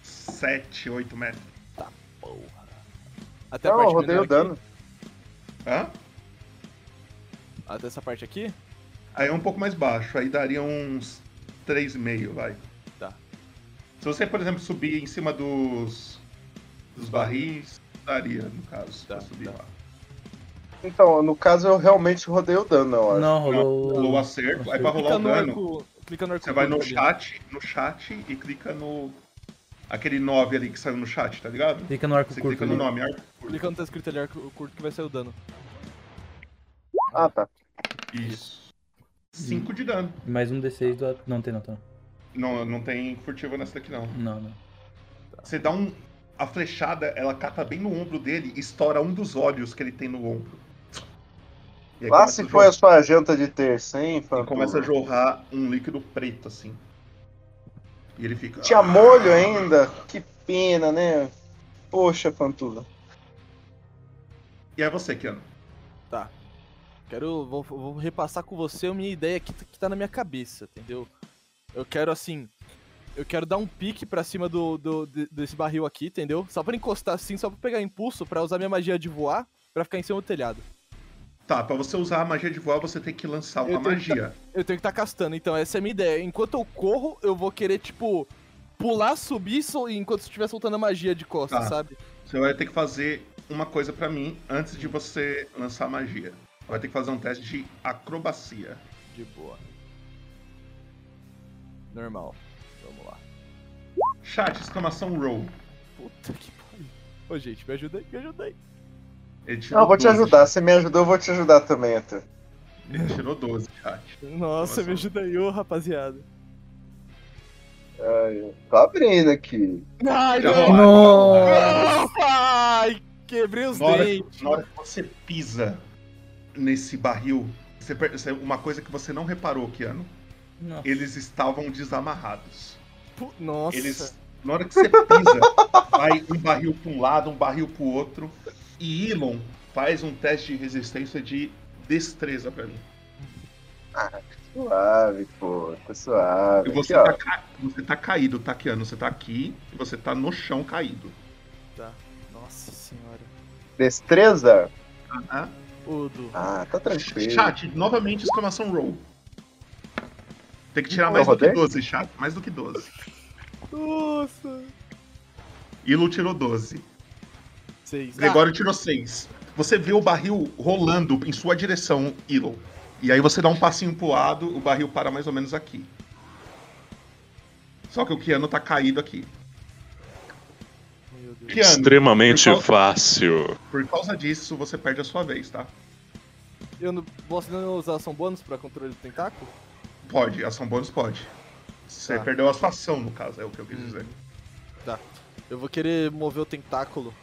S1: 7, 8 metros.
S2: Tá, porra. Até
S3: Não,
S2: a parte
S3: eu rodei o dano.
S1: Hã?
S2: Até essa parte aqui?
S1: Aí é um pouco mais baixo. Aí daria uns 3,5, vai.
S2: Tá.
S1: Se você, por exemplo, subir em cima dos. dos barris, daria, no caso,
S2: Tá,
S1: pra subir lá.
S3: Então, no caso eu realmente rodei o dano, eu acho.
S30: Não, rolou.
S1: Rolou o acerto, aí pra rolar o
S2: no
S1: dano.
S2: arco. Clica no arco.
S1: Você vai no chat, no chat e clica no. Aquele 9 ali que saiu no chat, tá ligado?
S30: Clica no arco
S1: Você
S30: curto
S1: clica no
S30: ali.
S1: nome, arco.
S2: Clica no tá escrito ali arco curto que vai sair o dano.
S3: Ah, tá.
S1: Isso. 5 de dano.
S30: Mais um D6 do. Não tem, não, tá.
S1: Não, não tem furtiva nessa daqui, não.
S30: Não, não.
S1: Você dá um. A flechada, ela cata bem no ombro dele e estoura um dos olhos que ele tem no ombro.
S3: Lá se foi a sua janta de terça, hein,
S1: e começa a jorrar um líquido preto, assim. E ele fica.
S3: Tinha molho ainda? Que pena, né? Poxa, Fantuva.
S1: E é você, Keanu.
S2: Tá. Quero. Vou, vou repassar com você a minha ideia que, que tá na minha cabeça, entendeu? Eu quero assim. Eu quero dar um pique pra cima do, do- de- desse barril aqui, entendeu? Só pra encostar assim, só pra pegar impulso, pra usar minha magia de voar, pra ficar em cima do telhado.
S1: Tá, pra você usar a magia de voar, você tem que lançar uma
S2: Eu
S1: magia.
S2: tá- eu tenho que estar castando, então essa é a minha ideia. Enquanto eu corro, eu vou querer, tipo, pular, subir sol- enquanto estiver soltando a magia de costas,
S1: Tá.
S2: sabe?
S1: Você vai ter que fazer uma coisa pra mim antes de você lançar a magia. Vai ter que fazer um teste de acrobacia.
S2: De boa. Normal. Vamos lá.
S1: Chat, exclamação roll.
S2: Puta que pariu. Ô, gente, me ajuda aí, me ajuda aí.
S1: Ele tirou
S3: Não, vou te
S1: 12,
S3: ajudar. Se me ajudou, eu vou te ajudar também, até.
S1: Ele tirou 12, chat.
S2: Nossa, me ajuda aí, ô, rapaziada.
S3: Ai, tô abrindo aqui.
S2: Ai, não! Nossa! Ai, quebrei os
S1: Na
S2: dentes.
S1: na hora que você pisa nesse barril, você per- você- uma coisa que você não reparou, Keanu.
S30: Não.
S1: Eles estavam desamarrados.
S2: Nossa.
S1: Eles, na hora que você pisa, vai um barril pra um lado, um barril pro outro. E Elon faz um teste de resistência de destreza pra mim.
S3: Suave, pô. Tá suave.
S1: E você,
S3: Aqui,
S1: tá, ca- você tá caído, tá, Keanu? Você tá aqui e você tá no chão caído.
S2: Tá. Nossa senhora.
S3: Destreza?
S1: Aham.
S2: O do.
S3: Ah, tá tranquilo.
S1: Chat, novamente exclamação roll. Tem que tirar
S3: Eu
S1: mais do que
S3: rodei?
S1: 12, chat. Mais do que 12.
S2: Nossa.
S1: Ilu tirou 12.
S2: Seis.
S1: Gregório tirou 6. Você vê o barril rolando em sua direção, Ilu. E aí você dá um passinho pro lado, o barril para mais ou menos aqui. Só que o Keanu tá caído aqui.
S2: Meu Deus.
S1: Keanu,
S22: Extremamente
S1: por causa-
S22: fácil.
S1: Por causa disso, você perde a sua vez, tá?
S2: Eu não posso não usar ação bônus pra controle do tentáculo?
S1: Pode, ação bônus pode. Você
S2: Tá.
S1: perdeu a sua ação, no caso, é o que eu quis dizer.
S2: Tá. Eu vou querer mover o tentáculo.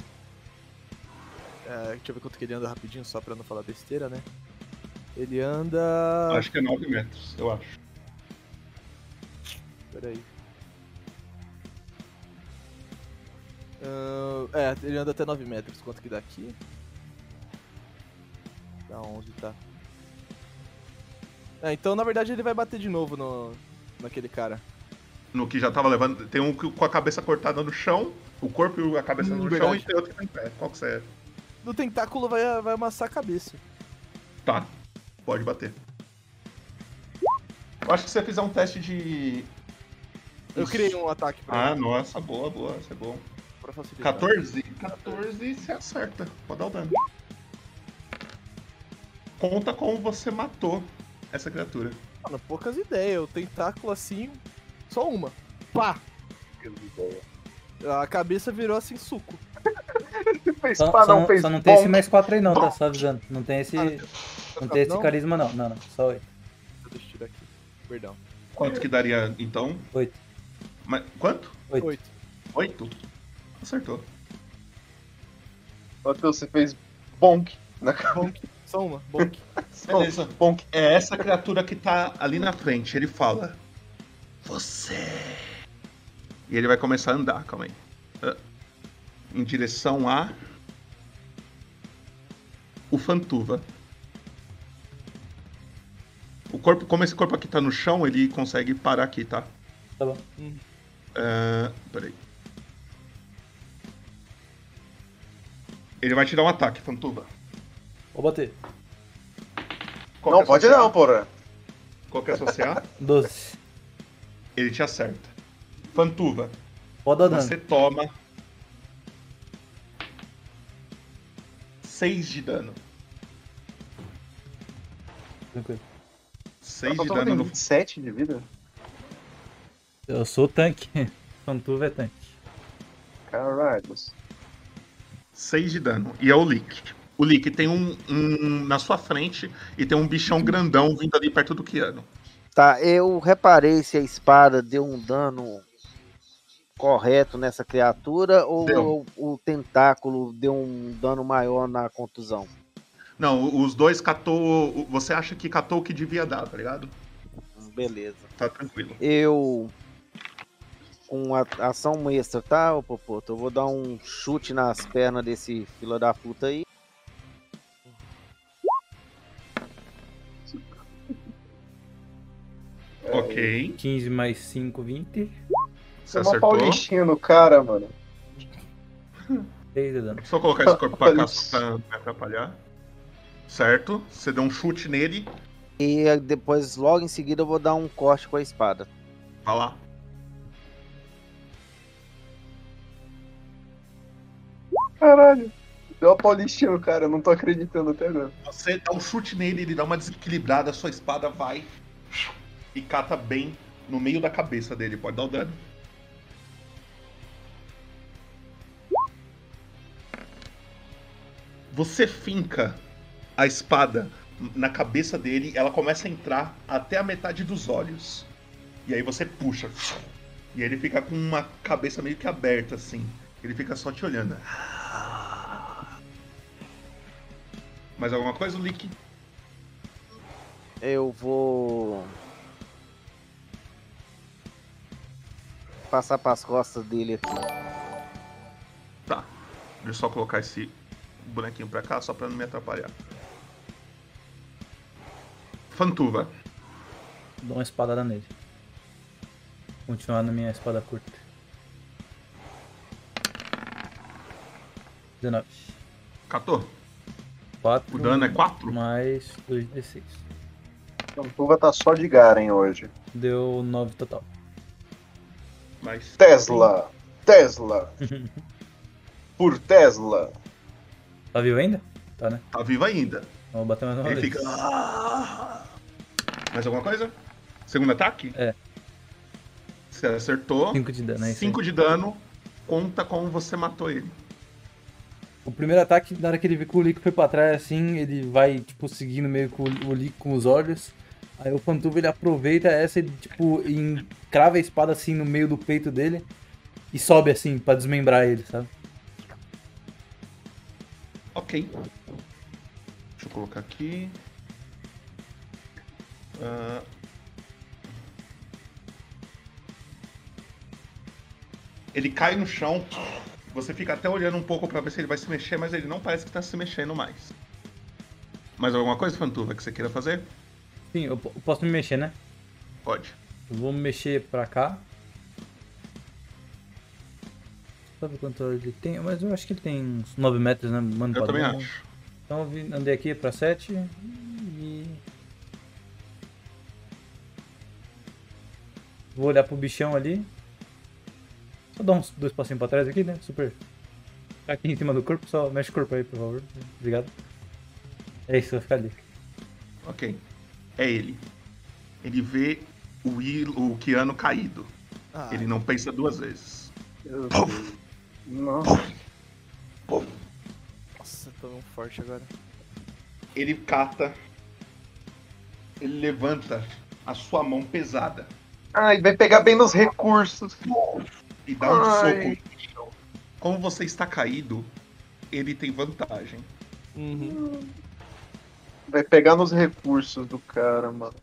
S2: É, deixa eu ver quanto que ele anda rapidinho, só pra não falar besteira, né? Ele anda.
S1: Acho que é 9 metros, eu acho.
S2: Peraí. Ahn, é, ele anda até 9 metros. Quanto que dá aqui? Dá 11, tá. É, então na verdade ele vai bater de novo no, naquele cara.
S1: No que já tava levando. Tem um com a cabeça cortada no chão, o corpo e a cabeça
S2: Hum,
S1: no
S2: verdade.
S1: chão, e tem outro que tá em pé. Qual que você é?
S2: Do tentáculo vai, vai amassar a cabeça.
S1: Tá, pode bater. Eu acho que se você fizer um teste de.
S2: Eu criei um ataque pra
S1: Ah,
S2: ele.
S1: nossa, boa, boa, isso é bom.
S2: Pra facilitar.
S1: 14? 14 você acerta. Pode dar o dano. Conta como você matou essa criatura.
S2: Mano, poucas ideias. O tentáculo assim. Só uma. Pá! A cabeça virou assim suco.
S3: Fez
S30: Só,
S3: pá,
S30: só
S3: não fez
S30: só não tem esse mais 4 aí não, tá? Só avisando. Não tem esse. Não tem esse
S2: não?
S30: carisma não. Não, não. Só 8.
S2: Deixa eu tirar aqui. Perdão.
S1: Quanto que daria então?
S30: 8.
S1: Mas, quanto?
S30: 8.
S2: 8.
S1: 8? Acertou.
S3: Outro você fez bonk na
S2: Bonk. Só uma. Bonk.
S1: Beleza.
S3: Bonk.
S1: É essa criatura que tá ali na frente. Ele fala: Você. E ele vai começar a andar, calma aí. Ah. Em direção a. O Fantuva. O corpo, como esse corpo aqui tá no chão, ele consegue parar aqui, tá?
S30: Tá bom.
S1: Ah, peraí. Ele vai te dar um ataque, Fantuva.
S30: Vou bater.
S1: Qual
S3: Não,
S1: é
S3: pode não, porra.
S1: Qual que é a sua CA?
S30: 12.
S1: Ele te acerta. Fantuva,
S30: Pode dar dano.
S1: você toma 6 de dano.
S30: Tranquilo.
S1: 6
S3: Só
S1: de dano
S3: com
S1: no
S3: 27 de vida.
S30: Eu sou tanque. Pantuva é tanque.
S3: Caralho.
S1: 6 de dano. E é o Lick. O Lick tem um, um na sua frente e tem um bichão grandão vindo ali perto do Kiano.
S31: Tá, eu reparei se a espada deu um dano correto nessa criatura ou
S1: Deu.
S31: o, o tentáculo deu um dano maior na contusão?
S1: Não, os dois catou. Você acha que catou o que devia dar, tá ligado?
S31: Beleza.
S1: Tá tranquilo.
S31: Eu. Com a ação extra, tá, ô Popoto? Eu vou dar um chute nas pernas desse fila da puta aí.
S1: Ok.
S30: 15 mais 5, 20.
S3: Você é uma paulistinha no cara, mano.
S30: 6 de dano.
S1: Só colocar esse corpo pra cá pra não me atrapalhar. Certo? Você deu um chute nele.
S31: E depois, logo em seguida, eu vou dar um corte com a espada.
S1: Vai lá.
S3: Caralho. Deu uma paulistinha no cara, eu não tô acreditando até agora.
S1: Você dá um chute nele, ele dá uma desequilibrada, sua espada vai e cata bem no meio da cabeça dele. Pode dar o dano. Você finca a espada na cabeça dele, ela começa a entrar até a metade dos olhos. E aí você puxa. E ele fica com uma cabeça meio que aberta assim. Ele fica só te olhando. Mais alguma coisa, Lick?
S31: Eu vou. Passar pras costas dele aqui.
S1: Tá. Deixa eu só colocar esse bonequinho pra cá, só pra não me atrapalhar. Fantuva.
S30: Dou uma espadada nele. Continuar na minha espada curta. 19.
S1: Catou?
S30: 4.
S1: O dano é 4?
S30: Mais 2d6.
S3: Pantuva tá só de Garen hoje.
S30: Deu 9 total.
S1: Mas.
S3: Tesla! Tesla! Por Tesla!
S30: Tá vivo ainda? Tá, né?
S1: Tá vivo ainda.
S30: Vamos bater mais uma
S1: Ele
S30: vez.
S1: fica. Mais alguma coisa? Segundo ataque?
S30: É.
S1: Você acertou.
S30: 5 de dano, é isso
S1: 5
S30: aí.
S1: de dano. Conta como você matou ele.
S30: O primeiro ataque, na hora que ele vê que o Lico foi pra trás, assim, ele vai, tipo, seguindo meio com o Lico com os olhos. Aí o Pantuva, ele aproveita essa e, tipo, encrava a espada, assim, no meio do peito dele. E sobe, assim, pra desmembrar ele, sabe?
S1: Ok. Deixa eu colocar aqui. Ah. Ele cai no chão. Você fica até olhando um pouco pra ver se ele vai se mexer, mas ele não parece que tá se mexendo mais. Mais alguma coisa, Fantuva, que você queira fazer?
S30: Sim, eu posso me mexer, né?
S1: Pode.
S30: Eu vou me mexer pra cá. Ver quanto ele tem, mas eu acho que ele tem uns 9 metros, né? Mano,
S1: Eu também acho.
S30: Então eu andei aqui pra 7 e. Vou olhar pro bichão ali. Só dar uns dois passinhos pra trás aqui, né? Super. Aqui em cima do corpo, só mexe o corpo aí, por favor. Obrigado. É isso, vai ficar ali.
S1: Ok. É ele. Ele vê o, Will, o Keanu caído.
S2: Ah.
S1: Ele não pensa duas vezes.
S3: Nossa.
S2: Nossa, tô um forte agora.
S1: Ele cata. Ele levanta a sua mão pesada
S3: Ai, vai pegar bem nos recursos.
S1: e dá um
S3: Ai.
S1: soco. Como você está caído, ele tem vantagem.
S3: Vai pegar nos recursos do cara, mano.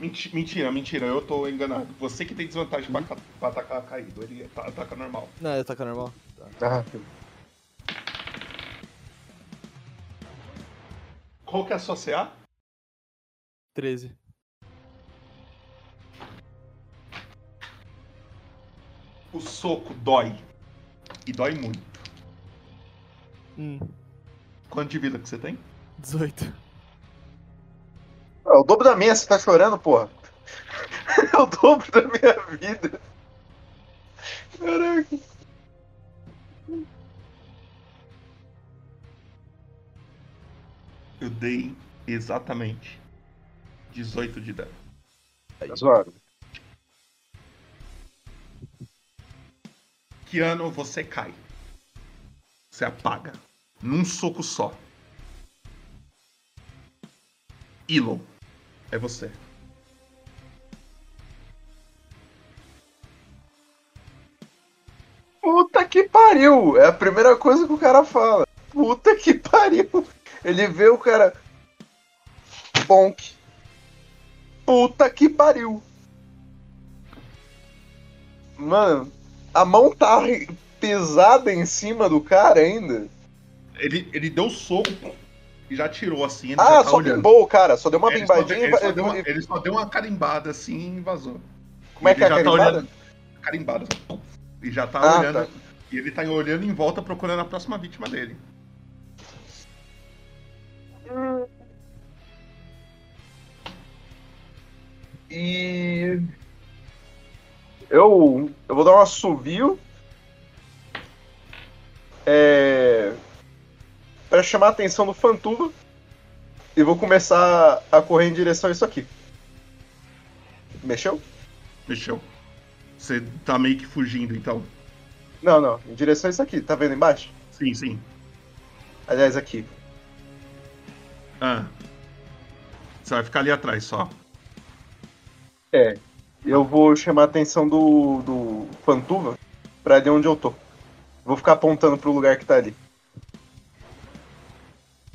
S1: Menti- Mentira, mentira, eu tô enganado. Você que tem desvantagem pra, ca- pra atacar caído, ele ata- ataca normal.
S2: Não, ele ataca normal. Tá.
S3: Ah,
S1: Qual que é a sua CA?
S2: 13.
S1: O soco dói. E dói muito.
S2: Hum,
S1: Quanto de vida que você tem?
S2: 18.
S3: É o dobro da minha, você tá chorando, porra. É o dobro da minha vida. Caraca.
S1: Eu dei exatamente 18 de dano.
S3: Tá zoado.
S1: Que ano você cai? Você apaga. Num soco só. Elon, é você.
S3: Puta que pariu! É a primeira coisa que o cara fala. Puta que pariu! Ele vê o cara. Bonk. Puta que pariu! Mano, a mão tá pesada em cima do cara ainda.
S1: Ele, ele deu soco e já tirou assim. Ele
S3: Ah,
S1: tá
S3: só
S1: olhando.
S3: bimbou o cara, só deu uma
S1: É, ele só deu-
S3: bimbadinha
S1: ele, só deu uma, ele só deu uma carimbada assim e vazou.
S3: Como é que é a
S1: tá
S3: carimbada?
S1: olhando- Carimbada. E já tá
S3: Ah,
S1: olhando.
S3: tá.
S1: E ele tá olhando em volta procurando a próxima vítima dele.
S3: E. Eu. Eu vou dar um assovio. É. Pra chamar a atenção do Fantuva. E vou começar a correr em direção a isso aqui. Mexeu?
S1: Mexeu. Você tá meio que fugindo, então.
S3: Não, não. Em direção a isso aqui. Tá vendo embaixo?
S1: Sim, sim.
S3: Aliás, aqui.
S1: Ah. Você vai ficar ali atrás só.
S3: É. Eu vou chamar a atenção do, do Fantuva pra ali onde eu tô. Vou ficar apontando pro lugar que tá ali.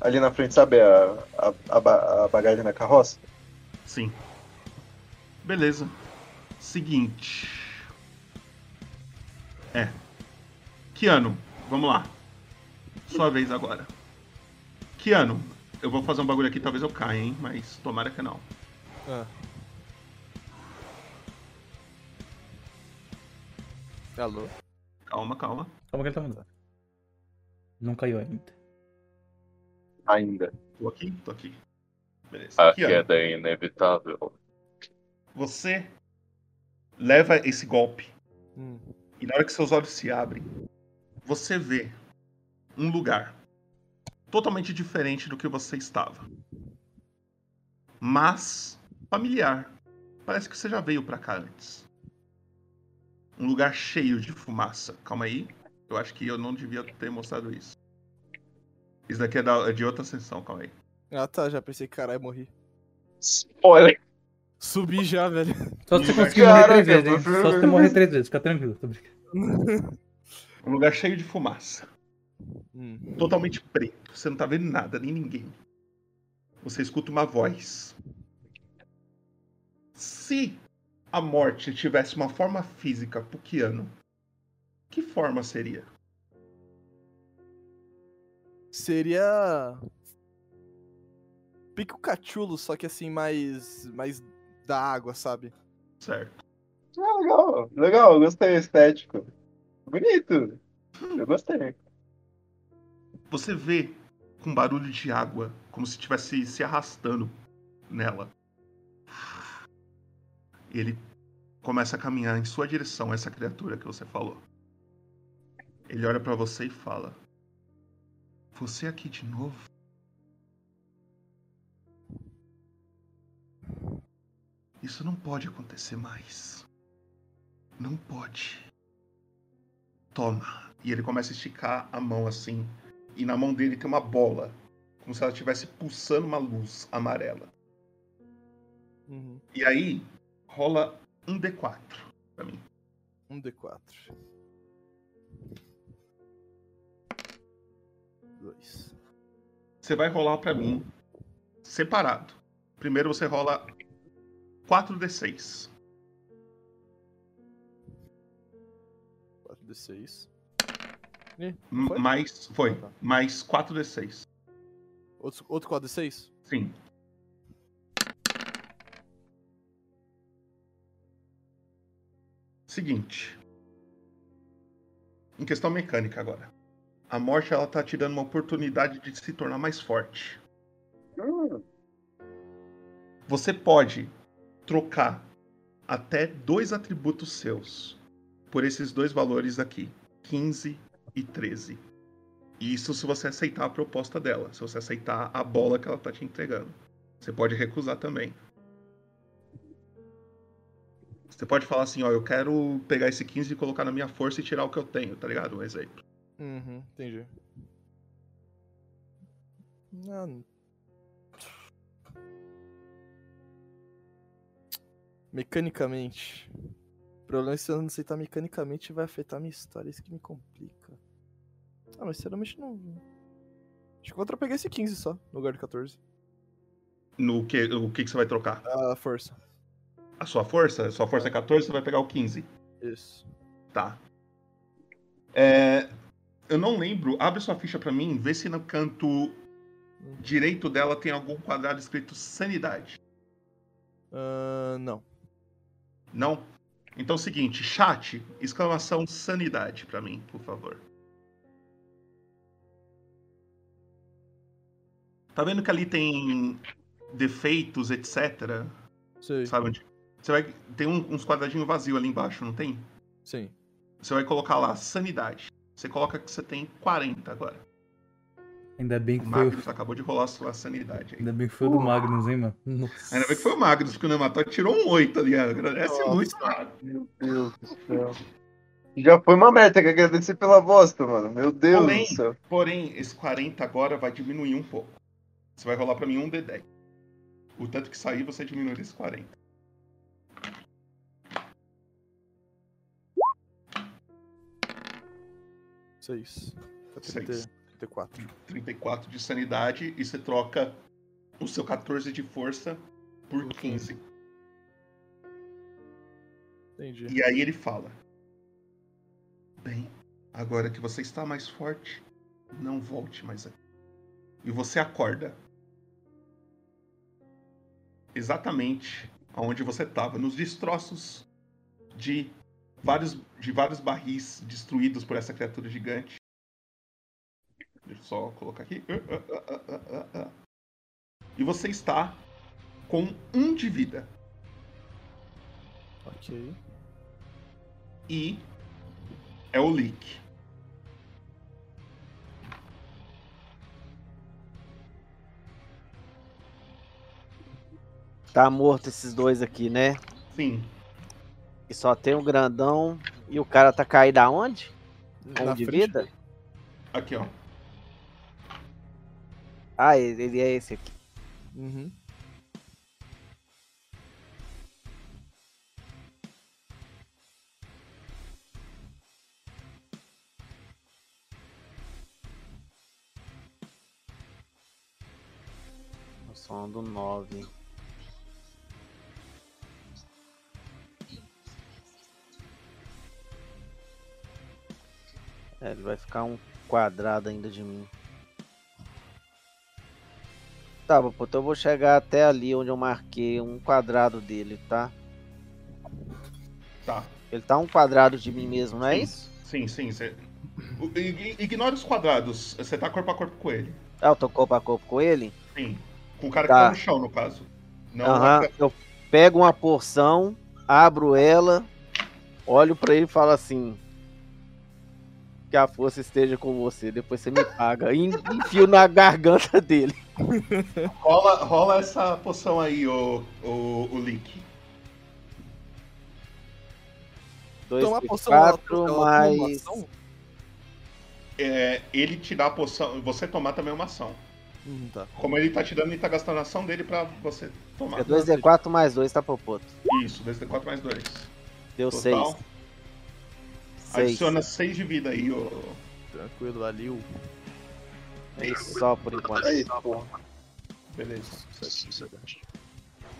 S3: Ali na frente, sabe a, a, a, ba- a bagagem da carroça?
S1: Sim. Beleza. Seguinte. É. Kiano, vamos lá. Sua vez agora. Kiano, eu vou fazer um bagulho aqui, talvez eu caia, hein? Mas tomara que não.
S2: Ah. Alô?
S1: Calma, calma.
S30: Calma que ele tá mandando. Não caiu ainda.
S3: Ainda.
S1: Tô aqui? Tô aqui. Beleza.
S32: A
S1: Kiano,
S32: queda é inevitável.
S1: você leva esse golpe.
S2: Hum.
S1: E na hora que seus olhos se abrem, você vê um lugar totalmente diferente do que você estava. Mas familiar. Parece que você já veio pra cá antes. Um lugar cheio de fumaça. Calma aí. Eu acho que eu não devia ter mostrado isso. Isso daqui é, da- é de outra sessão, calma aí.
S2: Ah tá, já pensei que caralho, morri.
S3: Spoiler.
S2: Subi já, velho.
S30: Só se você conseguir morrer três vezes, hein? Só se você morrer três vezes, fica tranquilo, tô brincando.
S1: Um lugar cheio de fumaça.
S2: Hum.
S1: Totalmente preto. Você não tá vendo nada, nem ninguém. Você escuta uma voz. Se a morte tivesse uma forma física pukiano, que forma seria?
S2: Seria. Pico cachulo, só que assim, mais. mais da água, sabe?
S1: Certo.
S3: Ah, legal, legal, gostei, estético. Bonito. Eu gostei.
S1: Você vê com barulho de água, como se estivesse se arrastando nela. E ele começa a caminhar em sua direção, essa criatura que você falou. Ele olha pra você e fala: Você aqui de novo? Isso não pode acontecer mais. Não pode. Toma. E ele começa a esticar a mão assim. E na mão dele tem uma bola. Como se ela estivesse pulsando uma luz amarela.
S2: Uhum.
S1: E aí, rola um D4 pra mim.
S2: Um D4. Dois.
S1: Você vai rolar pra mim separado. Primeiro você rola 4D6.
S2: 4D6.
S1: M- Mais. Foi. Mais 4D6.
S2: Outro, outro 4D6?
S1: Sim. Seguinte. Em questão mecânica agora. A morte ela tá te dando uma oportunidade de se tornar mais forte. Você pode trocar até dois atributos seus por esses dois valores aqui, 15 e 13. Isso se você aceitar a proposta dela, se você aceitar a bola que ela tá te entregando. Você pode recusar também. Você pode falar assim, ó, eu quero pegar esse 15 e colocar na minha força e tirar o que eu tenho, tá ligado? Um exemplo.
S2: Uhum, entendi. Não. Mecanicamente. O problema é que se eu não aceitar mecanicamente vai afetar a minha história, isso que me complica. Ah, mas sinceramente não. Acho que eu vou trocar esse 15 só, no lugar de 14.
S1: No que, o que, que você vai trocar?
S2: A força.
S1: A sua força? A sua força é 14, você vai pegar o 15.
S2: Isso.
S1: Tá. É, eu não lembro. Abre sua ficha pra mim, vê se no canto direito dela tem algum quadrado escrito sanidade.
S2: Ah, não.
S1: Não? Então é o seguinte, chat, exclamação sanidade pra mim, por favor. Tá vendo que ali tem defeitos, etc?
S2: Sei.
S1: Sabe onde? Você vai tem um- uns quadradinhos vazios ali embaixo, não tem?
S2: Sim.
S1: Você vai colocar lá sanidade. Você coloca que você tem 40 agora.
S30: Ainda bem
S1: O
S30: que foi,
S1: Magnus acabou de rolar a sua sanidade. aí.
S30: ainda bem que foi o do Magnus, hein, mano? Nossa.
S1: Ainda bem que foi o Magnus, porque o Nematóide tirou um 8 ali. Agradece
S3: Nossa.
S1: muito, Magnus.
S3: Meu Deus do céu. Já foi uma meta que agradecer pela bosta, mano. Meu Deus
S1: Porém,
S3: do céu.
S1: porém, esse 40 agora vai diminuir um pouco. Você vai rolar pra mim um D10. O tanto que sair, você diminui esse 40.
S2: Seis. Tá
S1: 6.
S2: 30, 34.
S1: 34 de sanidade e você troca o seu 14 de força por 15.
S2: Entendi.
S1: E aí ele fala: Bem, agora que você está mais forte, não volte mais aqui. E você acorda. Exatamente aonde você estava, nos destroços de vários, de vários barris destruídos por essa criatura gigante. Deixa eu só colocar aqui. Ah, ah, ah. E você está com um de vida.
S2: Ok.
S1: E é o leak.
S31: Tá morto esses dois aqui, né?
S1: Sim.
S31: E só tem o grandão e o cara tá caído aonde? Um de
S1: frente
S31: vida?
S1: Aqui, ó.
S31: Ah, ele ele é esse aqui.
S2: Uhum.
S31: O som do 9. É, ele vai ficar um quadrado ainda de mim. Tá, então eu vou chegar até ali onde eu marquei um quadrado dele, tá?
S1: Tá.
S31: Ele tá um quadrado de mim mesmo, não é isso?
S1: Sim, sim. Ig- Ignora os quadrados. Você tá corpo a corpo com ele.
S31: Ah, eu tô corpo a corpo com ele?
S1: Sim. Com o cara
S31: Tá.
S1: que tá no chão, no caso. Não, na-
S31: eu pego uma porção, abro ela, olho pra ele e falo assim: Que a força esteja com você, depois você me paga. E enfio na garganta dele.
S1: rola, rola essa poção aí, o, o, o Link.
S31: Dois
S2: Então a
S31: de
S2: poção, ela-
S31: quatro,
S2: ela
S31: mais.
S2: ação?
S1: É, ele te dá a poção. Você tomar também é uma ação.
S2: Hum, tá.
S1: Como ele tá te dando, ele tá gastando a ação dele pra você tomar.
S31: É 2D4 mais 2, tá, Popoto?
S1: Isso, 2d4 mais 2.
S31: Deu
S1: Total.
S31: 6. Seis.
S1: Adiciona 6 de vida aí, ô.
S2: Tranquilo, valeu.
S31: É isso só por enquanto.
S1: Aí, porra. Beleza.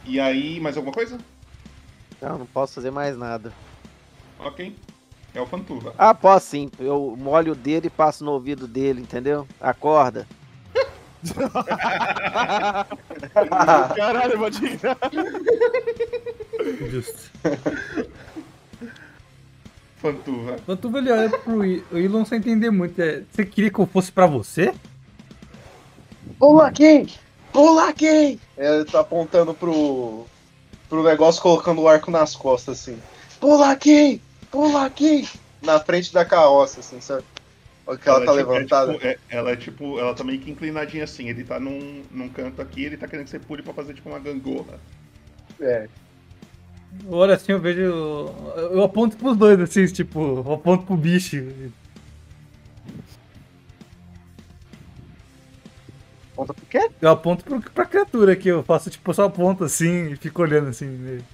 S1: E aí, mais alguma coisa?
S31: Não, não posso fazer mais nada.
S1: Ok. É o Fantuva.
S31: Ah, posso sim. Eu molho o dedo e passo no ouvido dele, entendeu? Acorda.
S2: Caralho, pode
S30: Justo.
S1: Fantuva.
S30: Quando ele olha pro Elon sem entender muito. é, Você queria que eu fosse pra você?
S3: Pula aqui! Pula aqui! Ele tá apontando pro, pro negócio, colocando o arco nas costas, assim. Pula aqui! Pula aqui! Na frente da carroça, assim, sabe? Olha que ela, tá
S1: é tipo- é
S3: levantada.
S1: tipo- é- ela é tipo. Ela tá meio que inclinadinha assim. Ele tá num, num canto aqui, ele tá querendo que você pule pra fazer tipo uma gangorra.
S3: É.
S30: Eu olho assim, eu vejo. Eu aponto pros dois, assim, tipo, eu aponto pro bicho.
S3: Aponta pro quê?
S30: Eu aponto pro, pra criatura aqui, eu faço tipo, só aponto assim e fico olhando assim. meio.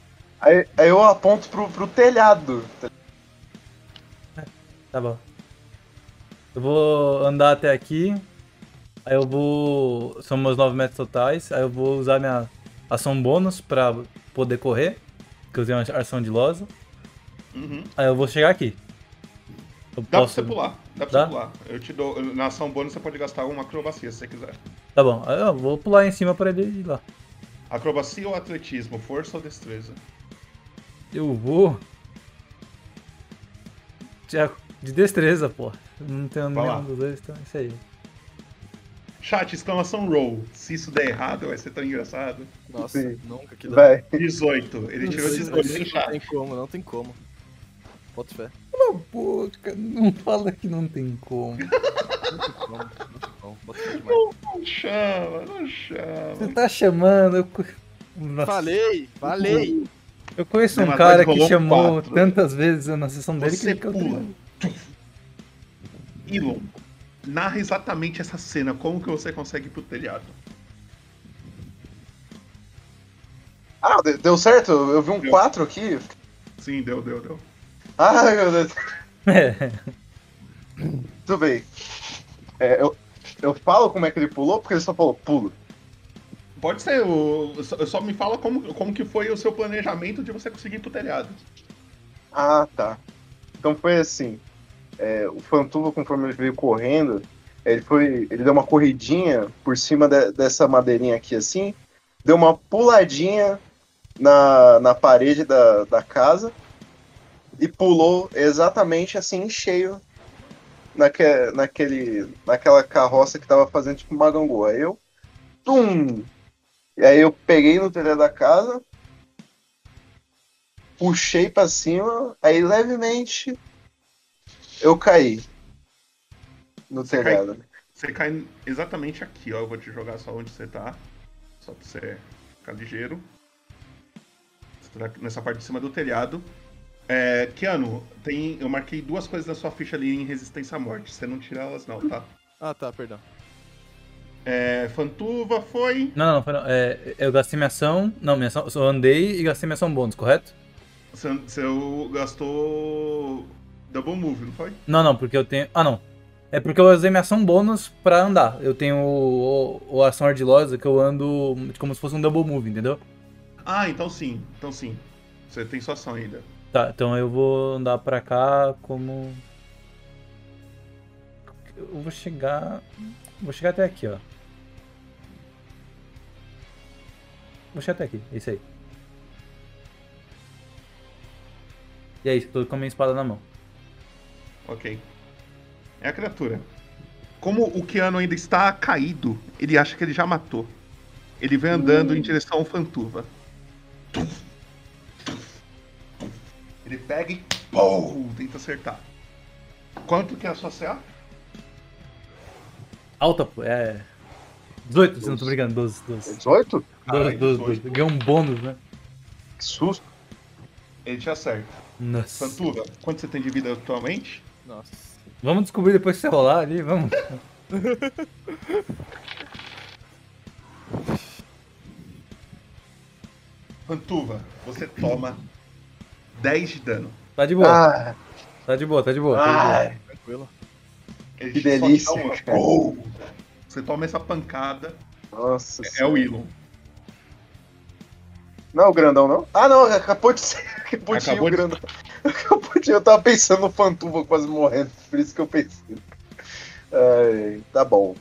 S3: Aí, aí eu aponto pro, pro telhado.
S30: Tá bom. Eu vou andar até aqui. Aí eu vou. São meus 9 metros totais. Aí eu vou usar minha ação bônus pra poder correr. Que eu usei uma ação de losa.
S1: Uhum.
S30: Aí eu vou chegar aqui. Eu
S1: Dá
S30: posso-
S1: pra você pular. Dá pra
S30: Dá?
S1: você pular. Eu te dou. Na ação bônus você pode gastar uma acrobacia se você quiser.
S30: Tá bom. Eu vou pular em cima pra ele ir lá.
S1: Acrobacia ou atletismo? Força ou destreza?
S30: Eu vou. De- De destreza, pô. Não tenho
S1: Vai lá.
S30: nenhum dos dois, então é isso aí.
S1: Chat, exclamação roll. Se isso der errado, vai ser tão engraçado.
S2: Nossa, nunca que dá.
S3: Vai.
S1: 18. Ele tirou 18 em
S2: Não
S1: chat.
S2: tem como, não tem como. Bota fé.
S30: Cala a boca, não fala que não tem como.
S2: Não tem como, não tem como.
S1: Não, não chama, não chama.
S30: Você tá chamando. Eu... Nossa.
S2: Falei, falei.
S30: Eu conheço
S1: Não,
S30: um cara que chamou
S1: quatro.
S30: tantas vezes na sessão dele
S1: Você
S30: que ele
S1: pula. Elon, narra exatamente essa cena. Como que você consegue ir pro telhado?
S3: Ah, de- deu certo? Eu vi um 4 aqui.
S1: Sim, deu, deu, deu.
S3: Ai, meu Deus. Tudo bem. É, eu, eu falo como é que ele pulou, porque ele só falou pulo.
S1: Pode ser, o, só, só me fala como, como que foi o seu planejamento de você conseguir ir pro telhado.
S3: Ah, tá. Então foi assim. É, o Fantuva, conforme ele veio correndo, ele foi. Ele deu uma corridinha por cima de- dessa madeirinha aqui assim, deu uma puladinha na, na parede da, da casa e pulou exatamente assim em cheio naque, naquele, naquela carroça que tava fazendo tipo uma gangorra. Aí eu. Tum! E aí eu peguei no telhado da casa, puxei pra cima, aí levemente eu caí no
S1: Você
S3: telhado.
S1: cai, você cai exatamente aqui, ó. Eu vou te jogar só onde você tá. Só pra você ficar ligeiro. Você tá nessa parte de cima do telhado. É, Keanu, tem, eu marquei duas coisas na sua ficha ali em resistência à morte. Você não tira elas não, tá?
S2: Ah, tá, perdão.
S1: É, Fantuva foi.
S30: Não, não, foi não. É, eu gastei minha ação. Não, minha ação. Eu andei e gastei minha ação bônus, correto?
S1: Você, você gastou. Double move, não foi?
S30: Não, não, porque eu tenho. Ah, não. É porque eu usei minha ação bônus pra andar. Eu tenho o, o, o ação ardilosa que eu ando como se fosse um double move, entendeu?
S1: Ah, então sim, então sim. Você tem sua ação ainda.
S30: Tá, então eu vou andar pra cá como. Eu vou chegar. Vou chegar até aqui, ó. Vou chegar até aqui, é isso aí. E é isso, tô com a minha espada na mão.
S1: Ok. É a criatura. Como o Keanu ainda está caído, ele acha que ele já matou. Ele vem andando em direção ao Fantuva. Ele pega e pô, tenta acertar. Quanto que é a sua CA?
S30: Alta, pô, é. 18, se não tô brincando, 12, 12.
S3: 18?
S30: 12,
S1: Ai,
S30: 12,
S1: 18.
S30: 12. Ganhou um bônus, né?
S3: Que susto.
S1: Ele te acerta.
S30: Nossa.
S1: Fantuva, quanto você tem de vida atualmente?
S2: Nossa.
S30: Vamos descobrir depois que você rolar ali, vamos.
S1: Fantuva, você toma 10 de dano.
S30: Tá de boa.
S3: Ah,
S30: Tá de boa, tá de boa. Tá de
S3: ah,
S30: boa.
S2: Tranquilo.
S1: Ele
S3: Que delícia,
S1: uma-
S3: cara.
S1: Você toma essa pancada,
S3: nossa.
S1: é o Elon.
S3: Não é o grandão, não? Ah, não, acabou de ser. Acabou de ir
S1: Acabou
S3: o
S1: de-
S3: grandão. Acabou de... Eu tava pensando no Fantuva quase morrendo, por isso que eu pensei. Tá bom.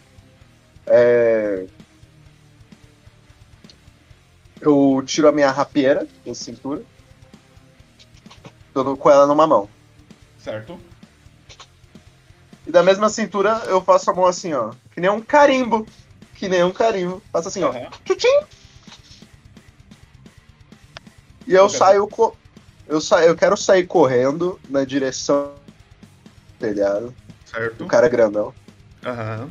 S3: É... Eu tiro a minha rapieira da cintura. Tô com ela numa mão.
S1: Certo?
S3: E da mesma cintura eu faço a mão assim, ó. Que nem um carimbo. Que nem um carimbo. Faço assim, ó.
S1: Aham.
S3: Tchutchim. E eu
S1: Ok.
S3: saio. Co... Eu, sa... eu quero sair correndo na direção do telhado.
S1: Certo?
S3: Do cara grandão.
S1: Aham.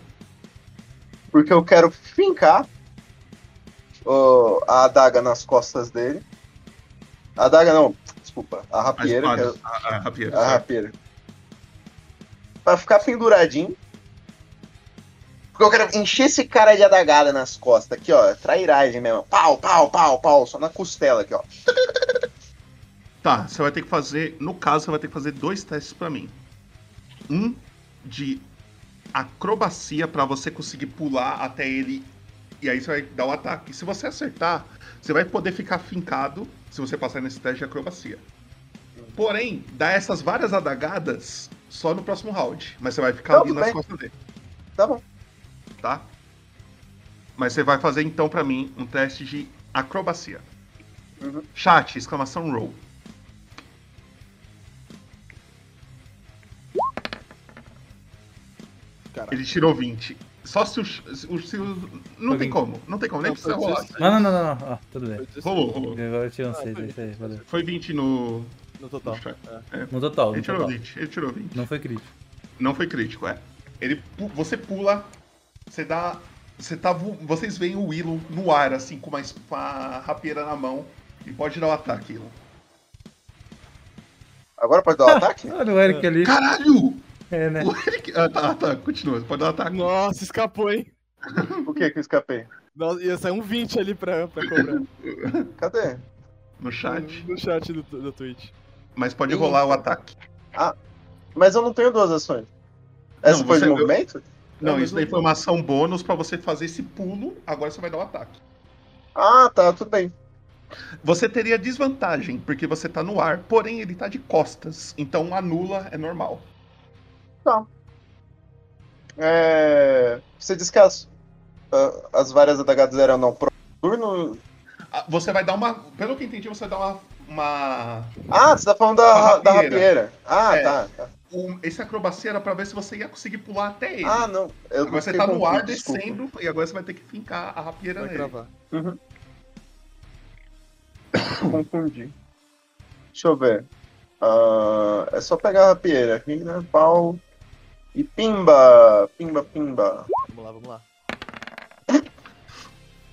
S3: Porque eu quero fincar ó, a adaga nas costas dele. A adaga não, desculpa. A
S1: A
S3: rapieira.
S1: espada,
S3: quero-
S1: a, a rapieira.
S3: A
S1: certo.
S3: rapieira. Pra ficar penduradinho. Porque eu quero encher esse cara de adagada nas costas aqui, ó. Trairagem mesmo. Pau, pau, pau, pau. Só na costela aqui, ó.
S1: Tá, você vai ter que fazer. No caso, você vai ter que fazer dois testes pra mim. Um de acrobacia pra você conseguir pular até ele. E aí você vai dar o ataque. Se você acertar, você vai poder ficar fincado se você passar nesse teste de acrobacia. Porém, dá essas várias adagadas só no próximo round. Mas você vai ficar
S3: Tá,
S1: ali nas
S3: bem.
S1: costas dele.
S3: Tá bom.
S1: Tá? Mas você vai fazer então pra mim um teste de acrobacia.
S3: Uhum.
S1: Chat, exclamação roll. Ele tirou 20. Só se o. se o- se o- não tem como, não tem como, nem
S2: Não,
S1: precisa
S2: foi
S1: rolar.
S2: 16.
S30: Não, não, não, não, não. Ó, tudo bem.
S1: Rolou, rolou.
S30: Agora eu tirei um
S2: Ah,
S30: 6,
S2: foi
S30: é isso aí, valeu.
S1: Foi 20 no.
S2: No total.
S1: É.
S30: No total,
S1: Ele
S30: no
S1: tirou
S30: total.
S1: 20, ele tirou 20.
S30: Não foi crítico.
S1: Não foi crítico, é. Ele, pu- você pula, você dá. Você tá, vo- vocês veem o Willow no ar, assim, com uma, es- com a rapieira na mão. E pode dar o ataque, Willow.
S3: Agora pode dar o ataque?
S30: Olha o Eric ali.
S1: Caralho!
S30: É, né?
S1: O Eric. Ah, tá, tá, continua. Pode dar o ataque.
S2: Nossa, escapou, hein?
S3: Por que que eu escapei?
S2: Nossa, ia sair um 20 ali pra, pra cobrar.
S3: Cadê?
S1: No chat.
S2: No chat do, do Twitch.
S1: Mas pode rolar o ataque.
S3: Ah, mas eu não tenho duas ações. Essa
S1: Não,
S3: foi de movimento?
S1: Não,
S3: mas
S1: isso daí foi uma ação bônus pra você fazer esse pulo. Agora você vai dar o ataque.
S3: Ah, tá, tudo bem.
S1: Você teria desvantagem, porque você tá no ar, porém ele tá de costas. Então anula, é normal.
S3: Tá. É... Você disse que as, as várias adagadas eram não pro turno.
S1: Ah, Você vai dar uma. Pelo que eu entendi, você vai dar uma. uma...
S3: Ah, você tá falando da, da
S1: rapieira.
S3: Ah,
S1: É.
S3: tá. tá.
S1: o- esse acrobacia era pra ver se você ia conseguir pular até ele.
S3: Ah, não. Eu
S1: agora você tá no ar
S3: desculpa.
S1: descendo e agora você vai ter que fincar a rapieira
S2: Vai
S1: nele.
S2: gravar.
S3: Uhum. Confundi. Deixa eu ver. Ah, é só pegar a rapieira. Rina, pau. E pimba! Pimba, pimba.
S2: Vamos lá, vamos lá.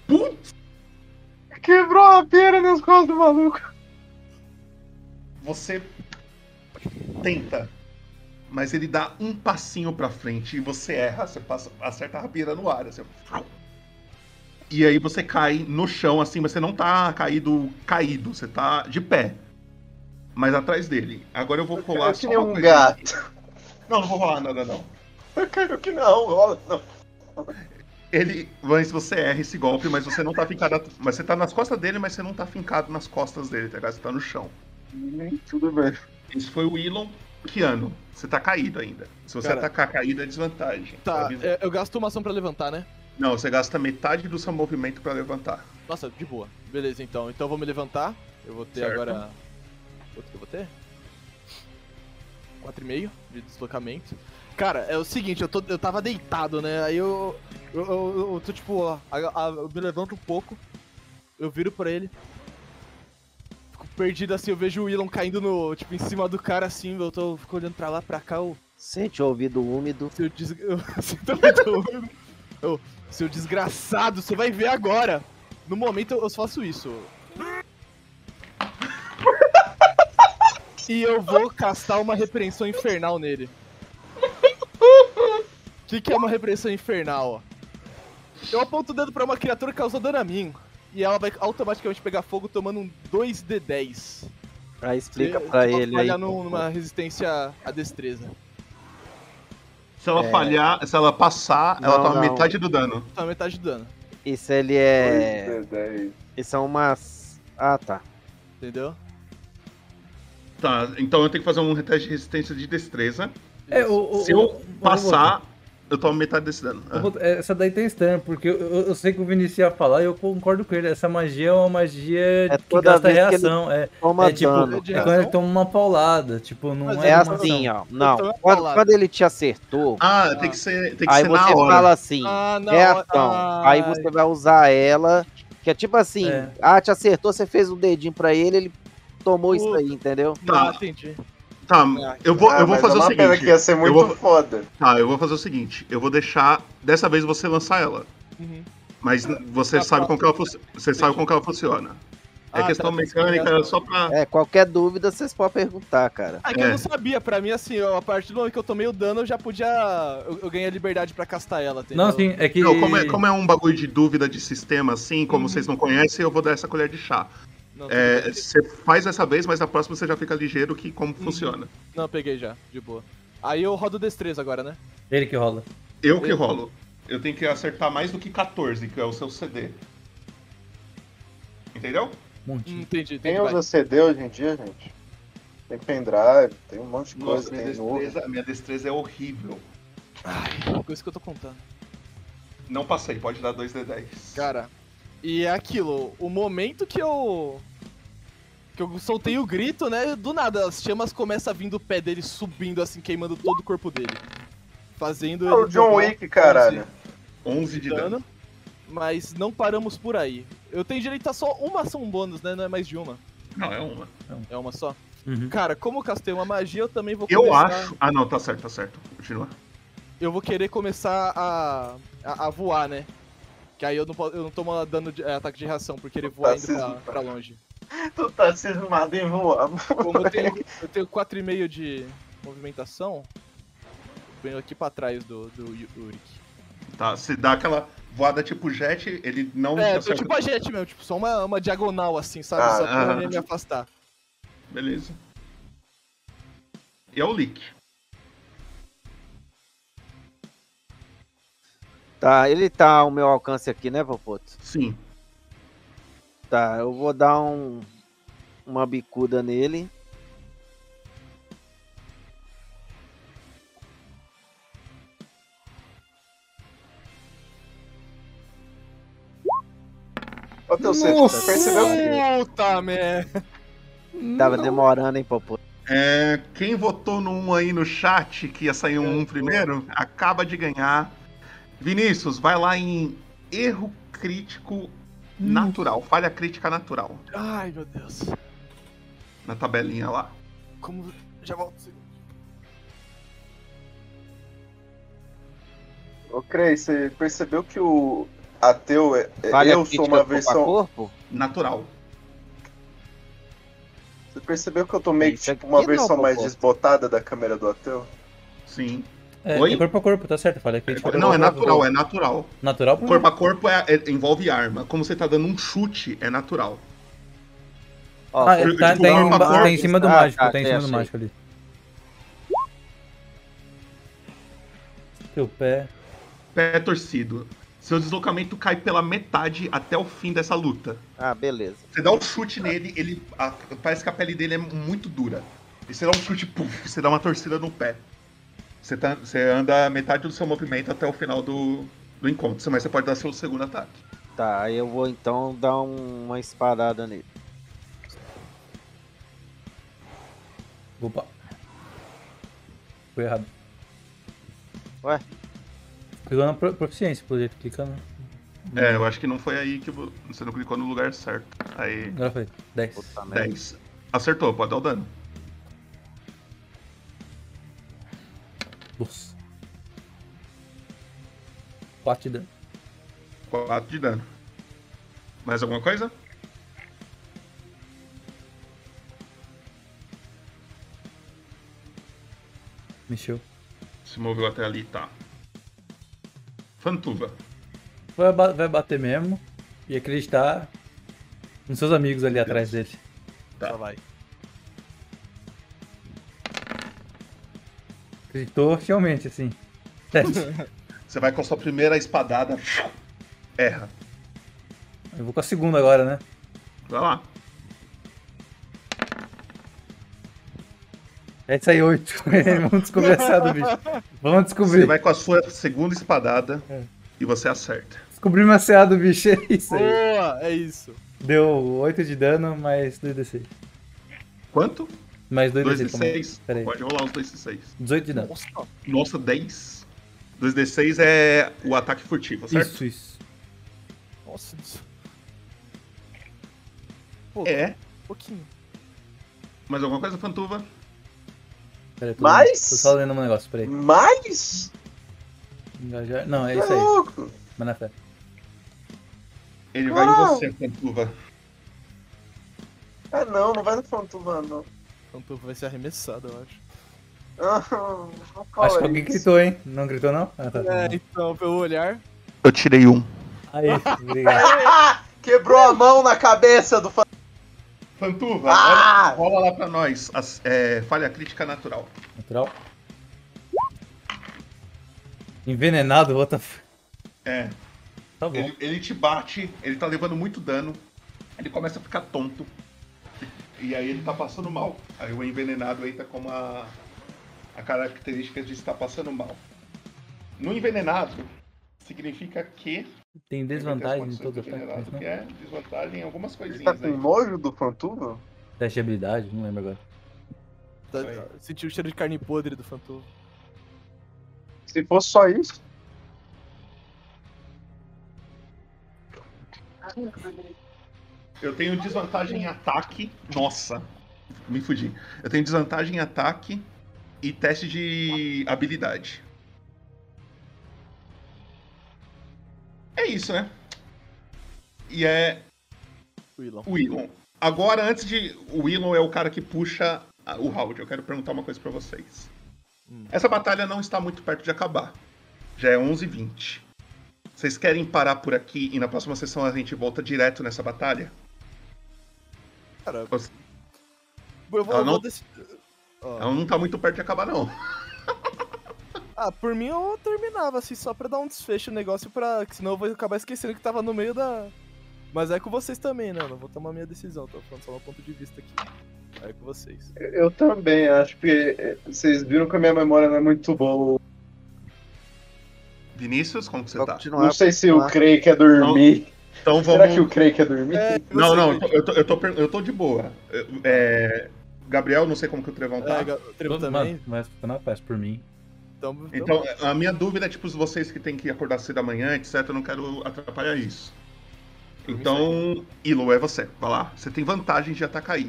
S3: Quebrou a rapieira nas costas do maluco.
S1: Você tenta, mas ele dá um passinho pra frente e você erra, você passa, acerta a rapieira no ar. Assim, e aí você cai no chão, assim, mas você não tá caído, caído, você tá de pé. Mas atrás dele. Agora eu vou rolar
S3: Eu
S1: só uma
S3: um
S1: coisa.
S3: gato.
S1: Não, não vou rolar nada, não.
S3: Eu quero que não, rola, não.
S1: Ele. Mas você erra esse golpe, mas você não tá fincado. Mas você tá nas costas dele, mas você não tá fincado nas costas dele, tá ligado? Você tá no chão.
S3: Tudo bem.
S1: Esse foi o Elon Kiano. Você tá caído ainda. Se você
S2: Cara.
S1: atacar caído é desvantagem.
S2: Tá,
S1: aviso.
S2: é, eu gasto uma ação pra levantar, né?
S1: Não, você gasta metade do seu movimento pra levantar.
S2: Nossa, de boa. Beleza, então. Então eu vou me levantar. Eu vou ter
S1: Certo.
S2: agora. Quanto que eu vou ter? 4,5 de deslocamento. Cara, é o seguinte, eu, tô, eu tava deitado, né? Aí eu. Eu, eu, eu tô tipo, ó, a- a- eu me levanto um pouco. Eu viro pra ele. Fico perdido assim, eu vejo o Elon caindo no. Tipo, em cima do cara assim, eu tô fico olhando pra lá, pra cá, eu.
S31: Sente o ouvido úmido.
S2: Seu des... eu sinto ouvido. Eu, seu desgraçado, você vai ver agora. No momento eu eu só faço isso. E eu vou castar uma repreensão infernal nele. O que, que é uma repreensão infernal? Eu aponto o dedo pra uma criatura que causou dano a mim. E ela vai automaticamente pegar fogo tomando um 2d10.
S31: Aí explica
S2: Se-
S31: pra ele aí.
S2: falhar num- numa resistência à destreza.
S1: Se ela
S31: É.
S1: falhar, se ela passar, ela
S31: Não,
S1: toma
S31: não.
S1: metade do dano.
S2: Tá metade do dano.
S31: Isso ele é. Isso é umas. Ah, tá.
S2: Entendeu?
S1: Tá, então eu tenho que fazer um teste de resistência de destreza.
S30: É, o-
S1: Se
S30: o-
S1: eu
S30: o-
S1: passar, eu tomo metade desse dano.
S30: Vou- Essa daí tem estranho, porque eu, eu- sei que o Vinicius ia falar e eu concordo com ele. Essa magia é uma magia que
S31: toda
S30: gasta
S31: vez que ele
S30: reação. É,
S31: toma
S30: é tipo,
S31: dano,
S30: é quando ele toma uma paulada. Tipo, não
S31: É,
S30: é, uma
S31: assim,
S30: ação.
S31: ó. Não. Quando, quando ele te acertou.
S1: Ah, tem que ser, tem que
S31: aí
S1: ser
S31: você
S1: na hora.
S31: fala assim,
S2: Ah, não,
S31: reação.
S2: ah,
S31: aí você vai usar ela. Que é tipo assim,
S30: É.
S31: ah, te acertou, você fez o dedinho pra ele, ele tomou isso aí, entendeu?
S1: Tá.
S2: Ah, entendi.
S1: Tá, eu vou,
S3: Ah,
S1: eu vou fazer
S3: é
S1: o seguinte.
S3: pena que ia ser
S1: eu
S3: muito
S1: vou-
S3: foda.
S1: Tá, eu vou fazer o seguinte. Eu vou deixar. Dessa vez você lançar ela.
S2: Uhum.
S1: Mas você
S2: Tá
S1: sabe como que ela. Você sabe como que ela funciona. É questão mecânica, era só pra.
S31: É, qualquer dúvida vocês podem perguntar, cara.
S2: Ah, que eu não sabia, pra mim, assim, eu, a partir do momento que eu tomei o dano, eu já podia. Eu, eu ganhei a liberdade pra castar ela. entendeu?
S30: Não, sim, é que.
S1: Não, como, é, como é um bagulho de dúvida de sistema, assim, como vocês não conhecem, eu vou dar essa colher de chá.
S2: Não,
S1: É, Você faz essa vez, mas na próxima você já fica ligeiro que como funciona.
S2: Não, peguei já, de boa. Aí eu rodo destreza agora, né?
S30: Ele que rola.
S1: Eu que rolo. Eu tenho que acertar mais do que 14, que é o seu CD. Entendeu?
S2: Entendi, entendi.
S3: Quem
S2: vai.
S3: usa CD hoje em dia, gente? Tem pendrive, tem um monte de
S1: Nossa,
S3: coisa,
S1: minha
S3: tem
S1: destreza, minha destreza é horrível.
S2: Ai, coisa que eu tô contando.
S1: Não passei, pode dar 2d10.
S2: Cara, e é aquilo, o momento que eu. Que eu soltei o grito, né? Do nada, as chamas começam a vir do pé dele subindo, assim, queimando todo o corpo dele. Fazendo
S3: É o
S2: ele
S3: John Wick, caralho.
S1: 11 de dano.
S2: Mas não paramos por aí. Eu tenho direito a só uma ação bônus, né? Não é mais de uma.
S1: Não, é uma.
S2: É uma só?
S30: Uhum.
S2: Cara, como eu castei uma magia, eu também vou
S1: Eu
S2: começar...
S1: acho. Ah, não, tá certo, tá certo. Continua.
S2: Eu vou querer começar a, a, a voar, né? Que aí eu não, eu não tomo dano de é, ataque de reação, porque ele voa
S3: Tá
S2: indo pra, pra longe.
S3: Tu tá cismado em voar.
S2: Como eu tenho, eu tenho 4,5 de movimentação, eu venho aqui pra trás do, do Yu- Yurik.
S1: Tá, se dá aquela voada tipo jet, ele não
S2: É,
S1: acerta.
S2: tipo a gente mesmo, tipo, só uma, uma diagonal assim, sabe?
S1: Ah,
S2: só pra
S1: ah.
S2: me afastar.
S1: Beleza. E é o Lick.
S31: Tá, ele tá ao meu alcance aqui, né, Popoto?
S1: Sim.
S31: Tá, eu vou dar um uma bicuda nele.
S3: Ô, teu
S31: Nossa!
S3: percebeu.
S2: Puta merda!
S31: Tava demorando, hein, Popoto?
S1: É, quem votou no 1 aí no chat, que ia sair um 1 primeiro, acaba de ganhar. Vinícius, vai lá em erro crítico natural, falha crítica natural,
S2: Ai, meu Deus.
S1: na tabelinha lá.
S2: Como. Já volto. um segundo.
S3: Ô, Crei, você percebeu que o ateu é. é-
S31: Falha
S3: eu sou uma versão.
S31: corpo?
S1: Natural.
S3: Você percebeu que eu tô meio que tipo uma
S31: aqui não,
S3: versão mais desbotada da câmera do ateu?
S1: Sim.
S30: É,
S1: Oi?
S30: é corpo a corpo, tá certo, falei. crítica
S1: Não, é natural, é natural.
S30: Natural?
S1: Corpo a corpo é- é- envolve arma. Como você tá dando um chute, é natural.
S31: Ó,
S30: Ah,
S31: eu-
S30: tá,
S1: tipo,
S30: tá em,
S1: corpo
S30: tá em cima do
S31: Ah,
S30: mágico,
S31: tá,
S30: tá em cima do mágico ali. Teu pé.
S1: Pé torcido. Seu deslocamento cai pela metade até o fim dessa luta.
S31: Ah, beleza.
S1: Você dá um chute nele, ele a- parece que a pele dele é muito dura. E você dá um chute, puf, você dá uma torcida no pé. Você, tá- você anda metade do seu movimento até o final do, do encontro, mas você pode dar seu segundo ataque.
S31: Tá, aí eu vou então dar um- uma espadada nele.
S30: Opa. Foi errado.
S31: Ué?
S30: Pegou na pro- proficiência, pelo jeito, clicando.
S1: É, eu acho que não foi aí que vo- você não clicou no lugar certo. Aí,
S30: Agora foi. 10.
S31: Puta merda.
S1: 10. Acertou, pode dar o dano.
S30: Nossa. 4 de dano.
S1: 4 de dano. Mais alguma coisa?
S30: Mexeu.
S1: Se moveu até ali, tá. Fantuva.
S30: Vai, vai bater mesmo e acreditar nos seus amigos ali atrás dele.
S1: Tá.
S2: Só vai.
S30: Acreditou fielmente, assim.
S1: Você vai com a sua primeira espadada. Erra.
S30: Eu vou com a segunda agora, né?
S1: Vai lá.
S30: Vai sair 8. Vamos descobrir essa do bicho. Vamos descobrir.
S1: Você vai com a sua segunda espadada
S30: É.
S1: e você acerta.
S30: Descobrimos a CA do bicho, é isso aí.
S2: Boa, é isso.
S30: Deu 8 de dano, mais 2d6.
S1: Quanto?
S30: Mais 2d6.
S1: 2 de
S30: calma aí.
S1: 6.
S30: Pera aí.
S1: Pode rolar os 2 de 6.
S30: 18 de dano.
S2: Nossa,
S1: Nossa, 10. 2 de 6 é o ataque furtivo, certo?
S30: Isso, isso.
S2: nossa. isso. Pô,
S1: É.
S2: um pouquinho.
S1: Mais alguma coisa, Fantuva?
S30: Pera aí, tô,
S3: Mais?
S30: tô só lendo um negócio, peraí.
S3: Mais?
S30: Engajar. Não, é
S3: Tá
S30: isso aí.
S3: louco?
S30: Mas na fé.
S1: Ele vai em
S3: Ah.
S1: você, Fantuva.
S3: Ah, não, não vai no Fantuva, não.
S2: Fantuva vai ser arremessado, eu acho.
S3: Ah,
S30: Acho que alguém
S3: isso.
S30: gritou, hein? Não gritou, não? Ah, tá.
S2: É, então, pelo olhar.
S1: Eu tirei um.
S30: Aí, obrigado.
S3: Ah, quebrou a mão na cabeça do Fantuva.
S1: Fantuva,
S3: Ah!
S1: olha, rola lá pra nós. As- é, falha crítica natural.
S30: Natural. Envenenado, what the f...
S1: É.
S30: Tá bom.
S1: Ele, ele te bate, ele tá levando muito dano. Ele começa a ficar tonto. E aí ele tá passando mal. Aí o envenenado entra com a, a característica de estar passando mal. No envenenado, significa que.
S30: Tem
S1: ele
S30: desvantagem em todo ataque. mas não.
S1: que é desvantagem em algumas
S3: Ele
S1: coisinhas
S3: tá
S1: aí.
S3: com nojo do Fantuva?
S30: Teste de habilidade, não lembro agora.
S2: Tá, sentiu o cheiro de carne podre do Fantuva.
S3: Se fosse só isso.
S1: Eu tenho desvantagem em ataque. Nossa, me fudi. Eu tenho desvantagem em ataque e teste de habilidade. É isso, né? E é
S2: Willon.
S1: o Willon. Agora, antes de. O Willon é o cara que puxa o round. Eu quero perguntar uma coisa pra vocês. Essa batalha não está muito perto de acabar. Já é 11h20. Vocês querem parar por aqui e na próxima sessão a gente volta direto nessa batalha?
S2: Cara, eu vou,
S1: Ela
S2: eu
S1: não-
S2: vou dec- Ó.
S1: Ela não tá muito perto de acabar, não.
S2: Ah, por mim eu terminava assim, só pra dar um desfecho no negócio, pra... que senão eu vou acabar esquecendo que tava no meio da. Mas é com vocês também, né? Eu não vou tomar minha decisão, tô falando só meu ponto de vista aqui. É com vocês.
S3: Eu também, acho que eh, vocês viram que a minha memória não é muito boa.
S1: Vinícius, como que você tá?
S3: Não sei se o Craig quer dormir.
S1: Então
S3: Será
S1: vamos-
S3: que o Craig quer dormir?
S1: Não, não, eu tô, eu tô, eu tô, de boa. É, Gabriel, não sei como que o Trevão tá.
S2: É, o Trevão também.
S30: Mano, mas ficando a paz por mim.
S2: Então,
S1: Então, a minha dúvida é, tipo, vocês que têm que acordar cedo amanhã, etc, eu não quero atrapalhar isso. Então, Ilo, é você. Vai lá. Você tem vantagem de atacar.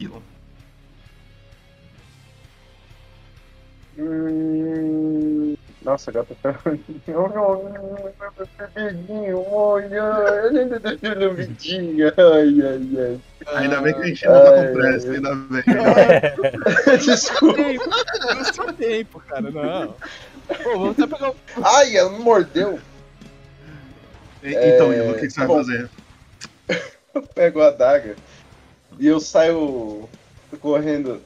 S1: Ilo.
S3: Hum, Nossa, gata tá. Vidinho, olha, a gente deixou no vidinho. Ai, ai, ai.
S1: Ainda bem que a gente não tá com pressa,
S3: ai.
S1: ainda bem.
S3: Desculpa.
S2: Não tem tempo, cara, não. Pô, vou até pegar o.
S3: Ai, ela me mordeu.
S1: E- Então,
S3: É,
S1: Ilo, o que, que você vai fazer?
S3: Eu pego a adaga e eu saio correndo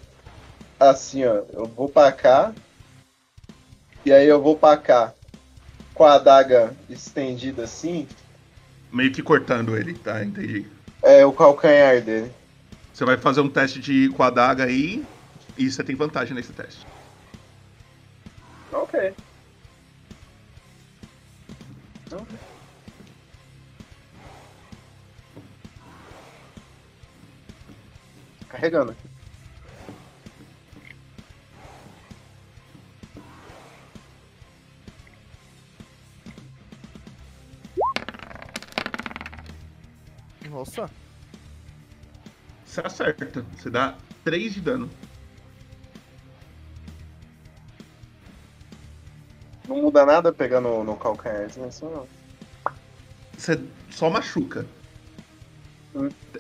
S3: assim, ó. Eu vou pra cá. E aí eu vou pra cá. Com a adaga estendida assim.
S1: Meio que cortando ele, tá? Entendi.
S3: É o calcanhar dele.
S1: Você vai fazer um teste de com a adaga aí e você tem vantagem nesse teste.
S3: Ok. Carregando aqui.
S2: Nossa.
S1: Você acerta. Você dá 3 de dano.
S3: Não muda nada pegar no, no calcanhar, né? Só não.
S1: Você só machuca.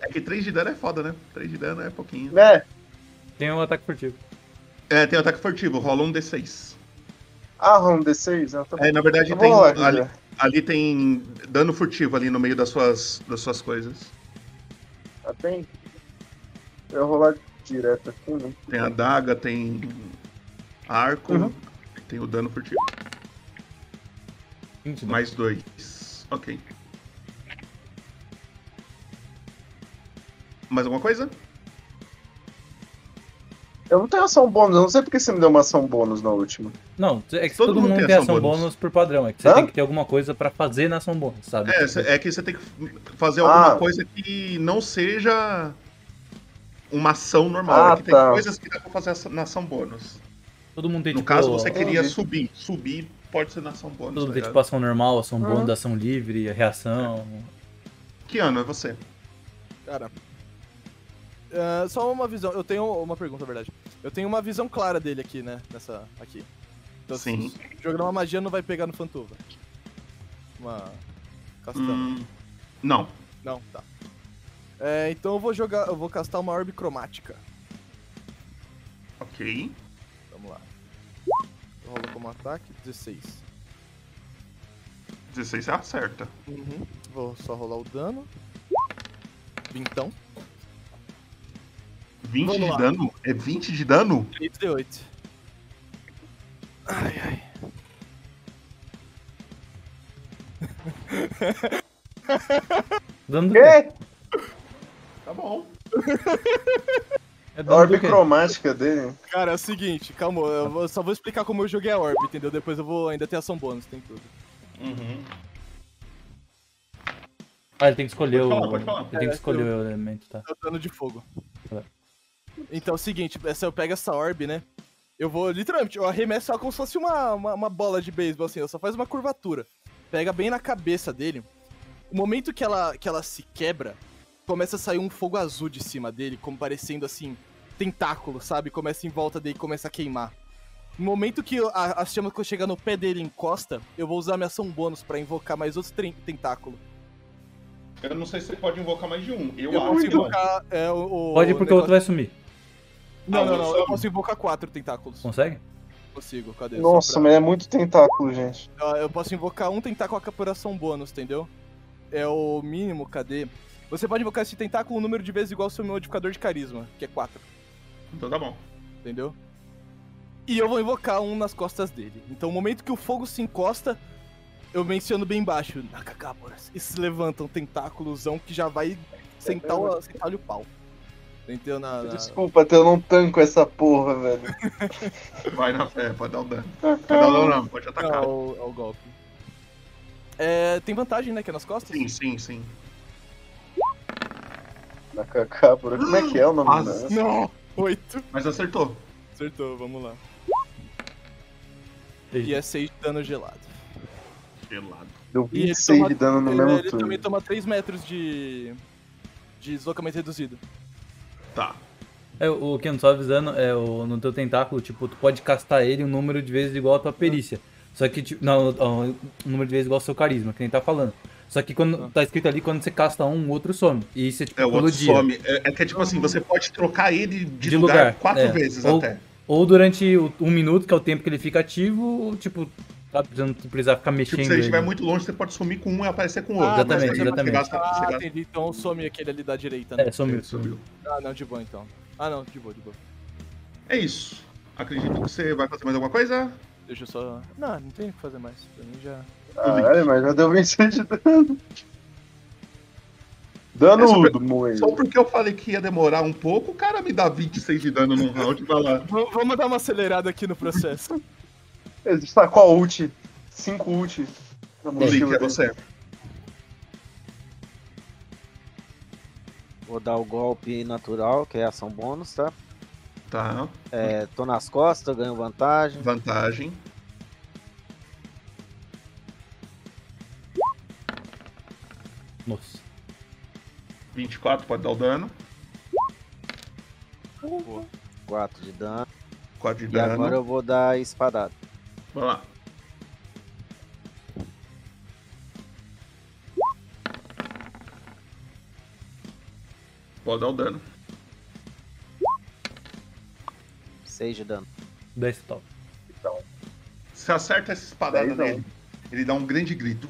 S1: É que 3 de dano é foda, né? 3 de dano é pouquinho.
S3: É.
S30: Tem um ataque furtivo.
S1: É, tem ataque furtivo, rola um D6.
S3: Ah, rola um D6? Ah, tá.
S1: É, na verdade tem. Ali. Ali tem dano furtivo ali no meio das suas, das suas coisas.
S3: Ah, tem? Eu vou rolar direto aqui, né?
S1: Tem a daga, tem arco,
S3: Uhum.
S1: tem o dano furtivo. Mais dois. Ok. Mais alguma coisa?
S3: Eu não tenho ação bônus, eu não sei porque você me deu uma ação bônus na última.
S30: Não, é que
S1: Todo
S30: todo,
S1: mundo
S30: mundo
S1: tem
S30: tem
S1: ação
S30: ação
S1: bônus.
S30: bônus. por padrão. É que você
S3: Hã?
S30: tem que ter alguma coisa pra fazer na ação bônus, sabe?
S1: É, é que você tem que fazer alguma
S3: Ah.
S1: coisa que não seja uma ação normal.
S3: Ah,
S1: é que tem
S3: tá.
S1: coisas que dá pra fazer na ação bônus.
S30: Todo mundo tem
S1: No
S30: tipo,
S1: caso, você queria
S3: Entendi.
S1: subir. Subir pode ser na ação bônus.
S30: Todo mundo
S1: tá
S30: tem
S1: ligado?
S30: tipo ação normal, ação bônus, ação livre, reação.
S1: Que ano é você?
S2: Cara. é, só uma visão. Eu tenho uma pergunta, na verdade. Eu tenho uma visão clara dele aqui, né? Nessa. Aqui. Então,
S1: Sim.
S2: se Jogando uma magia não vai pegar no Fantuva. Uma. Castana.
S1: Hum, não.
S2: Não, tá. É, então eu vou jogar. Eu vou castar uma orbe cromática.
S1: Ok.
S2: Vamos lá. Rola como ataque, 16.
S1: 16 você acerta.
S2: Uhum. Vou só rolar o dano. Vintão.
S1: 20
S2: Vamos
S1: de
S2: lá.
S1: dano? É 20 de dano?
S2: 3 de 8. Ai, ai.
S30: Dano do
S3: quê?
S1: Tá bom.
S30: É
S3: A orbe cromática dele.
S2: Cara, é o seguinte, calma, eu vou- só vou explicar como eu joguei a orbe, entendeu? Depois eu vou ainda ter ação bônus, tem tudo.
S1: Uhum.
S30: Ah, ele tem que escolher
S2: Pode
S30: o.
S2: falar, pode falar.
S30: Ele tem que
S2: É,
S30: escolher
S2: eu-
S30: o elemento, tá?
S2: É o dano de fogo.
S30: Tá.
S2: Então é o seguinte, se eu pego essa orbe, né? Eu vou, literalmente, eu arremesso ela como se fosse uma, uma, uma bola de beisebol, assim, ela só faz uma curvatura. Pega bem na cabeça dele. O momento que ela, que ela se quebra, começa a sair um fogo azul de cima dele, como parecendo assim, tentáculo, sabe? Começa em volta dele e começa a queimar. No momento que a, as chamas que chegar no pé dele encosta, eu vou usar minha ação bônus pra invocar mais outros tren- tentáculos.
S1: Eu não sei se você pode invocar mais de um. Eu,
S2: Eu
S1: acho
S2: invocar. É, o, o
S30: Pode porque o outro vai sumir.
S2: Não,
S1: Ah,
S2: não, não. Eu posso invocar quatro tentáculos.
S30: Consegue?
S2: Consigo, cadê?
S3: Nossa,
S2: Só
S3: mas é muito tentáculo, gente.
S2: pra- Eu posso invocar um tentáculo a capuração bônus, entendeu? É o mínimo, cadê? Você pode invocar esse tentáculo um número de vezes igual ao seu modificador de carisma, que é 4.
S1: Então tá bom.
S2: Entendeu? E eu vou invocar um nas costas dele. Então, no momento que o fogo se encosta, eu menciono bem baixo, Nakagaboras. E se levanta um tentáculozão que já vai sentar o, sentar o pau. Entendeu? Na, na-
S3: Desculpa, eu não tanco essa porra, velho.
S1: Vai na fé, pode dar o dano. Pode dar o dano, não, pode atacar.
S2: É o, é o golpe. É, tem vantagem, né? Que é nas costas?
S1: Sim, sim, sim.
S3: Nakakabura. Como é que é o nome
S1: Quase.
S3: dela?
S2: Não! Oito.
S1: Mas acertou.
S2: Acertou, vamos lá. E é 6 de dano gelado.
S1: Gelado.
S3: Deu
S2: E ele
S3: 26
S2: toma-
S3: de dano no
S2: ele,
S3: mesmo
S2: ele
S3: turno.
S2: também toma 3 metros de. de deslocamento reduzido.
S1: Tá.
S30: É, o que eu não tô avisando é o, no teu tentáculo, tipo, tu pode castar ele um número de vezes igual a tua perícia. Só que, tipo, não, um número de vezes igual ao seu carisma, que nem tá falando. Só que quando tá escrito ali, quando você casta um, o outro some. E isso é tipo
S1: É, o outro
S30: dia.
S1: some. É, é que é tipo assim, você pode trocar ele de,
S30: de
S1: lugar,
S30: lugar.
S1: quatro
S30: é.
S1: vezes
S30: ou,
S1: até.
S30: Ou durante o- um minuto, que é o tempo que ele fica ativo, ou, tipo, você não precisar ficar mexendo.
S1: Tipo, se ele estiver muito longe, você pode sumir com um e aparecer com o outro.
S2: Ah,
S1: Mas
S30: exatamente,
S1: aí
S30: exatamente.
S1: gasta- você
S2: Ah,
S1: gasta-
S2: entendi. Então some aquele ali da direita, né?
S30: É, sumiu.
S1: Ele sumiu.
S2: Ah, não, de boa então. Ah, não, de boa, de boa.
S1: É isso. Acredito que você vai fazer mais alguma coisa?
S2: Deixa eu só. Não, não tem o que fazer mais. Pra mim já.
S3: Caralho, mas já deu 26 de dano.
S1: É só, porque eu falei que ia demorar um pouco, o cara me dá 26 de dano num round e vai lá.
S2: Vamos dar uma acelerada aqui no processo.
S3: Ele está com a ult. 5 ult. na
S1: Link,
S3: mochila
S1: é
S3: dele.
S1: você.
S31: Vou dar o golpe natural, que é ação bônus, tá?
S1: Tá.
S31: É, tô nas costas, ganho vantagem.
S1: Vantagem.
S30: Nossa.
S1: 24 pode dar o dano.
S31: 4 de dano.
S1: 4 de
S31: E
S1: dano.
S31: agora eu vou dar espadada.
S1: Vamos lá. Pode dar o dano.
S31: 6 de dano.
S30: 10 top.
S1: Então, você acerta essa espadada
S3: não.
S1: nele, ele dá um grande grito.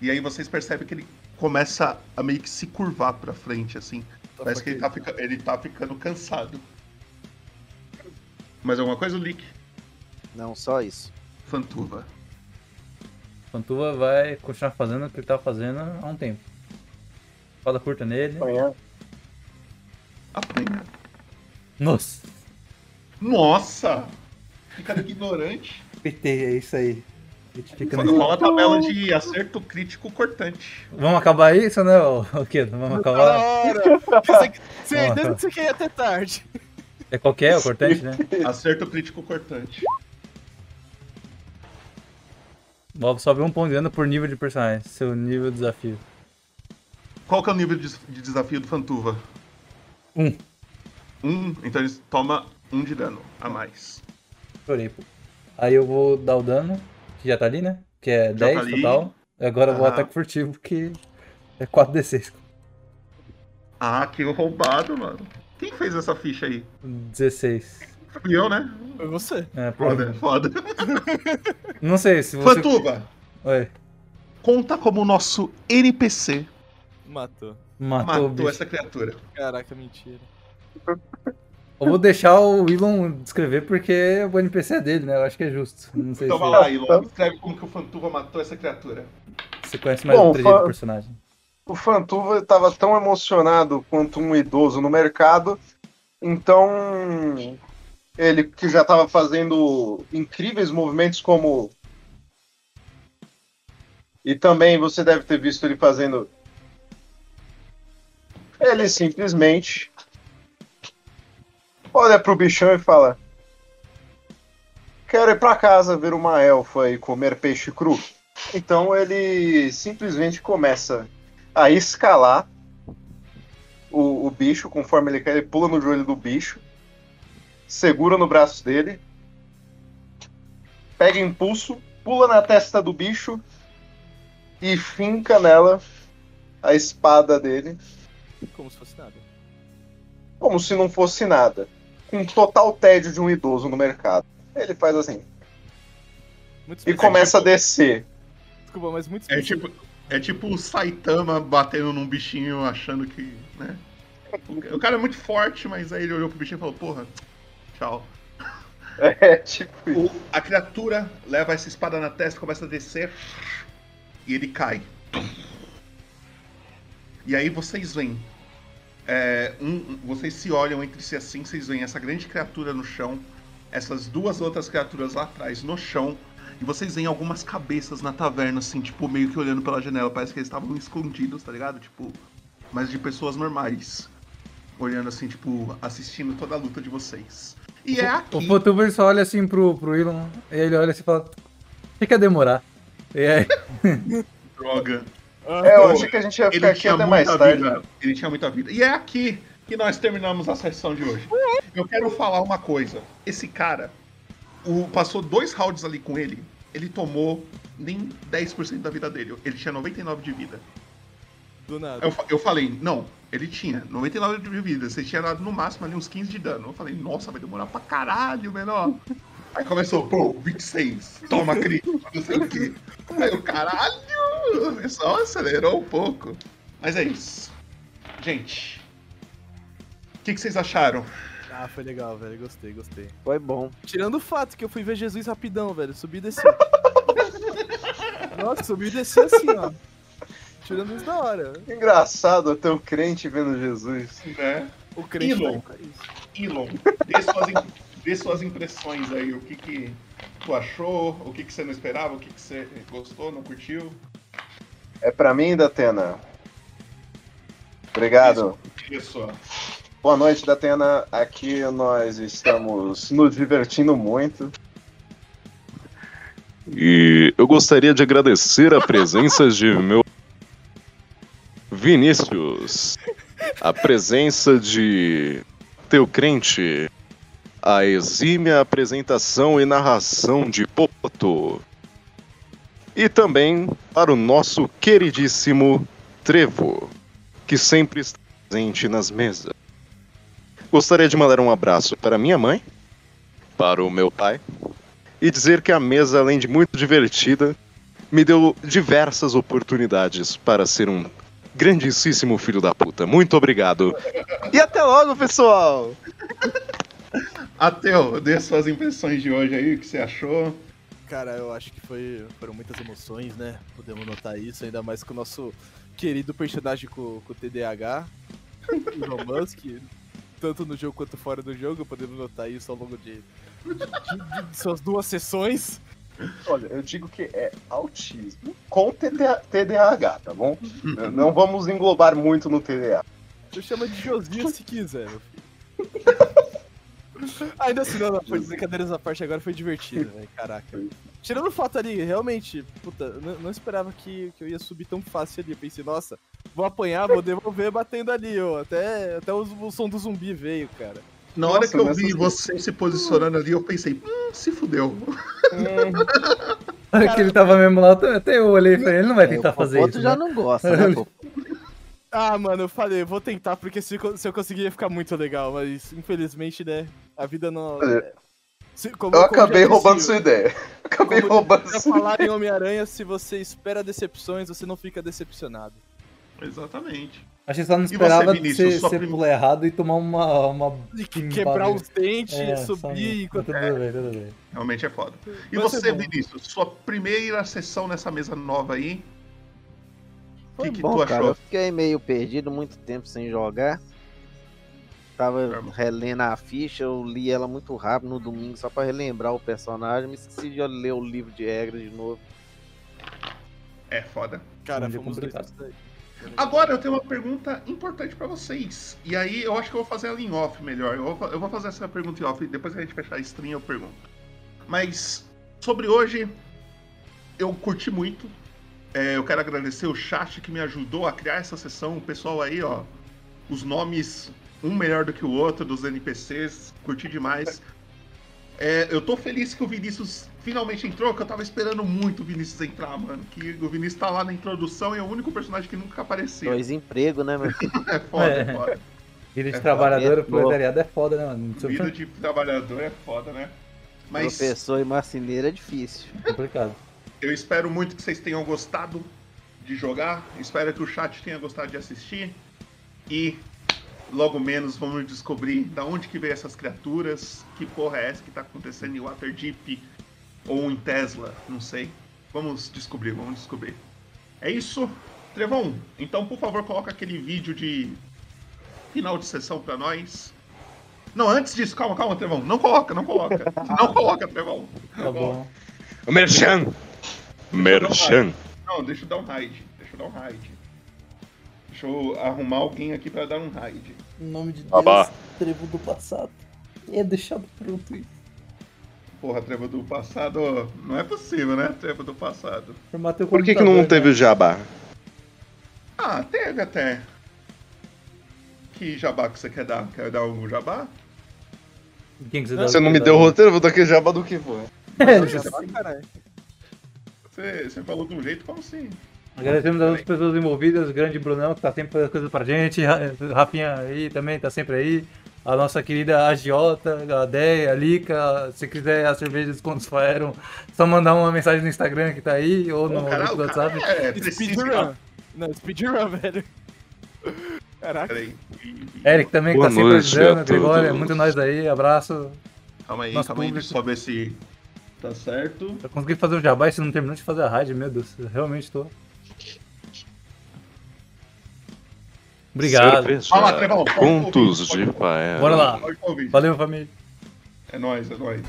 S1: E aí vocês percebem que ele começa a meio que se curvar pra frente, assim. Parece que ele tá, fica- ele tá ficando cansado. Mais alguma coisa, Lick?
S31: Não, só isso.
S1: Fantuva.
S30: Pantuva vai continuar fazendo o que ele tá fazendo há um tempo. Espada curta nele.
S3: Apanhar.
S1: Apanha.
S30: Nossa.
S1: Nossa! Fica ignorante.
S30: PT, é isso aí. A gente fica
S1: tabela de acerto crítico cortante.
S30: Vamos acabar isso, né, ô, ô Kedo? Vamos acabar.
S2: hora! Você- Certeza que você quer ir até tarde.
S30: É qualquer, o cortante, né?
S1: Acerto crítico cortante.
S30: Ver um ponto de dano por nível de personagem. Seu nível de desafio.
S1: Qual que é o nível de, de desafio do Fantuva?
S30: Um.
S1: Um? Então ele toma um de dano a mais.
S30: Chorei, pô. Aí eu vou dar o dano, que já tá ali, né? Que é
S1: Já
S30: 10
S1: tá
S30: total. E agora eu vou ataque furtivo, que é 4d6.
S1: Ah, que roubado, mano. Quem fez essa ficha aí?
S30: 16.
S1: Fui eu, né?
S2: Foi você.
S30: É,
S1: Foda, foda.
S30: Não sei se você.
S1: Fantuba,
S30: Oi.
S1: conta como nosso NPC
S2: Matou.
S30: Matou, o
S1: matou
S30: bicho.
S1: essa criatura.
S2: Caraca, mentira.
S30: Eu vou deixar o Elon descrever porque o NPC é dele, né? Eu acho que é justo. Não sei
S1: Então
S30: se
S1: vai lá, Ilon. Escreve como que o Fantuva matou essa criatura.
S30: você conhece mais
S3: Bom,
S30: o trejeito do personagem.
S3: O Fantuva estava tão emocionado quanto um idoso no mercado, então ele que já estava fazendo incríveis movimentos como e também você deve ter visto ele fazendo ele simplesmente olha pro bichão e fala quero ir pra casa ver uma elfa e comer peixe cru. Então ele simplesmente começa a escalar o, o bicho, conforme ele quer, ele pula no joelho do bicho, segura no braço dele, pega impulso, pula na testa do bicho e finca nela a espada dele,
S2: Como se fosse nada.
S3: como se não fosse nada. Com total tédio de um idoso no mercado. Ele faz assim.
S2: Muito
S3: E começa a descer.
S2: Desculpa, mas muito
S1: É tipo, é tipo o Saitama batendo num bichinho achando que. né? O cara é muito forte, mas aí ele olhou pro bichinho e falou, porra, tchau.
S3: É, tipo.
S1: O- a criatura leva essa espada na testa, começa a descer e ele cai. E aí vocês veem. é, um- vocês se olham entre si assim, vocês veem essa grande criatura no chão, essas duas outras criaturas lá atrás no chão, e vocês veem algumas cabeças na taverna, assim, tipo, meio que olhando pela janela. Parece que eles estavam escondidos, tá ligado? Tipo, mas de pessoas normais. Olhando assim, tipo, assistindo toda a luta de vocês. E é aqui.
S30: O Fotuber só olha assim pro, pro Elon, e ele olha assim e fala: Fica a demorar. E aí.
S1: Droga.
S3: É, eu achei que a gente ia ficar aqui até mais tarde.
S1: Vida. Ele tinha muita vida. E é aqui que nós terminamos a sessão de hoje. Eu quero falar uma coisa. Esse cara, o, passou dois rounds ali com ele, ele tomou nem 10% da vida dele. Ele tinha 99 de vida.
S2: Do nada.
S1: Eu, eu falei, não, ele tinha 99 de vida. Você tinha dado no máximo ali uns 15 de dano. Eu falei, nossa, vai demorar pra caralho, menor. Aí começou, pô, 26, toma crítico, não sei o quê. Aí o caralho, só acelerou um pouco. Mas é isso. Gente, o que, que vocês acharam?
S2: Ah, foi legal, velho. Gostei, gostei.
S31: Foi bom.
S2: Tirando o fato que eu fui ver Jesus rapidão, velho. Subi e desci. Nossa, subi e desci assim, ó. Tirando isso da hora.
S3: Engraçado até o crente vendo Jesus.
S1: Né?
S2: O crente
S1: Elon,
S2: tá isso.
S1: Elon, dê suas, dê suas impressões aí. O que, que tu achou? O que, que você não esperava? O que, que você gostou, não curtiu?
S3: É pra mim, Datena. Obrigado.
S1: Isso.
S3: Boa noite, Datena. Aqui nós estamos nos divertindo muito.
S27: E eu gostaria de agradecer a presença de meu Vinícius, a presença de teu crente, a exímia apresentação e narração de Popoto. E também para o nosso queridíssimo Trevo, que sempre está presente nas mesas. Gostaria de mandar um abraço para minha mãe, para o meu pai, e dizer que a mesa, além de muito divertida, me deu diversas oportunidades para ser um grandíssimo filho da puta. Muito obrigado. E até logo, pessoal!
S1: Ateu, dê suas impressões de hoje aí, o que você achou?
S2: Cara, eu acho que foi, foram muitas emoções, né? Podemos notar isso, ainda mais com o nosso querido personagem com, com o TDAH, Elon Musk, tanto no jogo quanto fora do jogo, podemos notar isso ao longo de, de- de- de suas duas sessões.
S3: Olha, eu digo que é autismo com TDA TDAH, tá bom? Não vamos englobar muito no TDA.
S2: Eu chamo de Josias se quiser, meu filho. Ainda assim, não, não, foi brincadeiras à parte, agora foi divertido, velho. Caraca. Tirando o fato ali, realmente, puta, não, não esperava que, que eu ia subir tão fácil ali. Eu pensei, nossa, vou apanhar, vou devolver batendo ali, ó. Até, até o, o som do zumbi veio, cara.
S1: Na hora
S3: Nossa,
S1: que eu vi você se posicionando ali, eu pensei, hum, se fudeu.
S30: Na hora que ele tava mesmo lá, até eu olhei pra ele, ele não vai tentar fazer
S31: outro
S30: isso.
S31: já
S30: né?
S31: não gosta, né, pô?
S2: Ah, mano, eu falei, vou tentar, porque se, eu- se eu conseguir ia ficar muito legal, mas infelizmente, né, a vida não...
S27: É.
S2: Se- como-
S27: Eu
S2: como já
S27: acabei
S2: disse-
S27: roubando sua ideia. Acabei roubando
S2: já
S27: sua
S2: falaram em
S27: ideia.
S2: Homem-Aranha, se você espera decepções, você não fica decepcionado.
S1: Exatamente.
S30: Acho que só não
S1: E você,
S30: esperava
S1: Vinícius,
S30: você, você
S1: prim-
S30: pular errado e tomar uma. uma
S2: quebrar
S30: pimbada.
S2: os dentes,
S30: É,
S2: subir
S30: só-
S2: enquanto-
S30: Tudo
S1: É.
S30: bem, tudo bem.
S1: Realmente é foda. E
S2: ser
S1: você. Vinícius, sua primeira sessão nessa mesa nova aí? O que, que
S31: bom,
S1: tu
S31: cara.
S1: achou?
S31: Eu fiquei meio perdido, muito tempo sem jogar. Tava relendo a ficha, eu li ela muito rápido no domingo só pra relembrar o personagem. Me esqueci de ler o livro de regras de novo.
S1: É foda.
S2: Cara,
S30: Muito
S2: fomos dois daí.
S1: Agora eu tenho uma pergunta importante pra vocês. E aí eu acho que eu vou fazer ela em off melhor. Eu vou, eu vou fazer essa pergunta em off. Depois que a gente fechar a stream, eu pergunto. Mas sobre hoje, eu curti muito. É, eu quero agradecer o chat que me ajudou a criar essa sessão. O pessoal aí, ó. Os nomes, um melhor do que o outro, dos NPCs. Curti demais. É, eu tô feliz que o Vinícius finalmente entrou, que eu tava esperando muito o Vinícius entrar, mano. Que o Vinícius tá lá na introdução e é o único personagem que nunca apareceu.
S31: Dois empregos, né, meu filho?
S1: É foda, é,
S30: É.
S1: foda.
S30: Vida de
S1: É
S30: trabalhador,
S31: foda.
S30: proletariado é foda, né, mano?
S1: Vida
S30: é
S1: de trabalhador é foda, né? Mas
S31: Professor e marceneiro é difícil.
S30: complicado.
S1: eu espero muito que vocês tenham gostado de jogar. Espero que o chat tenha gostado de assistir. E logo menos vamos descobrir da onde que veio essas criaturas, que porra é essa que tá acontecendo em Waterdeep ou em Tesla, não sei. Vamos descobrir, vamos descobrir. É isso, Trevão. Então, por favor, coloca aquele vídeo de final de sessão pra nós. Não, antes disso, calma, calma, Trevão. Não coloca, não coloca. Não coloca, Trevão.
S30: Tá bom.
S27: O Merchan! Merchan!
S1: Não, deixa eu dar um raid. Deixa eu dar um raid. Deixa eu arrumar alguém aqui pra dar um raid.
S30: Em nome de Deus, trevo do passado. É deixado pronto isso.
S1: Porra, trevo do passado. Não é possível, né? Trevo do passado.
S27: Por que, que não teve
S30: né?
S27: o jabá?
S1: Ah, teve até. Que jabá que você quer dar? Quer dar algum jabá?
S30: Quem que você dá
S27: Você não me deu o roteiro, eu vou dar aquele jabá do que foi.
S30: É,
S1: Você, você falou de um jeito como assim?
S30: Agradecemos as outras pessoas envolvidas, o grande Brunão, que tá sempre fazendo coisa pra gente, Ra- Rafinha aí também tá sempre aí, a nossa querida Agiota, a Deia, a Lica, se quiser as cervejas descontos Faeron, só mandar uma mensagem no Instagram que tá aí, ou no
S1: cara,
S30: grupo do
S1: o cara
S30: WhatsApp.
S1: é.
S2: Speedrun. Não, speedrun, velho. Caraca.
S30: Eric também, que tá sempre
S27: noite
S30: ajudando,
S27: a
S30: Gregória,
S27: todos.
S30: muito nós aí, abraço.
S1: Calma aí,
S30: Nosso
S1: calma aí,
S30: público.
S1: deixa eu só ver se tá certo.
S30: Eu consegui fazer o jabá e você não terminou de fazer a raid, meu Deus, eu realmente tô. Obrigado.
S1: Fala, Trevão.
S27: Contos de pai.
S30: Bora lá. Valeu, família.
S1: É nóis, é nóis.